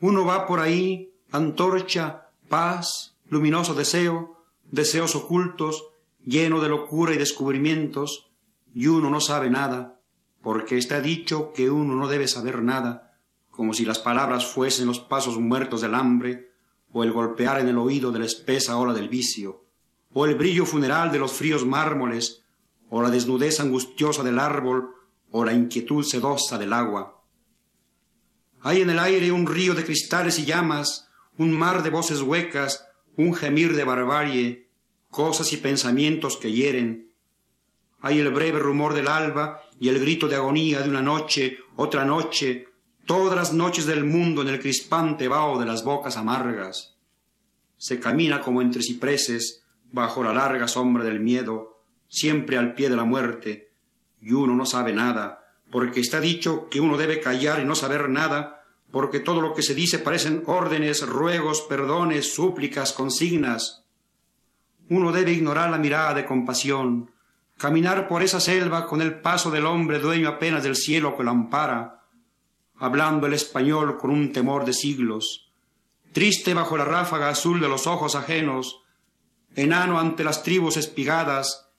Uno va por ahí, antorcha, paz, luminoso deseo, deseos ocultos, lleno de locura y descubrimientos, y uno no sabe nada, porque está dicho que uno no debe saber nada, como si las palabras fuesen los pasos muertos del hambre, o el golpear en el oído de la espesa ola del vicio, o el brillo funeral de los fríos mármoles, o la desnudez angustiosa del árbol, o la inquietud sedosa del agua. Hay en el aire un río de cristales y llamas, un mar de voces huecas, un gemir de barbarie, cosas y pensamientos que hieren. Hay el breve rumor del alba y el grito de agonía de una noche, otra noche, todas las noches del mundo en el crispante vaho de las bocas amargas. Se camina como entre cipreses, bajo la larga sombra del miedo, siempre al pie de la muerte, y uno no sabe nada, porque está dicho que uno debe callar y no saber nada, porque todo lo que se dice parecen órdenes, ruegos, perdones, súplicas, consignas. Uno debe ignorar la mirada de compasión, caminar por esa selva con el paso del hombre dueño apenas del cielo que lo ampara, hablando el español con un temor de siglos, triste bajo la ráfaga azul de los ojos ajenos, enano ante las tribus espigadas,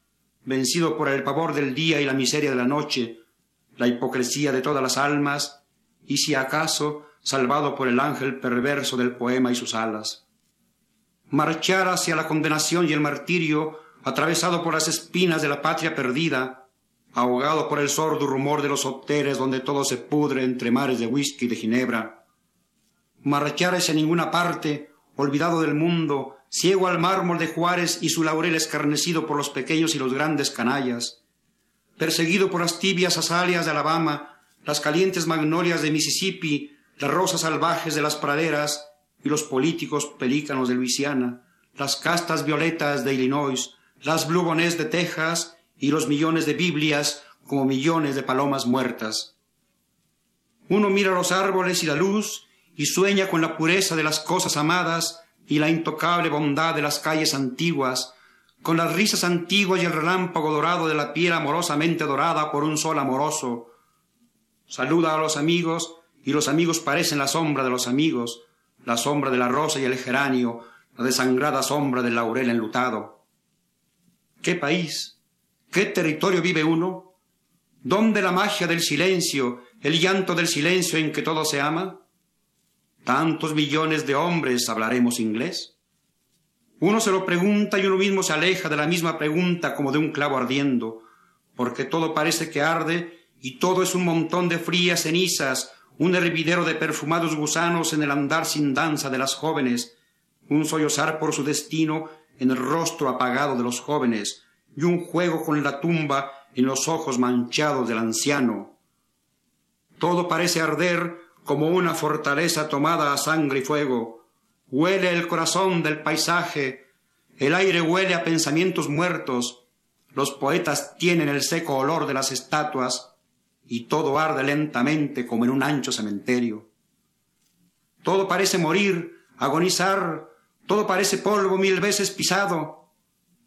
vencido por el pavor del día y la miseria de la noche, la hipocresía de todas las almas, y si acaso salvado por el ángel perverso del poema y sus alas. Marchar hacia la condenación y el martirio, atravesado por las espinas de la patria perdida, ahogado por el sordo rumor de los hoteles donde todo se pudre entre mares de whisky y de ginebra. Marchar hacia ninguna parte, olvidado del mundo, ciego al mármol de Juárez y su laurel escarnecido por los pequeños y los grandes canallas, perseguido por las tibias azaleas de Alabama, las calientes magnolias de Mississippi, las rosas salvajes de las praderas y los políticos pelícanos de Luisiana, las castas violetas de Illinois, las blubones de Texas y los millones de Biblias como millones de palomas muertas. Uno mira los árboles y la luz y sueña con la pureza de las cosas amadas y la intocable bondad de las calles antiguas, con las risas antiguas y el relámpago dorado de la piel amorosamente dorada por un sol amoroso. Saluda a los amigos y los amigos parecen la sombra de los amigos, la sombra de la rosa y el geranio, la desangrada sombra del laurel enlutado. ¡Qué país! ¿Qué territorio vive uno? ¿Dónde la magia del silencio, el llanto del silencio en que todo se ama? ¿Tantos millones de hombres hablaremos inglés? Uno se lo pregunta y uno mismo se aleja de la misma pregunta como de un clavo ardiendo, porque todo parece que arde y todo es un montón de frías cenizas, un hervidero de perfumados gusanos en el andar sin danza de las jóvenes, un sollozar por su destino en el rostro apagado de los jóvenes, y un juego con la tumba en los ojos manchados del anciano. Todo parece arder como una fortaleza tomada a sangre y fuego. Huele el corazón del paisaje, el aire huele a pensamientos muertos, los poetas tienen el seco olor de las estatuas, y todo arde lentamente como en un ancho cementerio. Todo parece morir, agonizar, todo parece polvo mil veces pisado,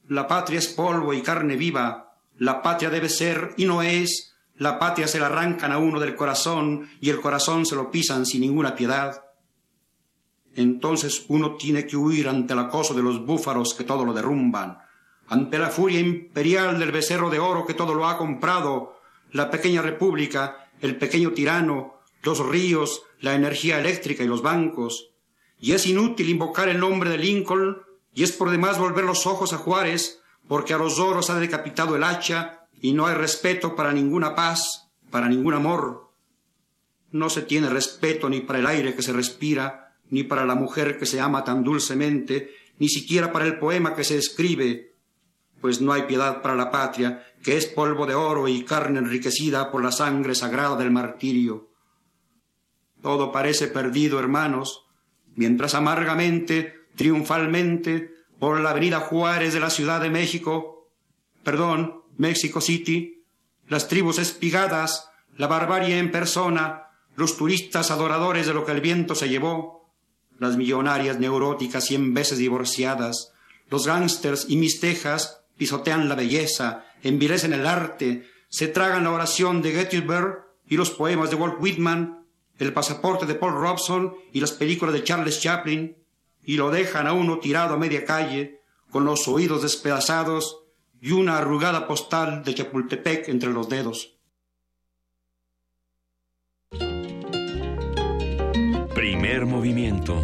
la patria es polvo y carne viva, la patria debe ser y no es, la patria se la arrancan a uno del corazón y el corazón se lo pisan sin ninguna piedad. Entonces uno tiene que huir ante el acoso de los búfaros que todo lo derrumban, ante la furia imperial del becerro de oro que todo lo ha comprado, la pequeña república, el pequeño tirano, los ríos, la energía eléctrica y los bancos. Y es inútil invocar el nombre de Lincoln, y es por demás volver los ojos a Juárez, porque a los oros ha decapitado el hacha, y no hay respeto para ninguna paz, para ningún amor. No se tiene respeto ni para el aire que se respira, ni para la mujer que se ama tan dulcemente, ni siquiera para el poema que se escribe, pues no hay piedad para la patria, que es polvo de oro y carne enriquecida por la sangre sagrada del martirio. Todo parece perdido, hermanos, mientras amargamente, triunfalmente, por la avenida Juárez de la Ciudad de México, perdón, México City, las tribus espigadas, la barbarie en persona, los turistas adoradores de lo que el viento se llevó, las millonarias neuróticas cien veces divorciadas, los gángsters y mistejas pisotean la belleza, envilecen el arte, se tragan la oración de Gettysburg y los poemas de Walt Whitman, el pasaporte de Paul Robson y las películas de Charles Chaplin, y lo dejan a uno tirado a media calle, con los oídos despedazados y una arrugada postal de Chapultepec entre los dedos. Primer movimiento.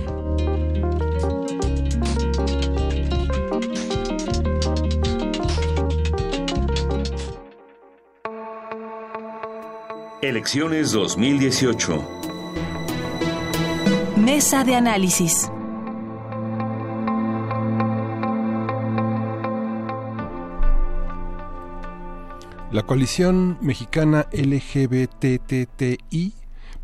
Elecciones 2018. Mesa de análisis. La coalición mexicana LGBTTI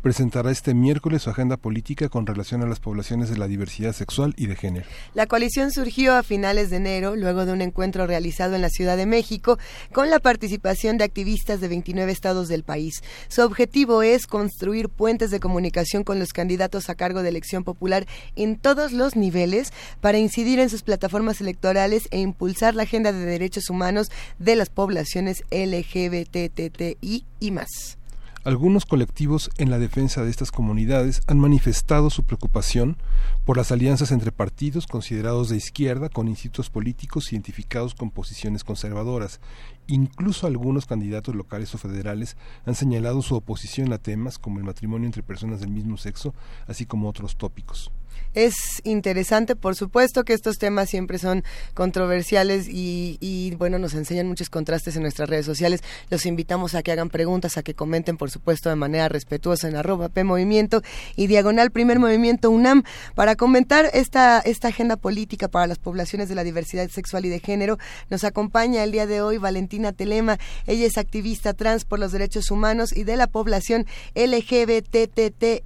presentará este miércoles su agenda política con relación a las poblaciones de la diversidad sexual y de género. La coalición surgió a finales de enero, luego de un encuentro realizado en la Ciudad de México, con la participación de activistas de 29 estados del país. Su objetivo es construir puentes de comunicación con los candidatos a cargo de elección popular en todos los niveles para incidir en sus plataformas electorales e impulsar la agenda de derechos humanos de las poblaciones LGBTTI y más. Algunos colectivos en la defensa de estas comunidades han manifestado su preocupación por las alianzas entre partidos considerados de izquierda con institutos políticos identificados con posiciones conservadoras. Incluso algunos candidatos locales o federales han señalado su oposición a temas como el matrimonio entre personas del mismo sexo, así como otros tópicos es interesante, por supuesto que estos temas siempre son controversiales y, bueno, nos enseñan muchos contrastes en nuestras redes sociales. Los invitamos a que hagan preguntas, a que comenten, por supuesto, de manera respetuosa en arroba P Movimiento y Diagonal Primer Movimiento UNAM para comentar esta, esta agenda política para las poblaciones de la diversidad sexual y de género. Nos acompaña el día de hoy Valentina Telema. Ella es activista trans por los derechos humanos y de la población LGBTTIAQ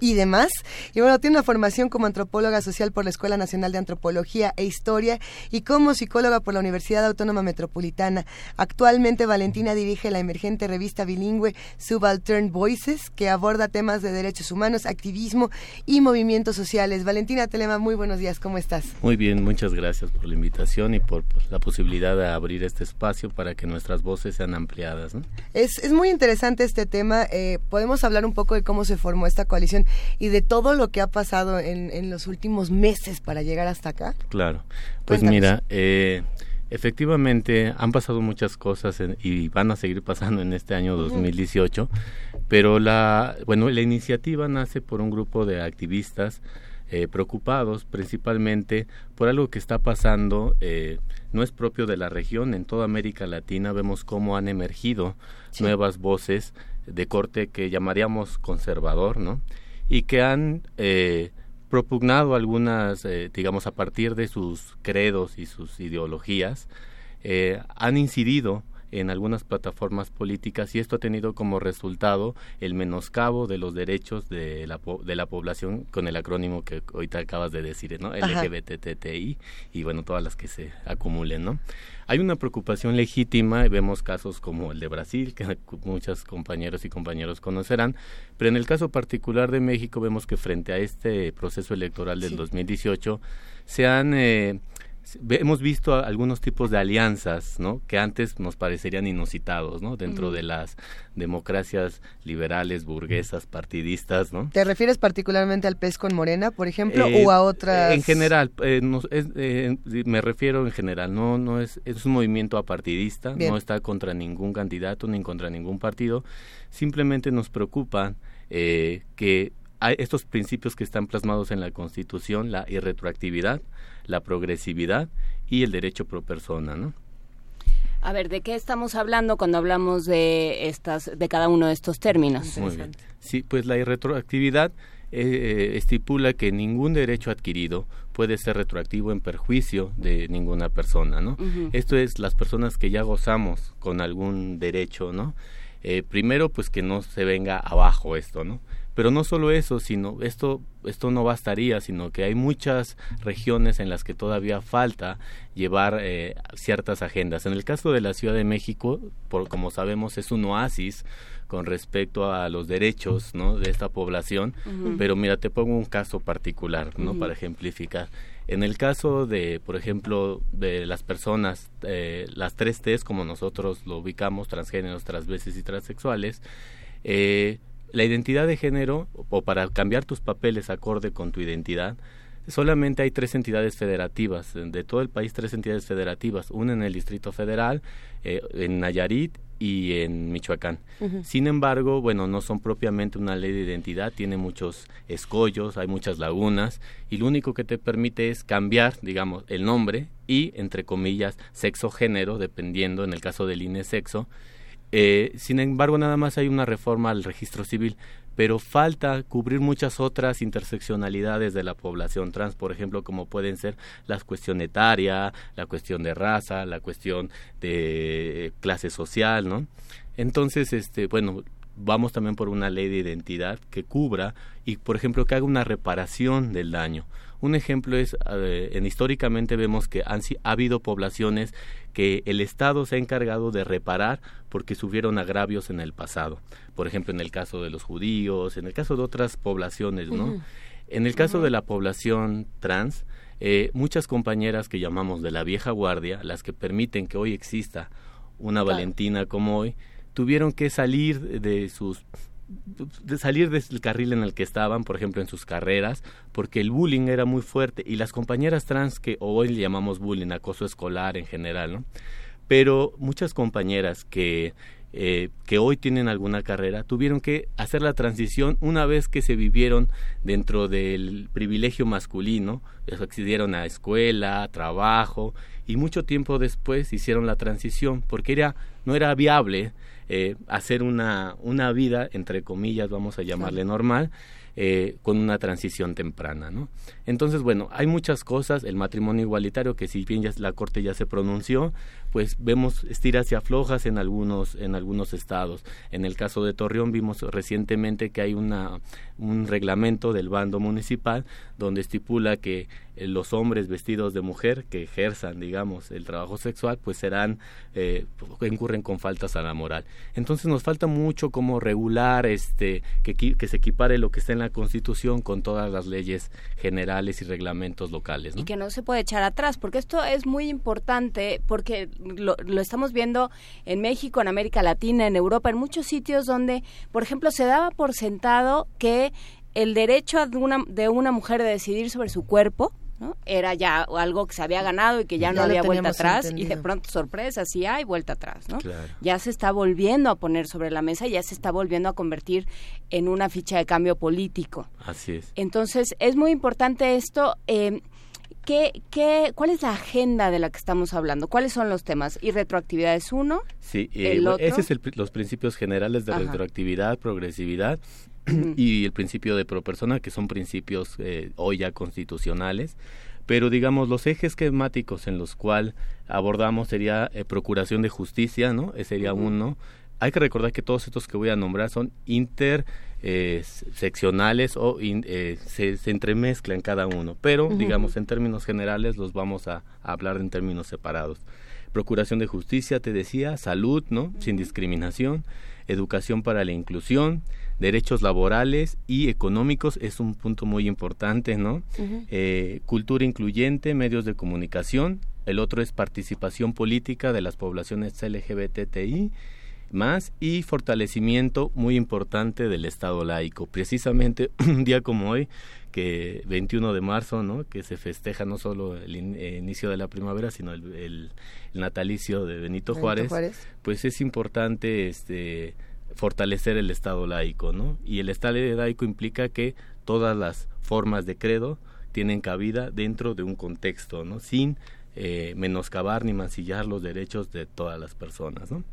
y demás. Y bueno, tiene una formación como antropóloga social por la Escuela Nacional de Antropología e Historia y como psicóloga por la Universidad Autónoma Metropolitana. Actualmente Valentina dirige la emergente revista bilingüe Subaltern Voices, que aborda temas de derechos humanos, activismo y movimientos sociales. Valentina Telema, muy buenos días, ¿cómo estás? Muy bien, muchas gracias por la invitación y por pues, la posibilidad de abrir este espacio para que nuestras voces sean ampliadas. Es, es muy interesante este tema. Eh, podemos hablar un poco de cómo se formó esta coalición y de todo lo que ha pasado en, en los últimos meses para llegar hasta acá. Claro, pues mira, eh, efectivamente han pasado muchas cosas y van a seguir pasando en este año 2018, pero la, bueno, la iniciativa nace por un grupo de activistas eh, preocupados principalmente por algo que está pasando, eh, no es propio de la región, en toda América Latina vemos cómo han emergido nuevas voces de corte que llamaríamos conservador, ¿no? Y que han eh, propugnado algunas, eh, digamos, a partir de sus credos y sus ideologías, eh, han incidido en algunas plataformas políticas y esto ha tenido como resultado el menoscabo de los derechos de la, de la población con el acrónimo que ahorita acabas de decir, ¿no? LGBTTI y bueno, todas las que se acumulen, ¿no? Hay una preocupación legítima, y vemos casos como el de Brasil, que [LAUGHS] muchos compañeros y compañeros conocerán, pero en el caso particular de México vemos que frente a este proceso electoral del 2018 se han... Eh, hemos visto algunos tipos de alianzas, ¿no? Que antes nos parecerían inusitados, ¿no? Dentro de las democracias liberales, burguesas, partidistas, ¿no? ¿Te refieres particularmente al PES con Morena, por ejemplo, o a otras? En general, me refiero en general, no, no es, es un movimiento apartidista, no está contra ningún candidato ni contra ningún partido, simplemente nos preocupa que hay estos principios que están plasmados en la Constitución, la irretroactividad, la progresividad y el derecho pro persona, ¿no? A ver, ¿de qué estamos hablando cuando hablamos de estas, de cada uno de estos términos? Muy bien. Sí, pues la irretroactividad eh, estipula que ningún derecho adquirido puede ser retroactivo en perjuicio de ninguna persona, ¿no? Esto es las personas que ya gozamos con algún derecho, ¿no? Eh, primero, pues que no se venga abajo esto, ¿no? Pero no solo eso, sino esto, esto no bastaría, sino que hay muchas regiones en las que todavía falta llevar eh, ciertas agendas. En el caso de la Ciudad de México, por, como sabemos, es un oasis con respecto a los derechos ¿no? de esta población, pero mira, te pongo un caso particular ¿no? para ejemplificar. En el caso de, por ejemplo, de las personas, eh, las tres T's, como nosotros lo ubicamos, transgéneros, transveces y transexuales, eh, la identidad de género, o para cambiar tus papeles acorde con tu identidad, solamente hay tres entidades federativas, de todo el país tres entidades federativas, una en el Distrito Federal, eh, en Nayarit y en Michoacán. Sin embargo, bueno, no son propiamente una ley de identidad, tiene muchos escollos, hay muchas lagunas y lo único que te permite es cambiar, digamos, el nombre y, entre comillas, sexo género, dependiendo, en el caso del INE sexo, eh, sin embargo, nada más hay una reforma al registro civil, pero falta cubrir muchas otras interseccionalidades de la población trans, por ejemplo, como pueden ser la cuestión etaria, la cuestión de raza, la cuestión de clase social, ¿no? Entonces, este, bueno, vamos también por una ley de identidad que cubra y, por ejemplo, que haga una reparación del daño. Un ejemplo es, eh, en históricamente vemos que han, ha habido poblaciones que el Estado se ha encargado de reparar porque sufrieron agravios en el pasado. Por ejemplo, en el caso de los judíos, en el caso de otras poblaciones, ¿no? En el caso de la población trans, eh, muchas compañeras que llamamos de la vieja guardia, las que permiten que hoy exista una Valentina como hoy, tuvieron que salir de sus de salir del carril en el que estaban, por ejemplo, en sus carreras, porque el bullying era muy fuerte y las compañeras trans que hoy le llamamos bullying, acoso escolar en general, ¿no? Pero muchas compañeras que eh, que hoy tienen alguna carrera tuvieron que hacer la transición una vez que se vivieron dentro del privilegio masculino, accedieron a escuela, trabajo y mucho tiempo después hicieron la transición porque era no era viable eh, hacer una, una vida, entre comillas, vamos a llamarle normal, eh, con una transición temprana, ¿no? Entonces, bueno, hay muchas cosas, el matrimonio igualitario, que si bien ya la Corte ya se pronunció, pues vemos estiras y aflojas en algunos, en algunos estados. En el caso de Torreón vimos recientemente que hay una, un reglamento del bando municipal donde estipula que eh, los hombres vestidos de mujer que ejerzan, digamos, el trabajo sexual, pues serán, eh, incurren con faltas a la moral. Entonces nos falta mucho como regular, este, que, que se equipare lo que está en la Constitución con todas las leyes generales y reglamentos locales. Y que no se puede echar atrás, porque esto es muy importante, porque lo, lo estamos viendo en México, en América Latina, en Europa, en muchos sitios donde, por ejemplo, se daba por sentado que el derecho de una, de una mujer de decidir sobre su cuerpo era ya algo que se había ganado y que ya, no había vuelta atrás y de pronto sorpresa, sí hay vuelta atrás, ¿no? Ya se está volviendo a poner sobre la mesa, ya se está volviendo a convertir en una ficha de cambio político. Así es. Entonces, es muy importante esto. Eh, ¿Qué, qué, cuál es la agenda de la que estamos hablando? ¿Cuáles son los temas? ¿Y retroactividad es uno? Sí, eh, ese es los principios generales de retroactividad, progresividad [CLEARS THROAT] y el principio de pro persona, que son principios eh, hoy ya constitucionales. Pero digamos, los ejes esquemáticos en los cuales abordamos sería eh, procuración de justicia, ¿no? Ese sería uno. Hay que recordar que todos estos que voy a nombrar son interseccionales o se, se, entremezclan cada uno, pero digamos en términos generales los vamos a, hablar en términos separados. procuración de justicia, te decía, salud, ¿no? Sin discriminación, educación para la inclusión, derechos laborales y económicos es un punto muy importante, ¿no? Eh, cultura incluyente, medios de comunicación, el otro es participación política de las poblaciones LGBTI más y fortalecimiento muy importante del Estado laico. Precisamente [CLEARS THROAT] un día como hoy, que 21 de marzo, ¿no? que se festeja no solo el eh, inicio de la primavera, sino el, natalicio de Benito, Juárez, pues es importante este fortalecer el Estado laico, ¿no? Y el Estado laico implica que todas las formas de credo tienen cabida dentro de un contexto, ¿no? Sin eh, menoscabar ni mancillar los derechos de todas las personas, ¿no?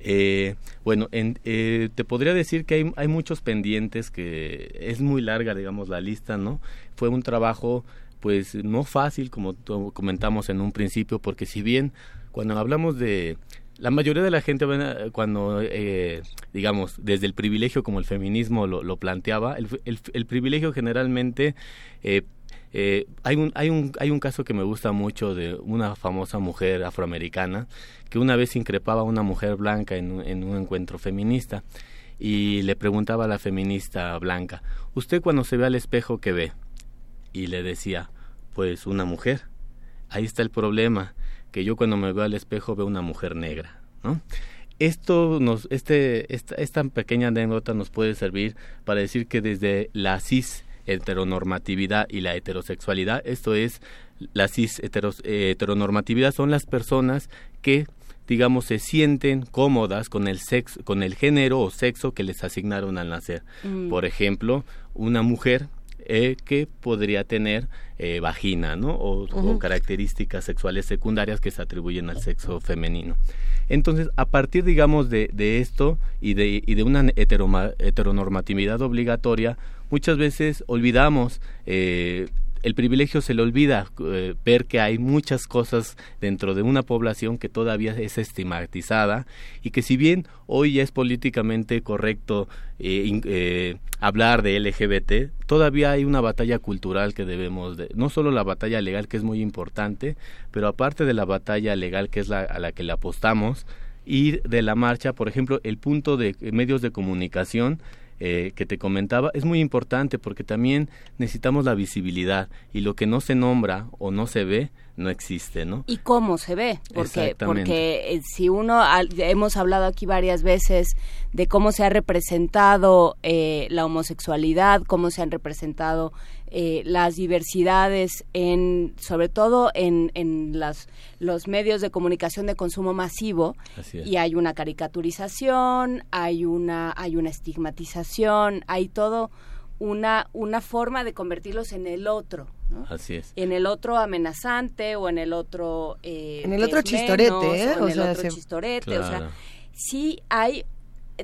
Eh, bueno, eh, te podría decir que hay, muchos pendientes, que es muy larga, digamos, la lista, ¿no? Fue un trabajo, pues, no fácil, como comentamos en un principio, porque si bien cuando hablamos de... La mayoría de la gente, cuando, eh, digamos, desde el privilegio como el feminismo lo, planteaba, el, el, privilegio generalmente eh, hay, un, hay, un, hay un caso que me gusta mucho de una famosa mujer afroamericana que una vez increpaba a una mujer blanca en un, en un encuentro feminista y le preguntaba a la feminista blanca, ¿usted cuando se ve al espejo qué ve? Y le decía, pues una mujer. Ahí está el problema, que yo cuando me veo al espejo veo una mujer negra, ¿no? Esto nos, este, esta, esta pequeña anécdota nos puede servir para decir que desde la cis heteronormatividad y la heterosexualidad. Esto es, la cis heteronormatividad son las personas que digamos se sienten cómodas con el sexo con el género o sexo que les asignaron al nacer. Mm. Por ejemplo, una mujer eh, que podría tener eh, vagina, ¿no? O, características sexuales secundarias que se atribuyen al sexo femenino. Entonces, a partir, digamos, de, de esto y de, y de una heteronormatividad obligatoria, muchas veces olvidamos eh, el privilegio se le olvida eh, ver que hay muchas cosas dentro de una población que todavía es estigmatizada y que si bien hoy ya es políticamente correcto eh, hablar de LGBT, todavía hay una batalla cultural que debemos de, no solo la batalla legal que es muy importante, pero aparte de la batalla legal que es la, a la que le apostamos, ir de la marcha, por ejemplo, el punto de medios de comunicación eh, que te comentaba es muy importante porque también necesitamos la visibilidad y lo que no se nombra o no se ve no existe, ¿no? Y cómo se ve, porque porque eh, si uno hemos hablado aquí varias veces de cómo se ha representado eh, la homosexualidad, cómo se han representado eh, las diversidades en sobre todo en, en las, los medios de comunicación de consumo masivo y hay una caricaturización hay una hay una estigmatización hay todo una una forma de convertirlos en el otro Así es. En el otro amenazante o en el otro... Eh, en el otro chistorete, ¿eh? O en el otro chistorete, o sea, sí hay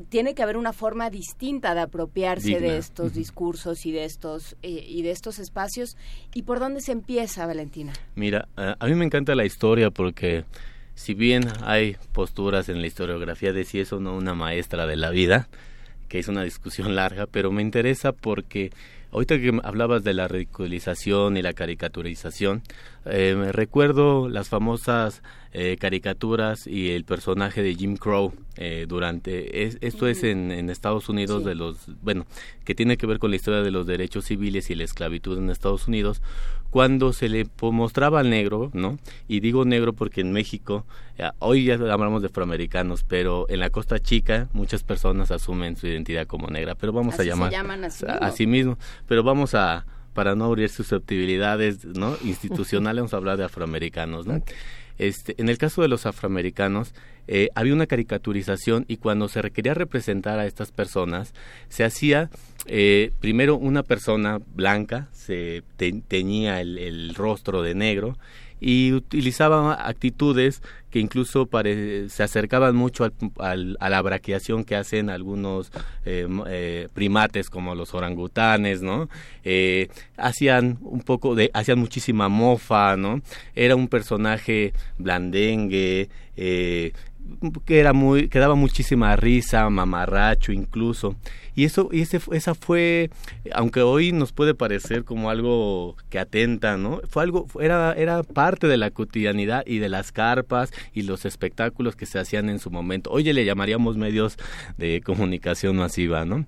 tiene que haber una forma distinta de apropiarse de estos discursos y de estos eh, y de estos espacios. Y por dónde se empieza Valentina mira a mí me encanta la historia porque si bien hay posturas en la historiografía de si es o no una maestra de la vida que es una discusión [LAUGHS] larga pero me interesa porque Ahorita que hablabas de la ridiculización y la caricaturización, eh, me recuerdo las famosas eh, caricaturas y el personaje de Jim Crow eh, durante esto es en, Estados Unidos de los bueno que tiene que ver con la historia de los derechos civiles y la esclavitud en Estados Unidos cuando se le mostraba al negro no y digo negro porque en México hoy ya hablamos de afroamericanos pero en la Costa Chica muchas personas asumen su identidad como negra pero vamos a llamar a, sí mismo pero vamos a para no abrir susceptibilidades ¿no? [LAUGHS] institucionales, vamos a hablar de afroamericanos. ¿no? Este, en el caso de los afroamericanos, eh, había una caricaturización y cuando se requería representar a estas personas, se hacía eh, primero una persona blanca, se teñía el, rostro de negro y utilizaba actitudes que incluso se acercaban mucho al, a la braqueación que hacen algunos eh, eh, primates como los orangutanes, ¿no? Eh, hacían un poco de, hacían muchísima mofa, ¿no? Era un personaje blandengue, que era muy que daba muchísima risa mamarracho incluso. Y eso y ese esa fue aunque hoy nos puede parecer como algo que atenta no fue algo era era parte de la cotidianidad y de las carpas y los espectáculos que se hacían en su momento. Oye le llamaríamos medios de comunicación masiva no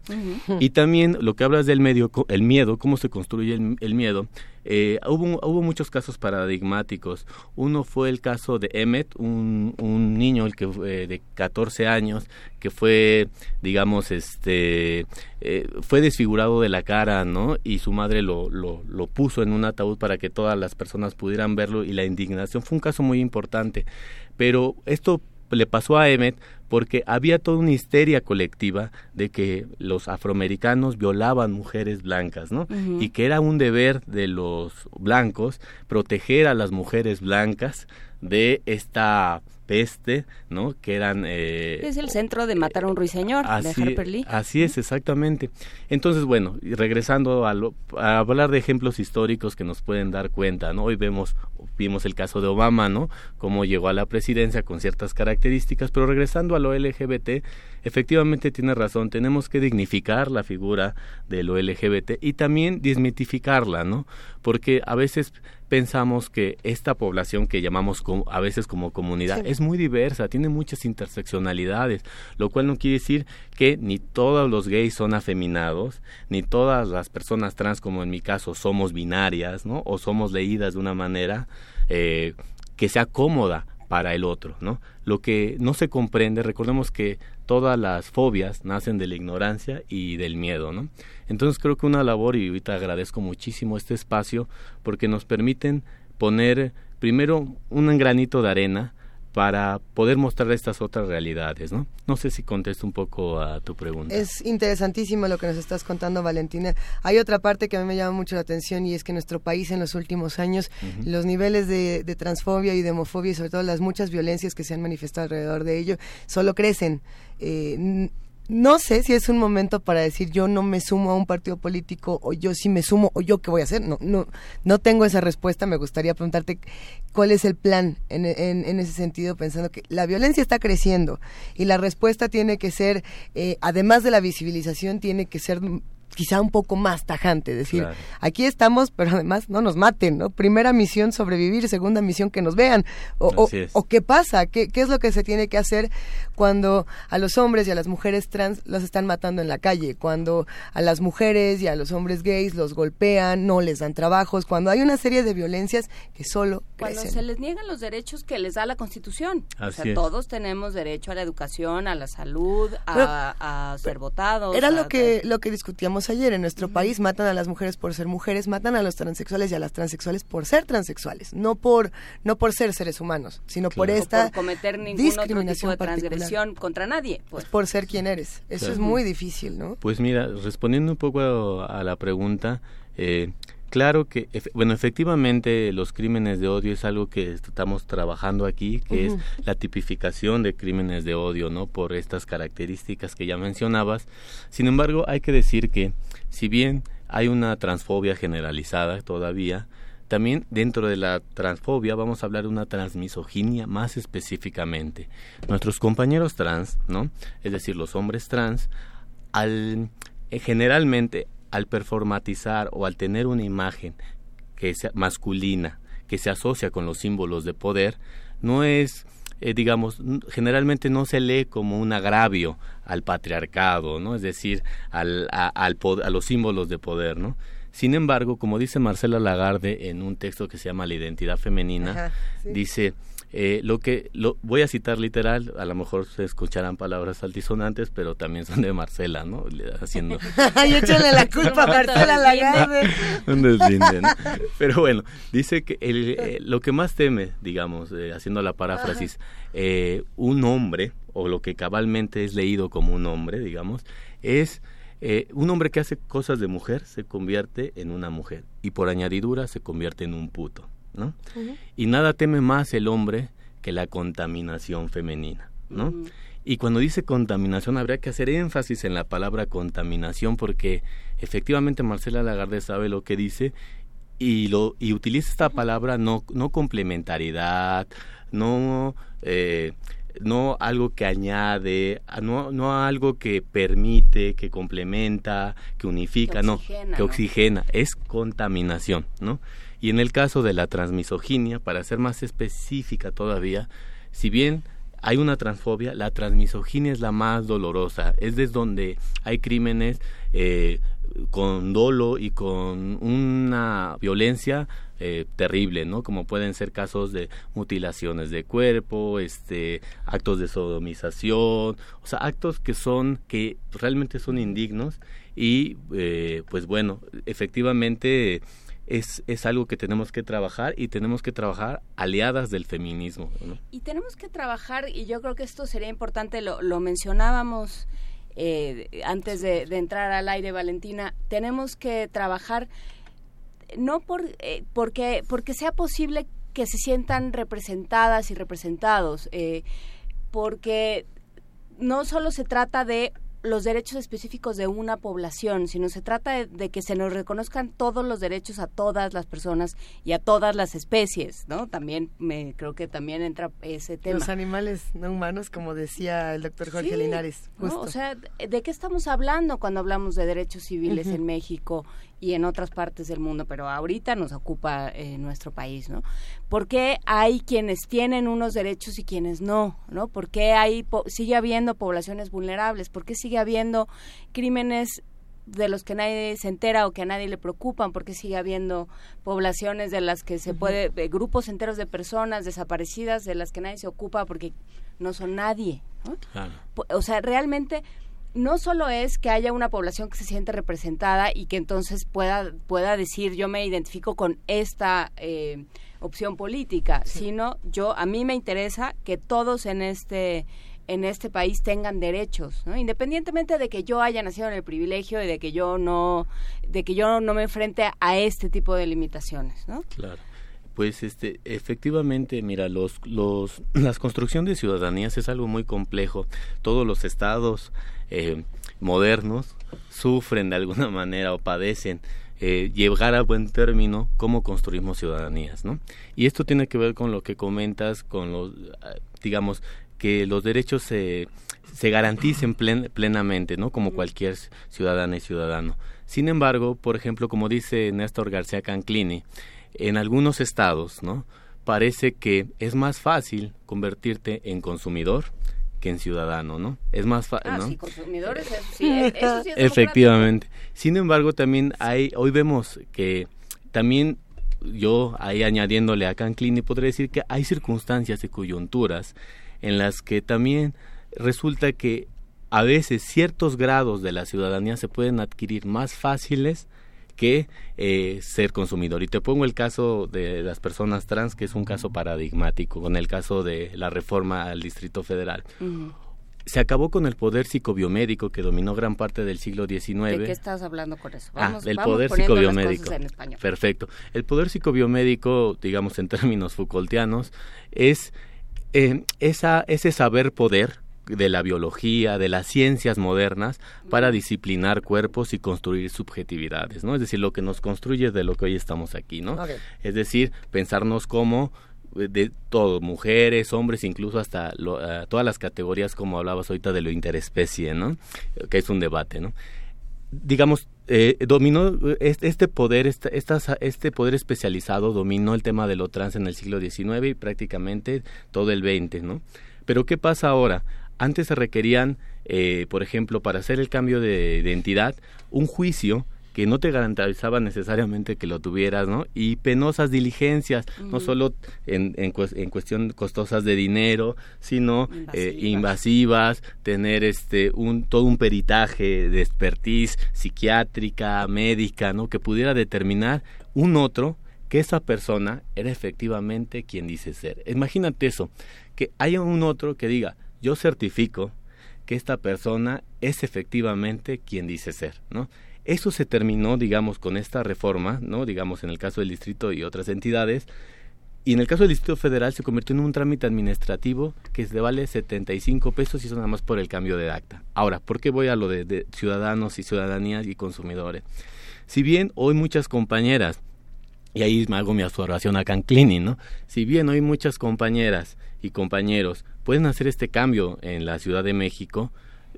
y también lo que hablas del medio el miedo cómo se construye el miedo eh, hubo, hubo muchos casos paradigmáticos. Uno fue el caso de Emmet, un, un niño el que, eh, de 14 años que fue, digamos, este, eh, fue desfigurado de la cara, ¿no? Y su madre lo, lo, lo puso en un ataúd para que todas las personas pudieran verlo y la indignación fue un caso muy importante. Pero esto le pasó a Emmet porque había toda una histeria colectiva de que los afroamericanos violaban mujeres blancas, ¿no? Y que era un deber de los blancos proteger a las mujeres blancas de esta peste, ¿no? Que eran... Eh, es el centro de matar a un ruiseñor así, de Harper Lee. Así es, exactamente. Entonces, bueno, y regresando a, a, hablar de ejemplos históricos que nos pueden dar cuenta, ¿no? Hoy vemos, vimos el caso de Obama, ¿no? Cómo llegó a la presidencia con ciertas características, pero regresando a lo LGBT, efectivamente tiene razón, tenemos que dignificar la figura de lo LGBT y también desmitificarla, ¿no? Porque a veces pensamos que esta población que llamamos a veces como comunidad es muy diversa, tiene muchas interseccionalidades, lo cual no quiere decir que ni todos los gays son afeminados, ni todas las personas trans, como en mi caso, somos binarias, ¿no? O somos leídas de una manera eh, que sea cómoda para el otro, ¿no? Lo que no se comprende, recordemos que todas las fobias nacen de la ignorancia y del miedo, ¿no? Entonces creo que una labor, y ahorita agradezco muchísimo este espacio, porque nos permiten poner primero un granito de arena para poder mostrar estas otras realidades, ¿no? No sé si contesto un poco a tu pregunta. Es interesantísimo lo que nos estás contando, Valentina. Hay otra parte que a mí me llama mucho la atención y es que en nuestro país en los últimos años los niveles de, de, transfobia y de homofobia y sobre todo las muchas violencias que se han manifestado alrededor de ello solo crecen. Eh, no sé si es un momento para decir yo no me sumo a un partido político o yo sí me sumo o yo qué voy a hacer. No, no, no tengo esa respuesta. Me gustaría preguntarte cuál es el plan en, en, ese sentido, pensando que la violencia está creciendo y la respuesta tiene que ser, eh, además de la visibilización, tiene que ser quizá un poco más tajante, decir, aquí estamos, pero además no nos maten, ¿no? Primera misión sobrevivir, segunda misión que nos vean. O, o, qué pasa, ¿Qué, ¿Qué, es lo que se tiene que hacer cuando a los hombres y a las mujeres trans los están matando en la calle, cuando a las mujeres y a los hombres gays los golpean, no les dan trabajos, cuando hay una serie de violencias que solo Cuando se les niegan los derechos que les da la Constitución. o sea, todos tenemos derecho a la educación, a la salud, a, ser votados. Era lo que lo que discutíamos ayer, en nuestro país matan a las mujeres por ser mujeres, matan a los transexuales y a las transexuales por ser transexuales, no por no por ser seres humanos, sino por esta por cometer ningún discriminación otro tipo de transgresión contra nadie, pues. por ser quien eres. Eso es muy difícil, ¿no? Pues mira, respondiendo un poco a, la pregunta, eh, Claro que, bueno, efectivamente los crímenes de odio es algo que estamos trabajando aquí, que es la tipificación de crímenes de odio, ¿no? Por estas características que ya mencionabas. Sin embargo, hay que decir que, si bien hay una transfobia generalizada todavía, también dentro de la transfobia vamos a hablar de una transmisoginia más específicamente. Nuestros compañeros trans, ¿no? Es decir, los hombres trans, al, eh, generalmente al performatizar o al tener una imagen que sea masculina, que se asocia con los símbolos de poder, no es, eh, digamos, generalmente no se lee como un agravio al patriarcado, ¿no? Es decir, al, a, al a los símbolos de poder, ¿no? Sin embargo, como dice Marcela Lagarde en un texto que se llama La identidad femenina, dice, eh, lo que lo voy a citar literal, a lo mejor se escucharán palabras altisonantes, pero también son de Marcela, ¿no? Haciendo. [LAUGHS] Ay, échale la culpa a Marcela Lagarde. [LAUGHS] Pero bueno, dice que el, eh, lo que más teme, digamos, eh, haciendo la paráfrasis, eh, un hombre o lo que cabalmente es leído como un hombre, digamos, es un hombre que hace cosas de mujer se convierte en una mujer y por añadidura se convierte en un puto. ¿No? Y nada teme más el hombre que la contaminación femenina, ¿no? Y cuando dice contaminación habría que hacer énfasis en la palabra contaminación porque efectivamente Marcela Lagarde sabe lo que dice y lo y utiliza esta palabra no no complementariedad, no eh, no algo que añade, no, no algo que permite, que complementa, que unifica, no, que oxigena, es contaminación, ¿no? Y en el caso de la transmisoginia, para ser más específica todavía, si bien hay una transfobia, la transmisoginia es la más dolorosa, es desde donde hay crímenes eh, con dolo y con una violencia eh, terrible, ¿no? Como pueden ser casos de mutilaciones de cuerpo, este, actos de sodomización, o sea, actos que son, que realmente son indignos y, eh, pues bueno, efectivamente es, es algo que tenemos que trabajar y tenemos que trabajar aliadas del feminismo. Y tenemos que trabajar, y yo creo que esto sería importante, lo, lo mencionábamos eh, antes de, entrar al aire, Valentina, tenemos que trabajar no por, eh, porque, porque sea posible que se sientan representadas y representados, eh, porque no solo se trata de los derechos específicos de una población, sino se trata de, que se nos reconozcan todos los derechos a todas las personas y a todas las especies, ¿no? También me creo que también entra ese tema. Los animales no humanos, como decía el doctor Jorge Linares. O sea, ¿de qué estamos hablando cuando hablamos de derechos civiles en México y en otras partes del mundo? Pero ahorita nos ocupa eh, nuestro país, ¿no? ¿Por qué hay quienes tienen unos derechos y quienes no, ¿no? ¿Por qué hay, sigue habiendo poblaciones vulnerables? ¿Por qué sigue habiendo crímenes de los que nadie se entera o que a nadie le preocupan, porque sigue habiendo poblaciones de las que se puede, grupos enteros de personas desaparecidas de las que nadie se ocupa porque no son nadie. O sea, realmente no solo es que haya una población que se siente representada y que entonces pueda, pueda decir yo me identifico con esta eh, opción política, sino yo a mí me interesa que todos en este en este país tengan derechos, ¿no? independientemente de que yo haya nacido en el privilegio y de que yo no, de que yo no me enfrente a este tipo de limitaciones, ¿no? Claro. Pues este, efectivamente, mira, los, los, [CLEARS THROAT] las construcciones de ciudadanías es algo muy complejo. Todos los estados eh, modernos sufren de alguna [LAUGHS] manera o padecen eh, llegar a buen término cómo construimos ciudadanías, ¿no? Y esto tiene que ver con lo que comentas, con los, eh, digamos, que los derechos se, se garanticen plenamente, ¿no? Como cualquier ciudadana y ciudadano. Sin embargo, por ejemplo, como dice Néstor García Canclini, en algunos estados, ¿no? Parece que es más fácil convertirte en consumidor que en ciudadano, ¿no? Es más fácil, ah, Sí, consumidores, eso sí, eso sí es Efectivamente. Sin embargo, también hay, hoy vemos que también yo ahí añadiéndole a Canclini podría decir que hay circunstancias y coyunturas en las que también resulta que a veces ciertos grados de la ciudadanía se pueden adquirir más fáciles que eh, ser consumidor. Y te pongo el caso de las personas trans, que es un caso paradigmático, con el caso de la reforma al Distrito Federal. Se acabó con el poder psicobiomédico que dominó gran parte del siglo XIX. ¿De qué estás hablando con eso? ah, del poder psicobiomédico. Perfecto. El poder psicobiomédico, digamos en términos [LAUGHS] Foucaultianos, es eh, esa, ese saber poder de la biología, de las ciencias modernas, para disciplinar cuerpos y construir subjetividades, ¿no? Es decir, lo que nos construye de lo que hoy estamos aquí, ¿no? Es decir, pensarnos como eh, de todo, mujeres, hombres, incluso hasta eh, todas las categorías, como hablabas ahorita de lo interespecie, ¿no? Que es un debate, ¿no? digamos, eh, dominó este poder, esta, este poder especializado dominó el tema de lo trans en el siglo XIX y prácticamente todo el XX, ¿no? Pero ¿qué pasa ahora? Antes se requerían, eh, por ejemplo, para hacer el cambio de identidad, un juicio que no te garantizaba necesariamente que lo tuvieras, ¿no? Y penosas diligencias, no solo en, en, cuestión costosas de dinero, sino eh, invasivas. tener este un todo un peritaje de expertise psiquiátrica, médica, ¿no? Que pudiera determinar un otro que esa persona era efectivamente quien dice ser. Imagínate eso, que haya un otro que diga, yo certifico que esta persona es efectivamente quien dice ser, ¿no? Eso se terminó, digamos, con esta reforma, ¿no? Digamos, en el caso del distrito y otras entidades. Y en el caso del Distrito Federal se convirtió en un trámite administrativo que se vale 75 pesos y eso nada más por el cambio de acta. Ahora, ¿por qué voy a lo de, ciudadanos y ciudadanías y consumidores? Si bien hoy muchas compañeras, y ahí hago mi observación a Canclini, ¿no? Si bien hoy muchas compañeras y compañeros pueden hacer este cambio en la Ciudad de México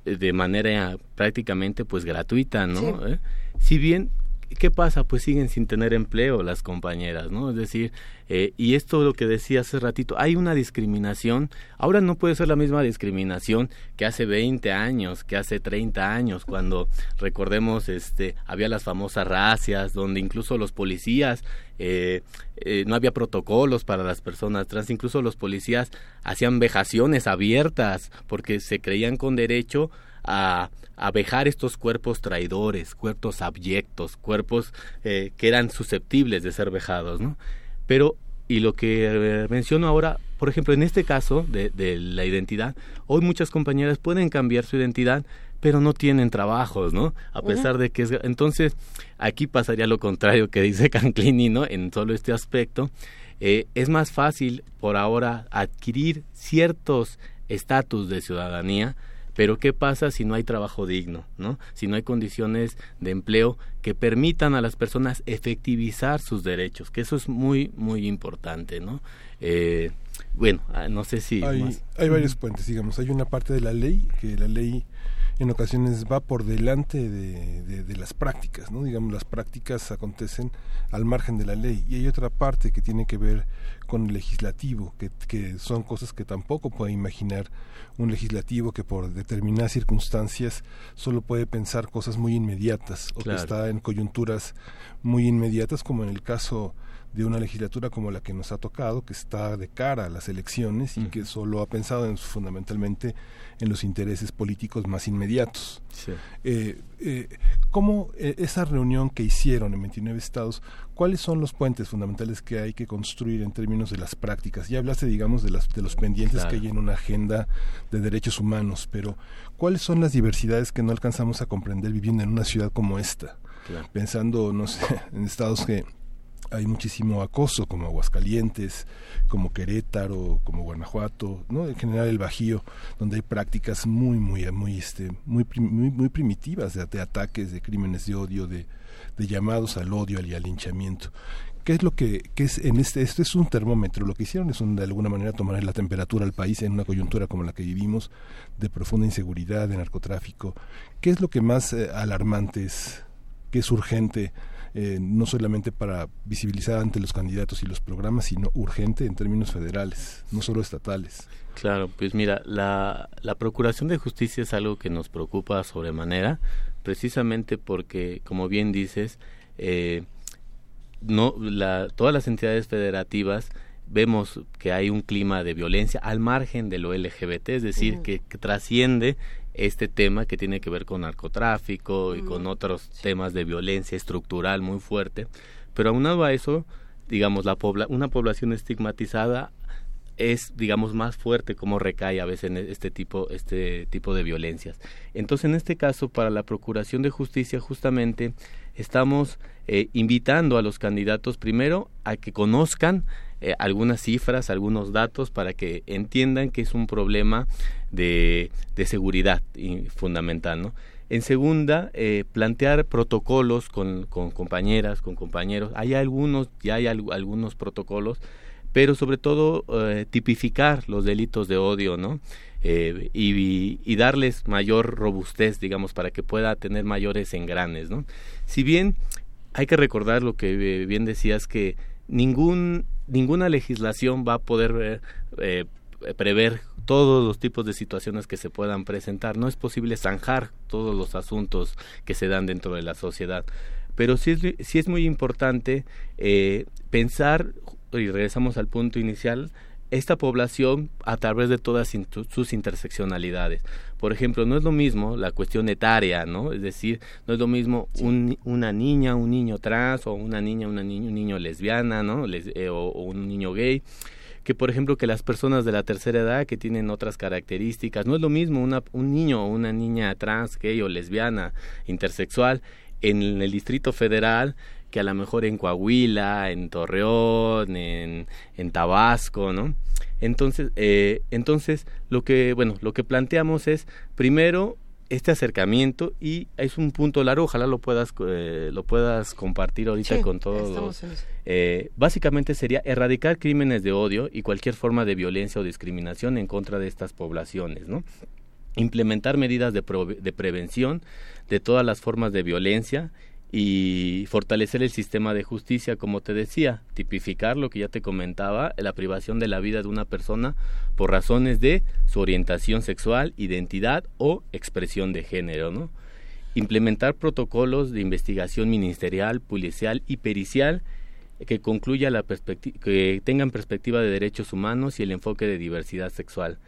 eh, de manera prácticamente pues gratuita, ¿no? ¿Eh? Si bien ¿qué pasa? Pues siguen sin tener empleo las compañeras, ¿no? Es decir, eh, y esto lo que decía hace ratito, hay una discriminación, ahora no puede ser la misma discriminación que hace 20 años, que hace 30 años, cuando recordemos, este, había las famosas racias, donde incluso los policías, eh, eh, no había protocolos para las personas trans, incluso los policías hacían vejaciones abiertas porque se creían con derecho a, a vejar estos cuerpos traidores, cuerpos abyectos, cuerpos eh, que eran susceptibles de ser vejados, ¿no? Pero, y lo que eh, menciono ahora, por ejemplo, en este caso de, de la identidad, hoy muchas compañeras pueden cambiar su identidad, pero no tienen trabajos, ¿no? A pesar de que es... Entonces, aquí pasaría lo contrario que dice [LAUGHS] Canclini, ¿no? En solo este aspecto. Eh, es más fácil por ahora adquirir ciertos estatus de ciudadanía pero ¿qué pasa si no hay trabajo digno, ¿no? Si no hay condiciones de empleo que permitan a las personas efectivizar sus derechos, que eso es muy, muy importante, ¿no? Eh, bueno, ah, no sé si... Hay, hay varios puentes, digamos. Hay una parte de la ley, que la ley en ocasiones va por delante de, de, las prácticas, ¿no? Digamos, las prácticas acontecen al margen de la ley. Y hay otra parte que tiene que ver con el legislativo, que, que son cosas que tampoco puede imaginar un legislativo que por determinadas circunstancias solo puede pensar cosas muy inmediatas o que está en coyunturas muy inmediatas, como en el caso de una legislatura como la que nos ha tocado, que está de cara a las elecciones y que solo ha pensado en, fundamentalmente en los intereses políticos más inmediatos. Eh, eh, ¿Cómo eh, esa reunión que hicieron en 29 estados, cuáles son los puentes fundamentales que hay que construir en términos de las prácticas? Ya hablaste, digamos, de, las, de los pendientes que hay en una agenda de derechos humanos, pero ¿cuáles son las diversidades que no alcanzamos a comprender viviendo en una ciudad como esta? Pensando, no sé, [LAUGHS] en estados que hay muchísimo acoso como Aguascalientes, como Querétaro, como Guanajuato, ¿no? En general el Bajío, donde hay prácticas muy muy muy este muy muy, muy primitivas de, ataques, de crímenes de odio, de, llamados al odio y al linchamiento. ¿Qué es lo que qué es en este este es un termómetro? Lo que hicieron es de alguna manera tomar la temperatura al país en una coyuntura como la que vivimos de profunda inseguridad, de narcotráfico. ¿Qué es lo que más eh, alarmante es? ¿Qué es urgente? Eh, no solamente para visibilizar ante los candidatos y los programas, sino urgente en términos federales, no solo estatales. Claro, pues mira, la, la Procuración de Justicia es algo que nos preocupa sobremanera, precisamente porque, como bien dices, eh, no, la, todas las entidades federativas vemos que hay un clima de violencia al margen de lo LGBT, es decir, que, trasciende este tema que tiene que ver con narcotráfico y con otros temas de violencia estructural muy fuerte. Pero aunado a eso, digamos, la una población estigmatizada es digamos más fuerte como recae a veces en este tipo este tipo de violencias entonces en este caso para la procuración de justicia justamente estamos eh, invitando a los candidatos primero a que conozcan eh, algunas cifras, algunos datos para que entiendan que es un problema de, de seguridad fundamental, ¿no? En segunda, eh, plantear protocolos con, con, compañeras, con compañeros. Hay algunos, ya hay algunos protocolos, pero sobre todo eh, tipificar los delitos de odio, ¿no? y, y, darles mayor robustez, digamos, para que pueda tener mayores engranes, ¿no? Si bien hay que recordar lo que bien decías que ningún ninguna legislación va a poder eh, eh, prever todos los tipos de situaciones que se puedan presentar. No es posible zanjar todos los asuntos que se dan dentro de la sociedad. Pero sí es, muy importante eh, pensar, y regresamos al punto inicial, esta población a través de todas sus interseccionalidades. Por ejemplo, no es lo mismo la cuestión etaria, ¿no? Es decir, no es lo mismo un, una niña, un niño trans o una niña, una niño, un niño lesbiana, ¿no? Eh, o, un niño gay que por ejemplo que las personas de la tercera edad que tienen otras características. No es lo mismo una, un niño o una niña trans, gay o lesbiana, intersexual en el Distrito Federal que a lo mejor en Coahuila, en Torreón, en, en Tabasco, ¿no? Entonces, eh, entonces lo que, bueno, lo que planteamos es primero este acercamiento y es un punto largo, ojalá lo puedas eh, lo puedas compartir ahorita con todos. Eh, básicamente sería erradicar crímenes de odio y cualquier forma de violencia o discriminación en contra de estas poblaciones, ¿no? Implementar medidas de, de prevención de todas las formas de violencia y fortalecer el sistema de justicia, como te decía, tipificar lo que ya te comentaba, la privación de la vida de una persona por razones de su orientación sexual, identidad o expresión de género, ¿no? Implementar protocolos de investigación ministerial, policial y pericial que concluya la que tengan perspectiva de derechos humanos y el enfoque de diversidad sexual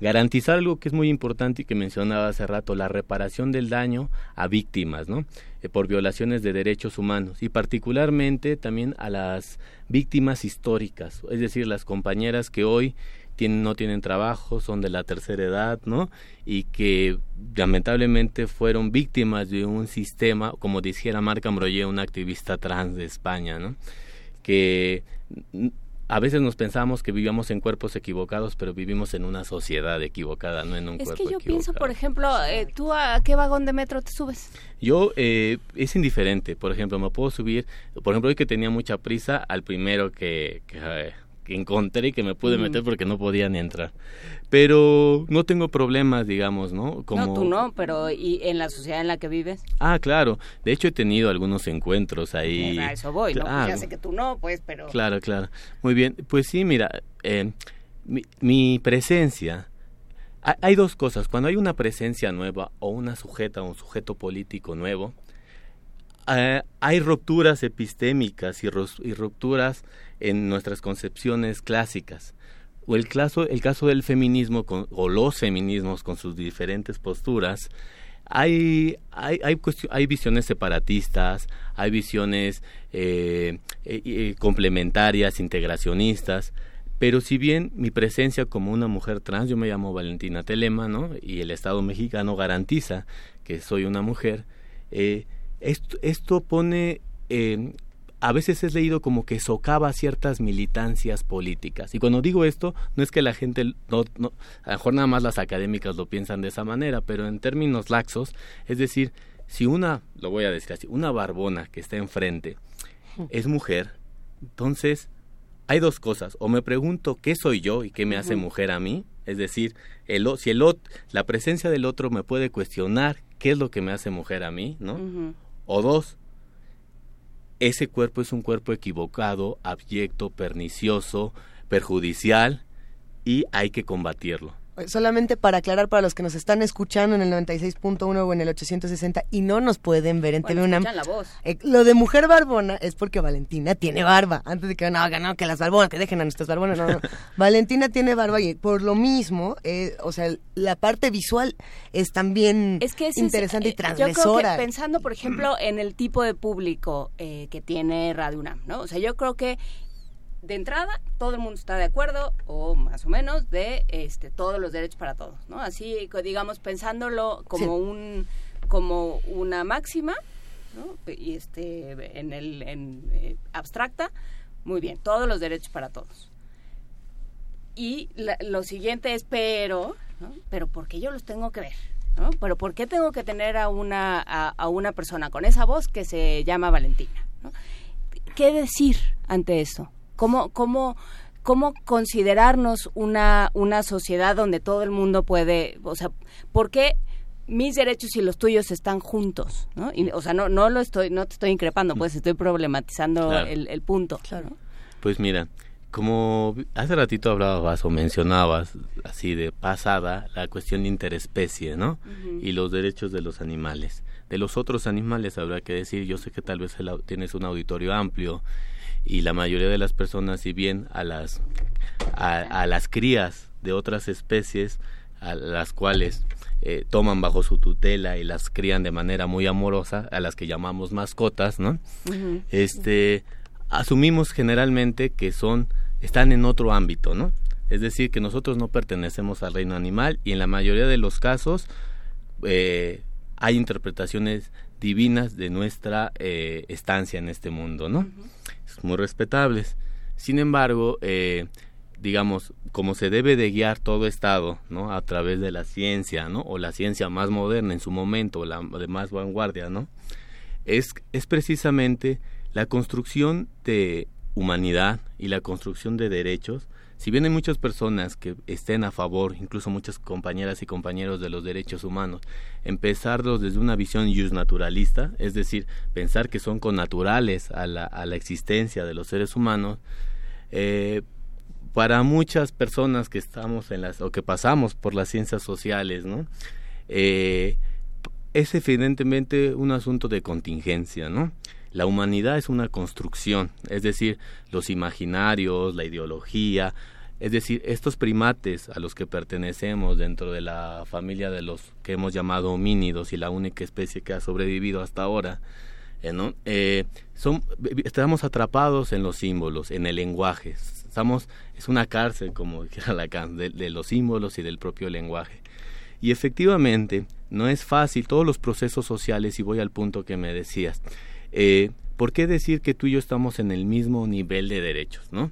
garantizar algo que es muy importante y que mencionaba hace rato, la reparación del daño a víctimas, ¿no? Eh, por violaciones de derechos humanos y particularmente también a las víctimas históricas, es decir, las compañeras que hoy tienen, no tienen trabajo, son de la tercera edad, ¿no? Y que lamentablemente fueron víctimas de un sistema, como dijera Marca Ambroye, un activista trans de España, ¿no? Que a veces nos pensamos que vivíamos en cuerpos equivocados, pero vivimos en una sociedad equivocada, no en un cuerpo equivocado. Es que yo pienso, por ejemplo, eh, ¿tú a qué vagón de metro te subes? Yo, eh, es indiferente. Por ejemplo, me puedo subir, por ejemplo, hoy que tenía mucha prisa, al primero que, que, eh, encontré y que me pude meter porque no podía ni entrar. Pero no tengo problemas, digamos, ¿no? Como... No, tú no, pero ¿y en la sociedad en la que vives? Ah, claro. De hecho, he tenido algunos encuentros ahí. Eso voy, ¿no? Pues ya sé que tú no, pues, pero... Claro, claro. Muy bien. Pues sí, mira, eh, mi, mi presencia... Hay dos cosas. Cuando hay una presencia nueva o una sujeta o un sujeto político nuevo, eh, hay rupturas epistémicas y, rupturas en nuestras concepciones clásicas. O el caso, el caso del feminismo o los feminismos con sus diferentes posturas, hay, hay, hay, hay visiones separatistas, hay visiones eh, eh, complementarias, integracionistas, pero si bien mi presencia como una mujer trans, yo me llamo Valentina Telema, ¿no? Y el Estado mexicano garantiza que soy una mujer, esto, esto pone a veces es leído como que socava ciertas militancias políticas. Y cuando digo esto, no es que la gente, no, no, a lo mejor nada más las académicas lo piensan de esa manera, pero en términos laxos, es decir, si una, lo voy a decir así, una barbona que está enfrente es mujer, entonces hay dos cosas. O me pregunto qué soy yo y qué me hace mujer a mí, es decir, el, si el, la presencia del otro me puede cuestionar qué es lo que me hace mujer a mí, ¿no? O dos, ese cuerpo es un cuerpo equivocado, abyecto, pernicioso, perjudicial y hay que combatirlo. Solamente para aclarar para los que nos están escuchando en el 96.1 o en el 860 y no nos pueden ver en bueno, la voz. Eh, lo de mujer barbona es porque Valentina tiene barba. Antes de que no, no, que las barbonas, que dejen a nuestras barbonas. No, no. [LAUGHS] Valentina tiene barba y por lo mismo, eh, o sea, la parte visual es también es que interesante y transgresora. Yo creo que pensando, por ejemplo, en el tipo de público eh, que tiene Radio UNAM, ¿no? O sea, yo creo que de entrada todo el mundo está de acuerdo o más o menos de este todos los derechos para todos no así digamos pensándolo como un como una máxima ¿no? y este en el en eh, abstracta muy bien todos los derechos para todos y lo siguiente es pero ¿no? pero por qué yo los tengo que ver ¿no? pero por qué tengo que tener a una a, a una persona con esa voz que se llama Valentina ¿no? qué decir ante eso ¿Cómo, cómo, cómo considerarnos una, una sociedad donde todo el mundo puede, o sea, ¿por qué mis derechos y los tuyos están juntos? ¿no? o sea, no, no lo estoy, no te estoy increpando, pues estoy problematizando el, el, punto. Claro. Pues mira, como hace ratito hablabas o mencionabas así de pasada la cuestión de interespecie, ¿no? Y los derechos de los animales. De los otros animales habrá que decir, yo sé que tal vez tienes un auditorio amplio y la mayoría de las personas, si bien a las, a, las crías de otras especies, a las cuales eh, toman bajo su tutela y las crían de manera muy amorosa, a las que llamamos mascotas, ¿no? Este, asumimos generalmente que son, están en otro ámbito, ¿no? Es decir, que nosotros no pertenecemos al reino animal y en la mayoría de los casos eh, hay interpretaciones divinas de nuestra eh, estancia en este mundo, ¿no? muy respetables. Sin embargo, eh, digamos, como se debe de guiar todo Estado, ¿no? A través de la ciencia, ¿no? O la ciencia más moderna en su momento, la de más vanguardia, ¿no? Es, es precisamente la construcción de humanidad y la construcción de derechos si bien hay muchas personas que estén a favor, incluso muchas compañeras y compañeros de los derechos humanos, empezarlos desde una visión naturalista, es decir, pensar que son connaturales a la, a la existencia de los seres humanos, eh, para muchas personas que estamos en las o que pasamos por las ciencias sociales, ¿no? Eh, es evidentemente un asunto de contingencia, ¿no? La humanidad es una construcción, es decir, los imaginarios, la ideología, es decir, estos primates a los que pertenecemos dentro de la familia de los que hemos llamado homínidos y la única especie que ha sobrevivido hasta ahora, eh, ¿no? Eh, son, estamos atrapados en los símbolos, en el lenguaje. Estamos, es una cárcel, como [LAUGHS] dijera Lacan, de, de los símbolos y del propio lenguaje. Y efectivamente, no es fácil todos los procesos sociales, y voy al punto que me decías, eh, ¿por qué decir que tú y yo estamos en el mismo nivel de derechos, no?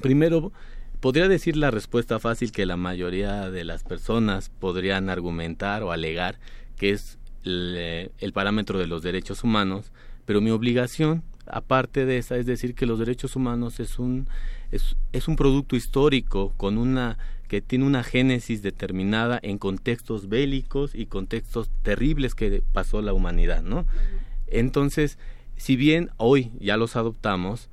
Primero, podría decir la respuesta fácil que la mayoría de las personas podrían argumentar o alegar que es el, el parámetro de los derechos humanos, pero mi obligación, aparte de esa, es decir que los derechos humanos es un es, es un producto histórico con una que tiene una génesis determinada en contextos bélicos y contextos terribles que pasó la humanidad, ¿no? Entonces, si bien hoy ya los adoptamos,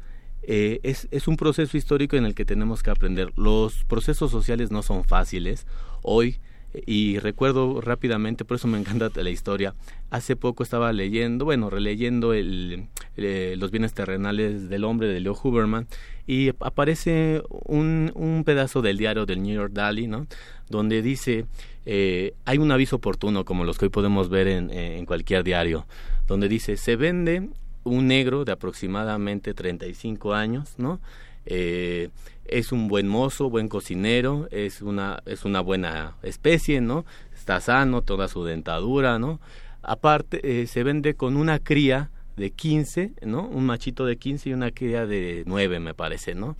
eh, es, un proceso histórico en el que tenemos que aprender. Los procesos sociales no son fáciles. Hoy, y recuerdo rápidamente, por eso me [LAUGHS] encanta la historia, hace poco estaba leyendo, bueno, releyendo el, eh, Los bienes terrenales del hombre de Leo Huberman, y aparece un, pedazo del diario del New York Daily, ¿no? Donde dice, eh, hay un aviso oportuno, como los que hoy podemos ver en cualquier diario, donde dice, se vende un negro de aproximadamente 35 años, ¿no? Eh, es un buen mozo, buen cocinero, es una, es una buena especie, ¿no? Está sano, toda su dentadura, ¿no? Aparte, eh, se vende con una cría de 15, ¿no? Un machito de 15 y una cría de 9, me parece, ¿no?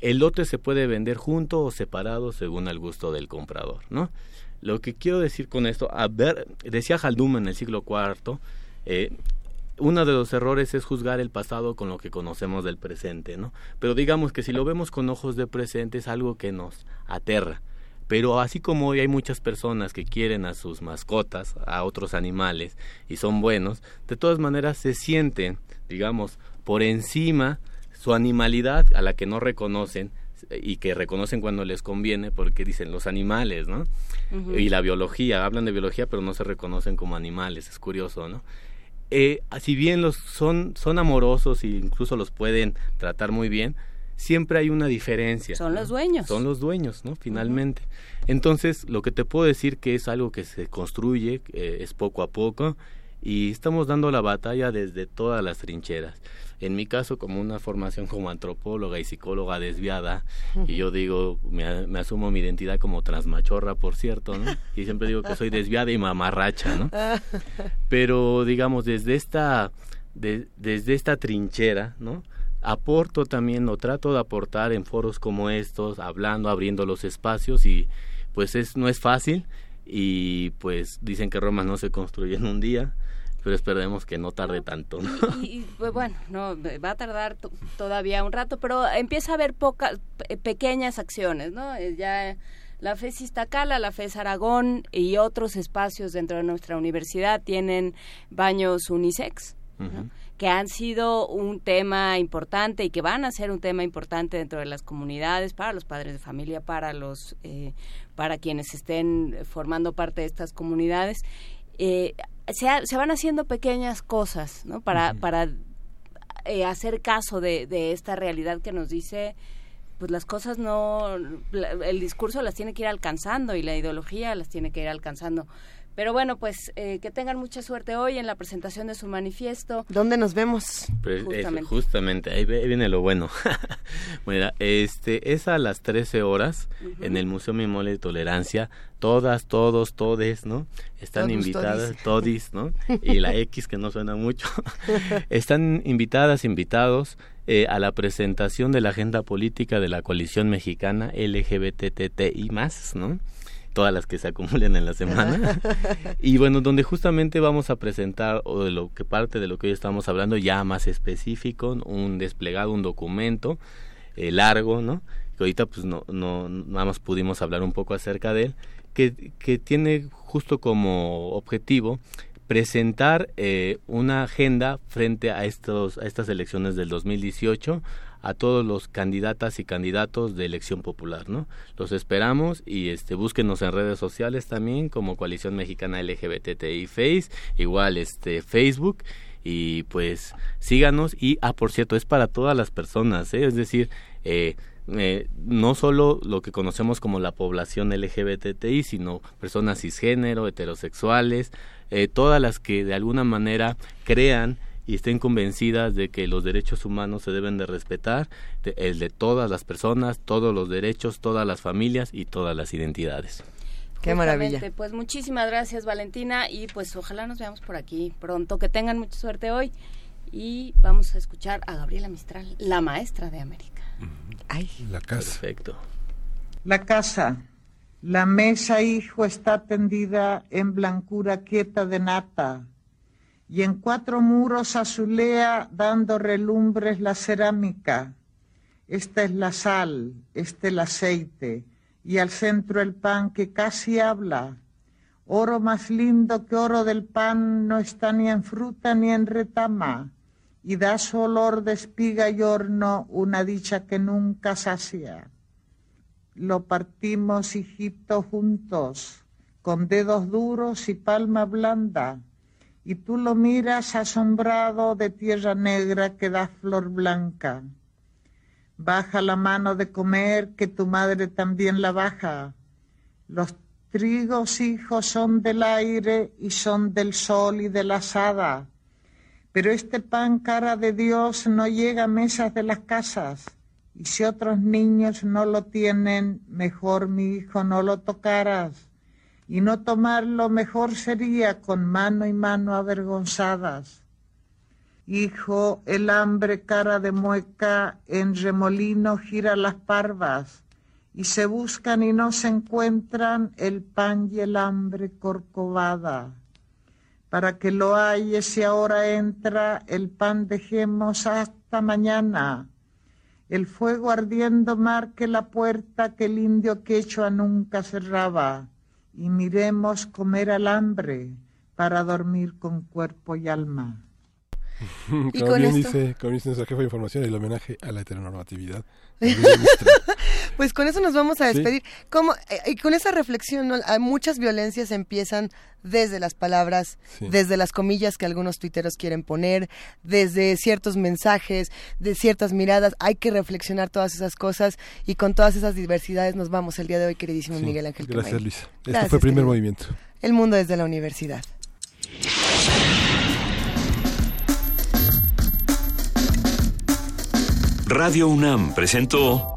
El lote se puede vender junto o separado según el gusto del comprador, ¿no? Lo que quiero decir con esto, a ver, decía Haldum en el siglo IV, eh, uno de los errores es juzgar el pasado con lo que conocemos del presente, ¿no? Pero digamos que si lo vemos con ojos de presente es algo que nos aterra. Pero así como hoy hay muchas personas que quieren a sus mascotas, a otros animales, y son buenos, de todas maneras se sienten, digamos, por encima su animalidad a la que no reconocen y que reconocen cuando les conviene porque dicen los animales, ¿no? Y la biología, hablan de biología pero no se reconocen como animales, es curioso, ¿no? Eh, si bien los son, son amorosos e incluso los pueden tratar muy bien, siempre hay una diferencia. Son los dueños. Son los dueños, ¿no? Finalmente. Entonces, lo que te puedo decir que es algo que se construye, eh, es poco a poco, y estamos dando la batalla desde todas las trincheras en mi caso como una formación como antropóloga y psicóloga desviada y yo digo me, me, asumo mi identidad como transmachorra por cierto ¿no? y siempre digo que soy desviada y mamarracha no [LAUGHS] pero digamos desde esta de, desde esta trinchera no aporto también o trato de aportar en foros como estos hablando abriendo los espacios y pues es no es fácil y pues dicen que Roma no se construye en un día pero esperemos que no tarde tanto. Y, pues bueno, no va a tardar todavía un rato, pero empieza a haber pocas pequeñas acciones, ¿no? Eh, ya la FES Iztacala, la FES Aragón y otros espacios dentro de nuestra universidad tienen baños unisex, que han sido un tema importante y que van a ser un tema importante dentro de las comunidades para los padres de familia, para los eh, para quienes estén formando parte de estas comunidades. Eh, se, se, van haciendo pequeñas cosas, ¿no? Para, para eh, hacer caso de, de, esta realidad que nos dice, pues las cosas no, el discurso las tiene que ir alcanzando y la ideología las tiene que ir alcanzando. Pero bueno, pues eh, que tengan mucha suerte hoy en la presentación de su manifiesto. ¿Dónde nos vemos? Pues, justamente. ahí viene lo bueno. [LAUGHS] Mira, este, es a las 13 horas en el Museo Memorial de Tolerancia. Todas, todos, todes, ¿no? Están invitadas, todis. ¿no? [LAUGHS] Y la X que no suena mucho. [LAUGHS] Están invitadas, invitados. Eh, a la presentación de la agenda política de la coalición mexicana LGBTTI más, ¿no? Todas las que se acumulen en la semana. [LAUGHS] y bueno, donde justamente vamos a presentar o de lo que parte de lo que hoy estamos hablando ya más específico, un desplegado, un documento eh, largo, ¿no? Que ahorita pues no, no, nada más pudimos hablar un poco acerca de él, que, que tiene justo como objetivo presentar eh, una agenda frente a estos a estas elecciones del 2018 a todos los candidatas y candidatos de elección popular, ¿no? Los esperamos y este búsquenos en redes sociales también como Coalición Mexicana LGBTI Face, igual este Facebook y pues síganos y ah por cierto es para todas las personas, ¿eh? es decir, eh, eh, no solo lo que conocemos como la población LGBTI, sino personas cisgénero, heterosexuales, eh, todas las que de alguna manera crean y estén convencidas de que los derechos humanos se deben de respetar, el de todas las personas, todos los derechos, todas las familias y todas las identidades. Qué maravilla. Pues muchísimas gracias Valentina y pues ojalá nos veamos por aquí pronto, que tengan mucha suerte hoy y vamos a escuchar a Gabriela Mistral, la maestra de América. Ay, la casa. Perfecto. La casa. La mesa, hijo, está tendida en blancura quieta de nata y en cuatro muros azulea dando relumbres la cerámica. Esta es la sal, este el aceite, y al centro el pan que casi habla. Oro más lindo que oro del pan no está ni en fruta ni en retama, y da su olor de espiga y horno una dicha que nunca sacia. Lo partimos, hijito, juntos, con dedos duros y palma blanda y tú lo miras asombrado de tierra negra que da flor blanca. Baja la mano de comer, que tu madre también la baja. Los trigos hijos son del aire y son del sol y de la asada. Pero este pan cara de Dios no llega a mesas de las casas. Y si otros niños no lo tienen, mejor mi hijo no lo tocaras y no tomarlo mejor sería con mano y mano avergonzadas. Hijo, el hambre cara de mueca en remolino gira las parvas, y se buscan y no se encuentran el pan y el hambre corcovada. Para que lo haya si ahora entra, el pan dejemos hasta mañana. El fuego ardiendo marque la puerta que el indio quechua nunca cerraba y miremos comer al hambre para dormir con cuerpo y alma. [LAUGHS] como bien dice, como dice nuestra jefa de información, el homenaje a la heteronormatividad. [LAUGHS] pues con eso nos vamos a despedir. Como, eh, y con esa reflexión, muchas violencias empiezan desde las palabras, desde las comillas que algunos tuiteros quieren poner, desde ciertos mensajes, de ciertas miradas. Hay que reflexionar todas esas cosas y con todas esas diversidades nos vamos el día de hoy, queridísimo Miguel Ángel. Gracias, Luisa. Este fue el primer movimiento. El mundo desde la universidad. Radio UNAM presentó